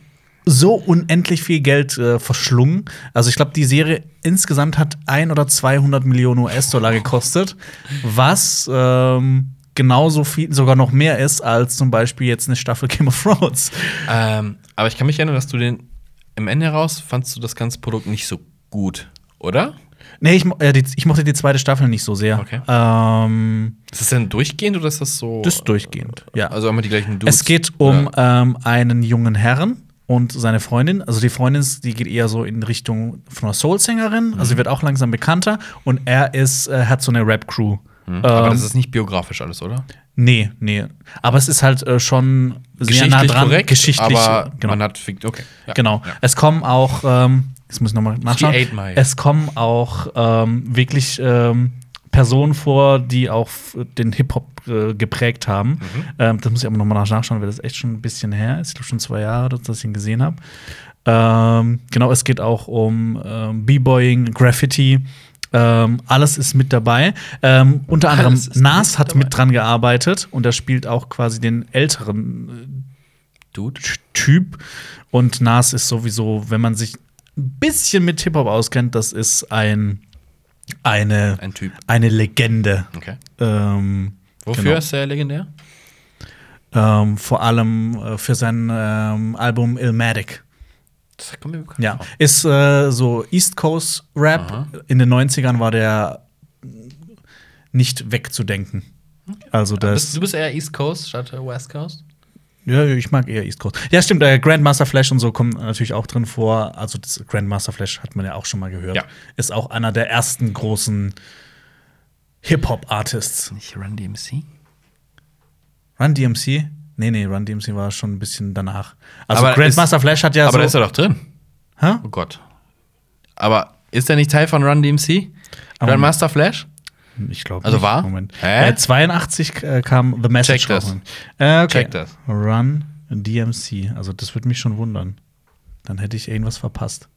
S2: so unendlich viel Geld äh, verschlungen. Also ich glaube, die Serie insgesamt hat ein oder 200 Millionen US-Dollar gekostet, was ähm, genauso viel, sogar noch mehr ist als zum Beispiel jetzt eine Staffel Game of Thrones.
S1: Ähm, aber ich kann mich erinnern, dass du den im Ende heraus fandst du das ganze Produkt nicht so gut, oder?
S2: Nee, ich, äh, die, ich mochte die zweite Staffel nicht so sehr.
S1: Okay.
S2: Ähm,
S1: Ist das denn durchgehend oder ist das so?
S2: das ist durchgehend, ja.
S1: Also immer die gleichen Dudes.
S2: Es geht um ähm, einen jungen Herrn und seine Freundin. Also die Freundin, die geht eher so in Richtung von einer Soul-Sängerin. Also sie wird auch langsam bekannter. Und er ist, äh, hat so eine Rap-Crew.
S1: Hm. Aber
S2: Ähm,
S1: das ist nicht biografisch alles, oder?
S2: nee, nee. Aber es ist halt äh, schon sehr nah dran.
S1: korrekt,
S2: geschichtlich.
S1: aber
S2: genau.
S1: man hat okay. Ja.
S2: Genau.
S1: Ja.
S2: Es kommen auch, ähm, jetzt muss ich nochmal nachschauen. Es kommen auch ähm, wirklich ähm, Personen vor, die auch den Hip-Hop äh, geprägt haben.
S1: Mhm.
S2: Ähm, das muss ich aber nochmal nachschauen, weil das echt schon ein bisschen her ist. Ich glaube schon zwei Jahre, dass ich ihn gesehen habe. Ähm, genau, es geht auch um ähm, B-Boying, Graffiti. Ähm, alles ist mit dabei. Ähm, unter anderem Nas
S1: mit
S2: hat
S1: dabei.
S2: mit dran gearbeitet und er spielt auch quasi den älteren
S1: Dude.
S2: Typ. Und Nas ist sowieso, wenn man sich ein bisschen mit Hip-Hop auskennt, das ist ein, eine,
S1: Ein Typ.
S2: eine Legende.
S1: Okay.
S2: Ähm,
S1: Wofür
S2: Genau.
S1: ist er legendär?
S2: ähm, vor allem äh, für sein ähm, Album Illmatic.
S1: Das kommt mir bekannt
S2: Ja,
S1: vor.
S2: ist äh, so East Coast Rap.
S1: Aha.
S2: In den 90ern war der nicht wegzudenken. Also
S1: Bist,
S2: das.
S1: du bist eher East Coast statt West Coast?
S2: Ja, ich mag eher East Coast. Ja, stimmt, äh, Grandmaster Flash und so kommen natürlich auch drin vor. Also das Grandmaster Flash hat man ja auch schon mal gehört.
S1: Ja.
S2: Ist auch einer der ersten großen Hip-Hop-Artists.
S1: Nicht Run DMC?
S2: Run DMC? Nee, nee, Run DMC war schon ein bisschen danach. Also
S1: Aber
S2: Grandmaster Flash hat ja
S1: Aber
S2: so.
S1: da ist er doch drin.
S2: Hä?
S1: Oh Gott. Aber ist er nicht Teil von Run DMC? Grandmaster Flash?
S2: Ich glaube
S1: Also
S2: nicht.
S1: war?
S2: Moment.
S1: Hä?
S2: Äh, 82 äh, kam The Message
S1: Check das.
S2: Äh, okay.
S1: Check das.
S2: Run DMC. Also das würde mich schon wundern. Dann hätte ich irgendwas verpasst.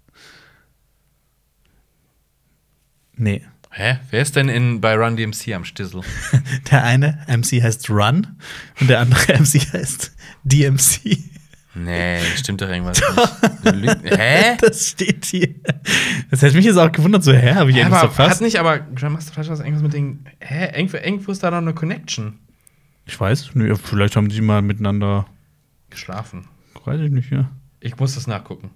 S2: Nee.
S1: Hä? Wer ist denn in, bei Run DMC am Stissel?
S2: Der eine MC heißt Run und der andere MC heißt DMC.
S1: Nee, stimmt doch irgendwas nicht. Hä?
S2: Das steht hier. Das hätte mich jetzt auch gewundert, so, hä, habe ich
S1: Ja,
S2: irgendwas
S1: aber hat
S2: verpasst?
S1: nicht, aber Grandmaster Flash was irgendwas mit den. Hä? Irgendwo, irgendwo ist da noch eine Connection.
S2: Ich weiß, nö, vielleicht haben die mal miteinander,
S1: Geschlafen.
S2: weiß ich nicht, ja.
S1: Ich muss das nachgucken.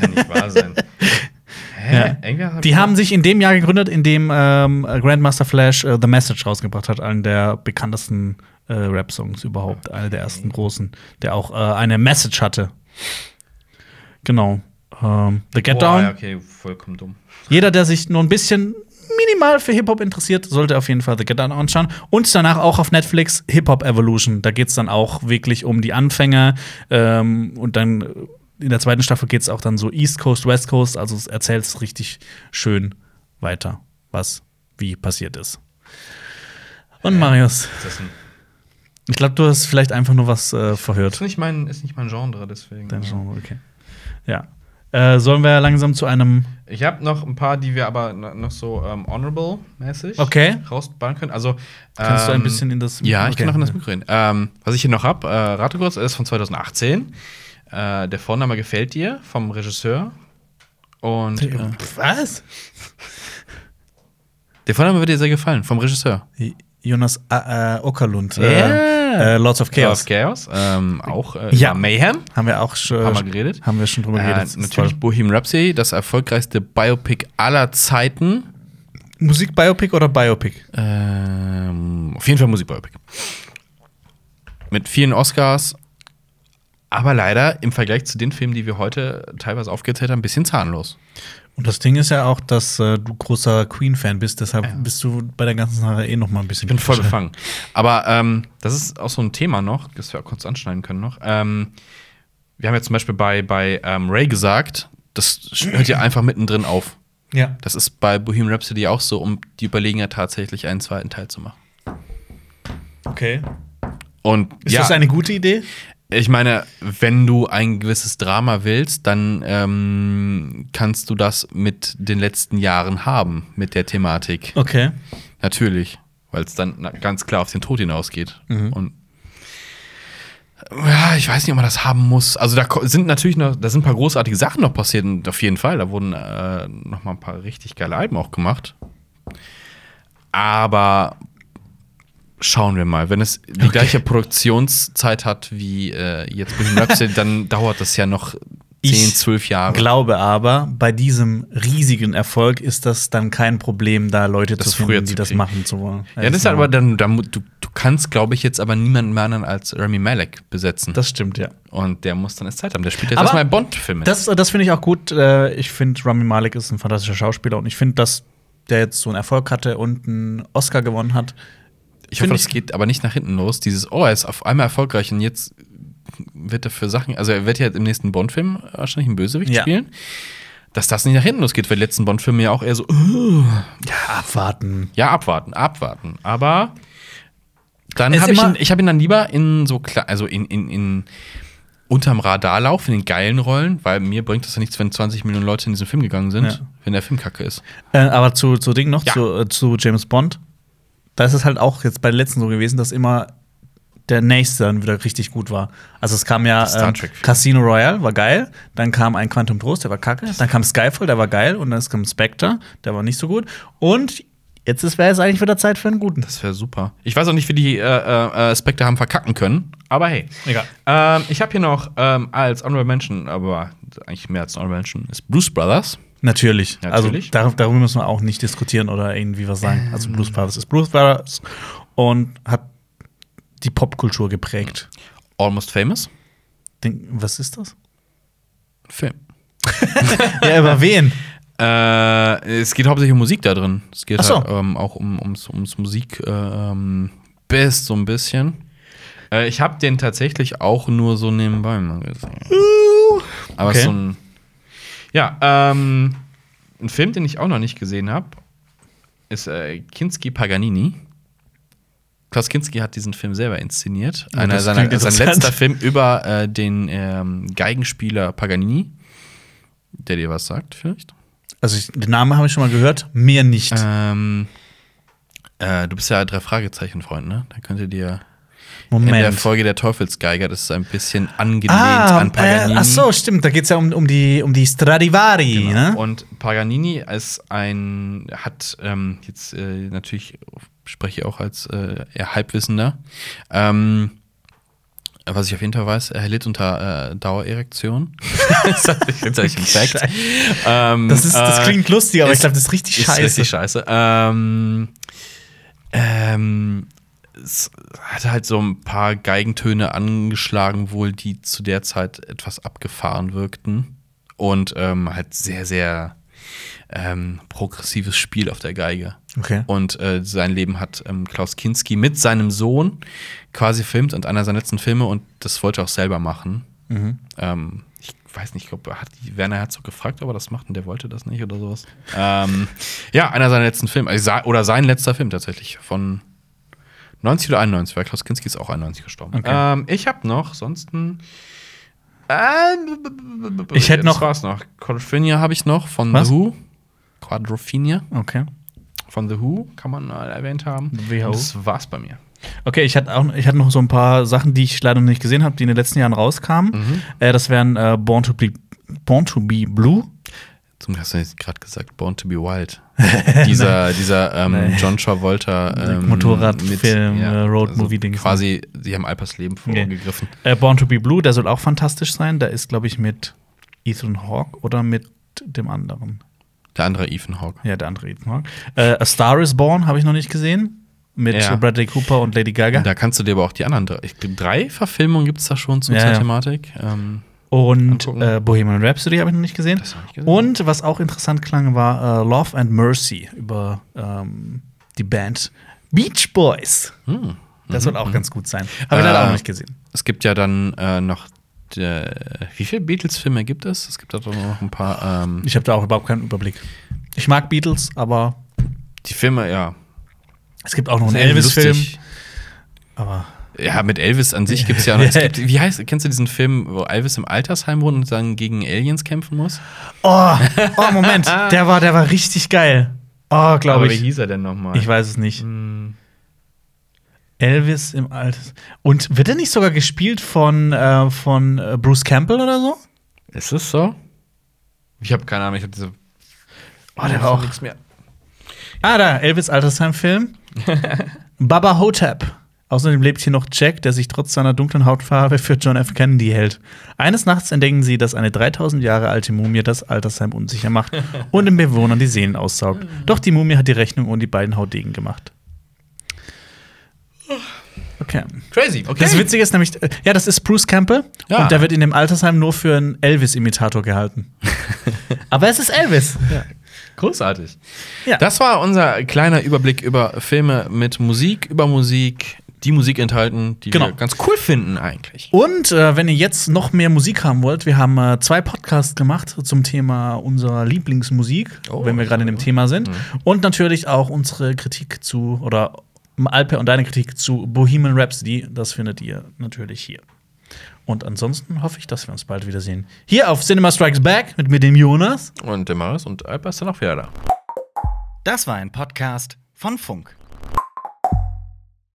S1: Kann nicht wahr sein. Hä?
S2: Ja.
S1: Hab
S2: Die haben sich in dem Jahr gegründet, in dem ähm, Grandmaster Flash äh, The Message rausgebracht hat, einen der bekanntesten äh, Rap-Songs überhaupt, einer der ersten großen, der auch äh, eine Message hatte. Genau. Ähm, The Get
S1: Boah,
S2: Down.
S1: okay, vollkommen dumm.
S2: Jeder, der sich nur ein bisschen minimal für Hip-Hop interessiert, sollte auf jeden Fall The Get Down anschauen. Und danach auch auf Netflix Hip-Hop Evolution. Da geht es dann auch wirklich um die Anfänge. Ähm, und dann äh, in der zweiten Staffel geht es auch dann so East Coast, West Coast. Also es erzählt es richtig schön weiter, was wie passiert ist. Und Marius,
S1: Ist das, ein,
S2: ich glaube, du hast vielleicht einfach nur was äh, verhört.
S1: ist, nicht mein, ist nicht mein Genre, deswegen.
S2: Dein Genre, okay. Ja. Äh, sollen wir langsam zu einem
S1: Ich habe noch ein paar, die wir aber no- noch so ähm, honorable-mäßig
S2: Okay.
S1: rausballen können. Also,
S2: Kannst du ein
S1: ähm,
S2: bisschen in das
S1: Ja, ich
S2: Okay.
S1: kann noch in das Mikro reden. Ähm, was ich hier noch habe, äh, rate kurz, ist von 2018. Äh, der Vorname gefällt dir vom Regisseur. Und äh,
S2: Was?
S1: der Vorname wird dir sehr gefallen, vom Regisseur.
S2: Jonas äh, äh, Okerlund.
S1: Ja.
S2: Äh, äh, Lords of Chaos.
S1: Chaos. Ähm, auch äh,
S2: Ja.
S1: Mayhem.
S2: Haben wir auch schon,
S1: Haben wir geredet?
S2: Haben wir schon drüber
S1: Äh,
S2: geredet.
S1: Natürlich. Bohemian Rhapsody, das erfolgreichste Biopic aller Zeiten.
S2: Musik-Biopic oder Biopic?
S1: Ähm, auf jeden Fall Musikbiopic. Mit vielen Oscars, aber leider im Vergleich zu den Filmen, die wir heute teilweise aufgezählt haben, ein bisschen zahnlos.
S2: Und das Ding ist ja auch, dass äh, du großer Queen-Fan bist, deshalb
S1: Ja.
S2: bist du bei der ganzen Sache eh noch mal ein bisschen.
S1: Ich bin voll befangen. Aber ähm, das ist auch so ein Thema noch, das wir auch kurz anschneiden können noch. Ähm, wir haben ja zum Beispiel bei, bei ähm, Ray gesagt, das hört ja einfach mittendrin auf.
S2: Ja.
S1: Das ist bei Bohemian Rhapsody auch so, um die überlegen ja tatsächlich einen zweiten Teil zu machen.
S2: Okay.
S1: Und
S2: Ist
S1: ja,
S2: das eine gute Idee?
S1: Ich meine, wenn du ein gewisses Drama willst, dann ähm, kannst du das mit den letzten Jahren haben, mit der Thematik.
S2: Okay.
S1: Natürlich, weil es dann ganz klar auf den Tod hinausgeht.
S2: Mhm.
S1: Und ja, ich weiß nicht, ob man das haben muss. Also da sind natürlich noch, da sind ein paar großartige Sachen noch passiert, auf jeden Fall. Da wurden äh, noch mal ein paar richtig geile Alben auch gemacht. Aber schauen wir mal, wenn es die gleiche Produktionszeit hat wie äh, jetzt Bohemian Rhapsody, dann dauert das ja noch 10,
S2: Ich
S1: 12 Jahre.
S2: Glaube aber, bei diesem riesigen Erfolg ist das dann kein Problem, da Leute
S1: Das
S2: zu
S1: früher
S2: finden,
S1: zu
S2: die das machen zu wollen.
S1: Ja, das ist aber dann, dann du, du kannst, glaube ich, jetzt aber niemanden mehr anderen als Rami Malek besetzen.
S2: Das stimmt, ja.
S1: Und der muss dann erst Zeit haben. Der spielt jetzt erstmal Bond-Filme.
S2: Das, das finde ich auch gut. Äh, Ich finde, Rami Malek ist ein fantastischer Schauspieler und ich finde, dass der jetzt so einen Erfolg hatte und einen Oscar gewonnen hat.
S1: Ich hoffe,
S2: find
S1: das geht aber nicht nach hinten los. Dieses, oh, er ist auf einmal erfolgreich und jetzt wird er für Sachen, also er wird ja im nächsten Bond-Film wahrscheinlich einen Bösewicht
S2: Ja.
S1: spielen. Dass das nicht nach hinten losgeht, weil die letzten Bond-Filme ja auch eher so, uh,
S2: Ja, abwarten.
S1: ja, abwarten, abwarten. Aber dann
S2: Es
S1: habe ich ihn, ich habe ihn dann lieber in so also in, in, in unterm Radarlauf, in den geilen Rollen, weil mir bringt das ja nichts, wenn 20 Millionen Leute in diesen Film gegangen sind,
S2: Ja.
S1: wenn der Film kacke ist.
S2: Äh, aber zu, zu Ding noch,
S1: Ja.
S2: zu, äh, zu James Bond. Da ist es halt auch jetzt bei den letzten so gewesen, dass immer der nächste dann wieder richtig gut war. Also es kam ja ähm. Casino Royale, war geil. Dann kam ein Quantum Trost, der war kacke. Dann kam Skyfall, der war geil. Und dann kam Spectre, der war nicht so gut. Und jetzt wäre es eigentlich wieder Zeit für einen guten.
S1: Das wäre super. Ich weiß auch nicht, wie die äh, äh, äh, Spectre haben verkacken können, aber hey.
S2: Egal.
S1: Ähm, ich habe hier noch ähm, als Honorable Mention, aber eigentlich mehr als Honorable Mention, ist Blues Brothers.
S2: Natürlich.
S1: Natürlich.
S2: Also dar darüber müssen wir auch nicht diskutieren oder irgendwie was sagen. Also Blues Brothers ist Blues Brothers und hat die Popkultur geprägt.
S1: Almost Famous.
S2: Denk, was ist das?
S1: Film.
S2: ja, über wen?
S1: Äh, es geht hauptsächlich um Musik da drin. Es geht
S2: so.
S1: halt, ähm, auch um, ums, ums Musik äh, ähm, Best so ein bisschen. Äh, ich habe den tatsächlich auch nur so nebenbei mal gesehen. Aber
S2: Okay.
S1: so ein. Ja, ähm, ein Film, den ich auch noch nicht gesehen habe, ist äh, Kinski Paganini. Klaus Kinski hat diesen Film selber inszeniert.
S2: Oh,
S1: Einer seiner, sein letzter Film über äh, den ähm, Geigenspieler Paganini. Der dir was sagt, vielleicht?
S2: Also ich, den Namen habe ich schon mal gehört, mehr nicht.
S1: Ähm, äh, du bist ja drei Fragezeichen-Freund, ne? Da könnt ihr dir in der
S2: Moment.
S1: Folge der Teufelsgeiger, das ist ein bisschen angelehnt
S2: Ah,
S1: an
S2: äh,
S1: Paganini.
S2: ach so, stimmt. Da geht es ja um, um, die, um die Stradivari,
S1: Genau.
S2: ne?
S1: Und Paganini ist ein, hat ähm, jetzt äh, natürlich spreche ich auch als äh, eher Halbwissender. Ähm, was ich auf jeden Fall weiß, er litt unter äh, Dauererektion. das ich. Ähm,
S2: Das, ist, das
S1: äh,
S2: klingt lustig, aber ich
S1: ist-
S2: glaube, das ist richtig
S1: ist
S2: scheiße.
S1: richtig scheiße. Ähm, ähm, es hat halt so ein paar Geigentöne angeschlagen, wohl, die zu der Zeit etwas abgefahren wirkten. Und ähm, halt sehr, sehr ähm, progressives Spiel auf der Geige.
S2: Okay.
S1: Und äh, sein Leben hat ähm, Klaus Kinski mit seinem Sohn quasi filmt und einer seiner letzten Filme und das wollte er auch selber machen.
S2: Mhm.
S1: Ähm, ich weiß nicht, ich glaube, hat die Werner Herzog gefragt, ob er das macht und der wollte das nicht oder sowas. ähm, ja, einer seiner letzten Filme, also, oder sein letzter Film tatsächlich von 90 oder 91, weil Klaus Kinski ist auch 91 gestorben.
S2: Okay.
S1: Ähm, ich habe noch, sonst ein
S2: Ich hätte noch-
S1: war's noch. Quadrophenia habe ich noch von
S2: Was?
S1: The Who. Quadrophenia
S2: Okay.
S1: von The Who kann man erwähnt haben.
S2: WHO.
S1: Und Das war's bei mir.
S2: Okay, ich hatte auch ich hatte noch so ein paar Sachen, die ich leider noch nicht gesehen habe, die in den letzten Jahren rauskamen.
S1: Mhm.
S2: Äh, das wären äh, Born, to be, Born to Be Blue.
S1: Zum hast du jetzt gerade gesagt, Born to be Wild. dieser dieser ähm,
S2: Nee.
S1: John Travolta ähm,
S2: Motorradfilm, äh, Road-Movie-Dings.
S1: Quasi, sie haben Alpers Leben vorgegriffen.
S2: Äh, Born to Be Blue, der soll auch fantastisch sein. Der ist, glaube ich, mit Ethan Hawke oder mit dem anderen.
S1: Der andere Ethan Hawke.
S2: Ja, der andere Ethan Hawke. Äh, A Star is Born habe ich noch nicht gesehen. Mit
S1: Ja.
S2: Bradley Cooper und Lady Gaga.
S1: Da kannst du dir aber auch die anderen drei, ich glaube, drei Verfilmungen gibt es da schon zu
S2: Ja,
S1: zur
S2: ja.
S1: Thematik. Ähm,
S2: Und äh, Bohemian Rhapsody habe ich noch nicht gesehen.
S1: Ich gesehen.
S2: Und was auch interessant klang, war äh, Love and Mercy über ähm, die Band Beach Boys.
S1: hm.
S2: Das soll auch ganz gut sein. Habe ich leider
S1: Äh,
S2: auch nicht gesehen.
S1: Es gibt ja dann äh, noch der, wie viele Beatles-Filme gibt es? Es gibt da doch noch ein paar. Ähm,
S2: Ich habe da auch überhaupt keinen Überblick. Ich mag Beatles, aber
S1: die Filme, ja.
S2: es gibt auch noch einen Elvis-Film. Aber
S1: Ja, mit Elvis an sich gibt es ja noch. Es gibt, wie heißt, kennst du diesen Film, wo Elvis im Altersheim wohnt und dann gegen Aliens kämpfen muss?
S2: Oh, oh Moment, der war, der war richtig geil. Oh, glaube
S1: Aber wie
S2: ich.
S1: hieß er denn nochmal?
S2: Ich weiß es nicht.
S1: Hm,
S2: Elvis im Alters. Und wird er nicht sogar gespielt von, äh, von äh, Bruce Campbell oder so?
S1: Ist es so? Ich habe keine Ahnung, ich habe diese.
S2: Oh, der war auch.
S1: nichts mehr.
S2: Ah, da, Elvis Altersheim-Film. Baba Hotep. Außerdem lebt hier noch Jack, der sich trotz seiner dunklen Hautfarbe für John F. Kennedy hält. Eines Nachts entdecken sie, dass eine 3000 Jahre alte Mumie das Altersheim unsicher macht und den Bewohnern die Seelen aussaugt. Doch die Mumie hat die Rechnung und die beiden Haudegen gemacht. Okay.
S1: Crazy, okay.
S2: Das Witzige ist nämlich, äh, ja, das ist Bruce Campbell
S1: Ja.
S2: und der wird in dem Altersheim nur für einen Elvis-Imitator gehalten. Aber es ist Elvis.
S1: Großartig.
S2: Ja.
S1: Das war unser kleiner Überblick über Filme mit Musik, über Musik, die Musik enthalten, die
S2: Genau.
S1: wir ganz cool finden eigentlich.
S2: Und äh, wenn ihr jetzt noch mehr Musik haben wollt, wir haben äh, zwei Podcasts gemacht zum Thema unserer Lieblingsmusik,
S1: Oh,
S2: wenn wir gerade in dem Thema sind. Und natürlich auch unsere Kritik zu, oder Alper und deine Kritik zu Bohemian Rhapsody. Das findet ihr natürlich hier. Und ansonsten hoffe ich, dass wir uns bald wiedersehen. Hier auf Cinema Strikes Back mit mir, dem Jonas.
S1: Und der Maris und Alper ist dann auch wieder da.
S3: Das war ein Podcast von Funk.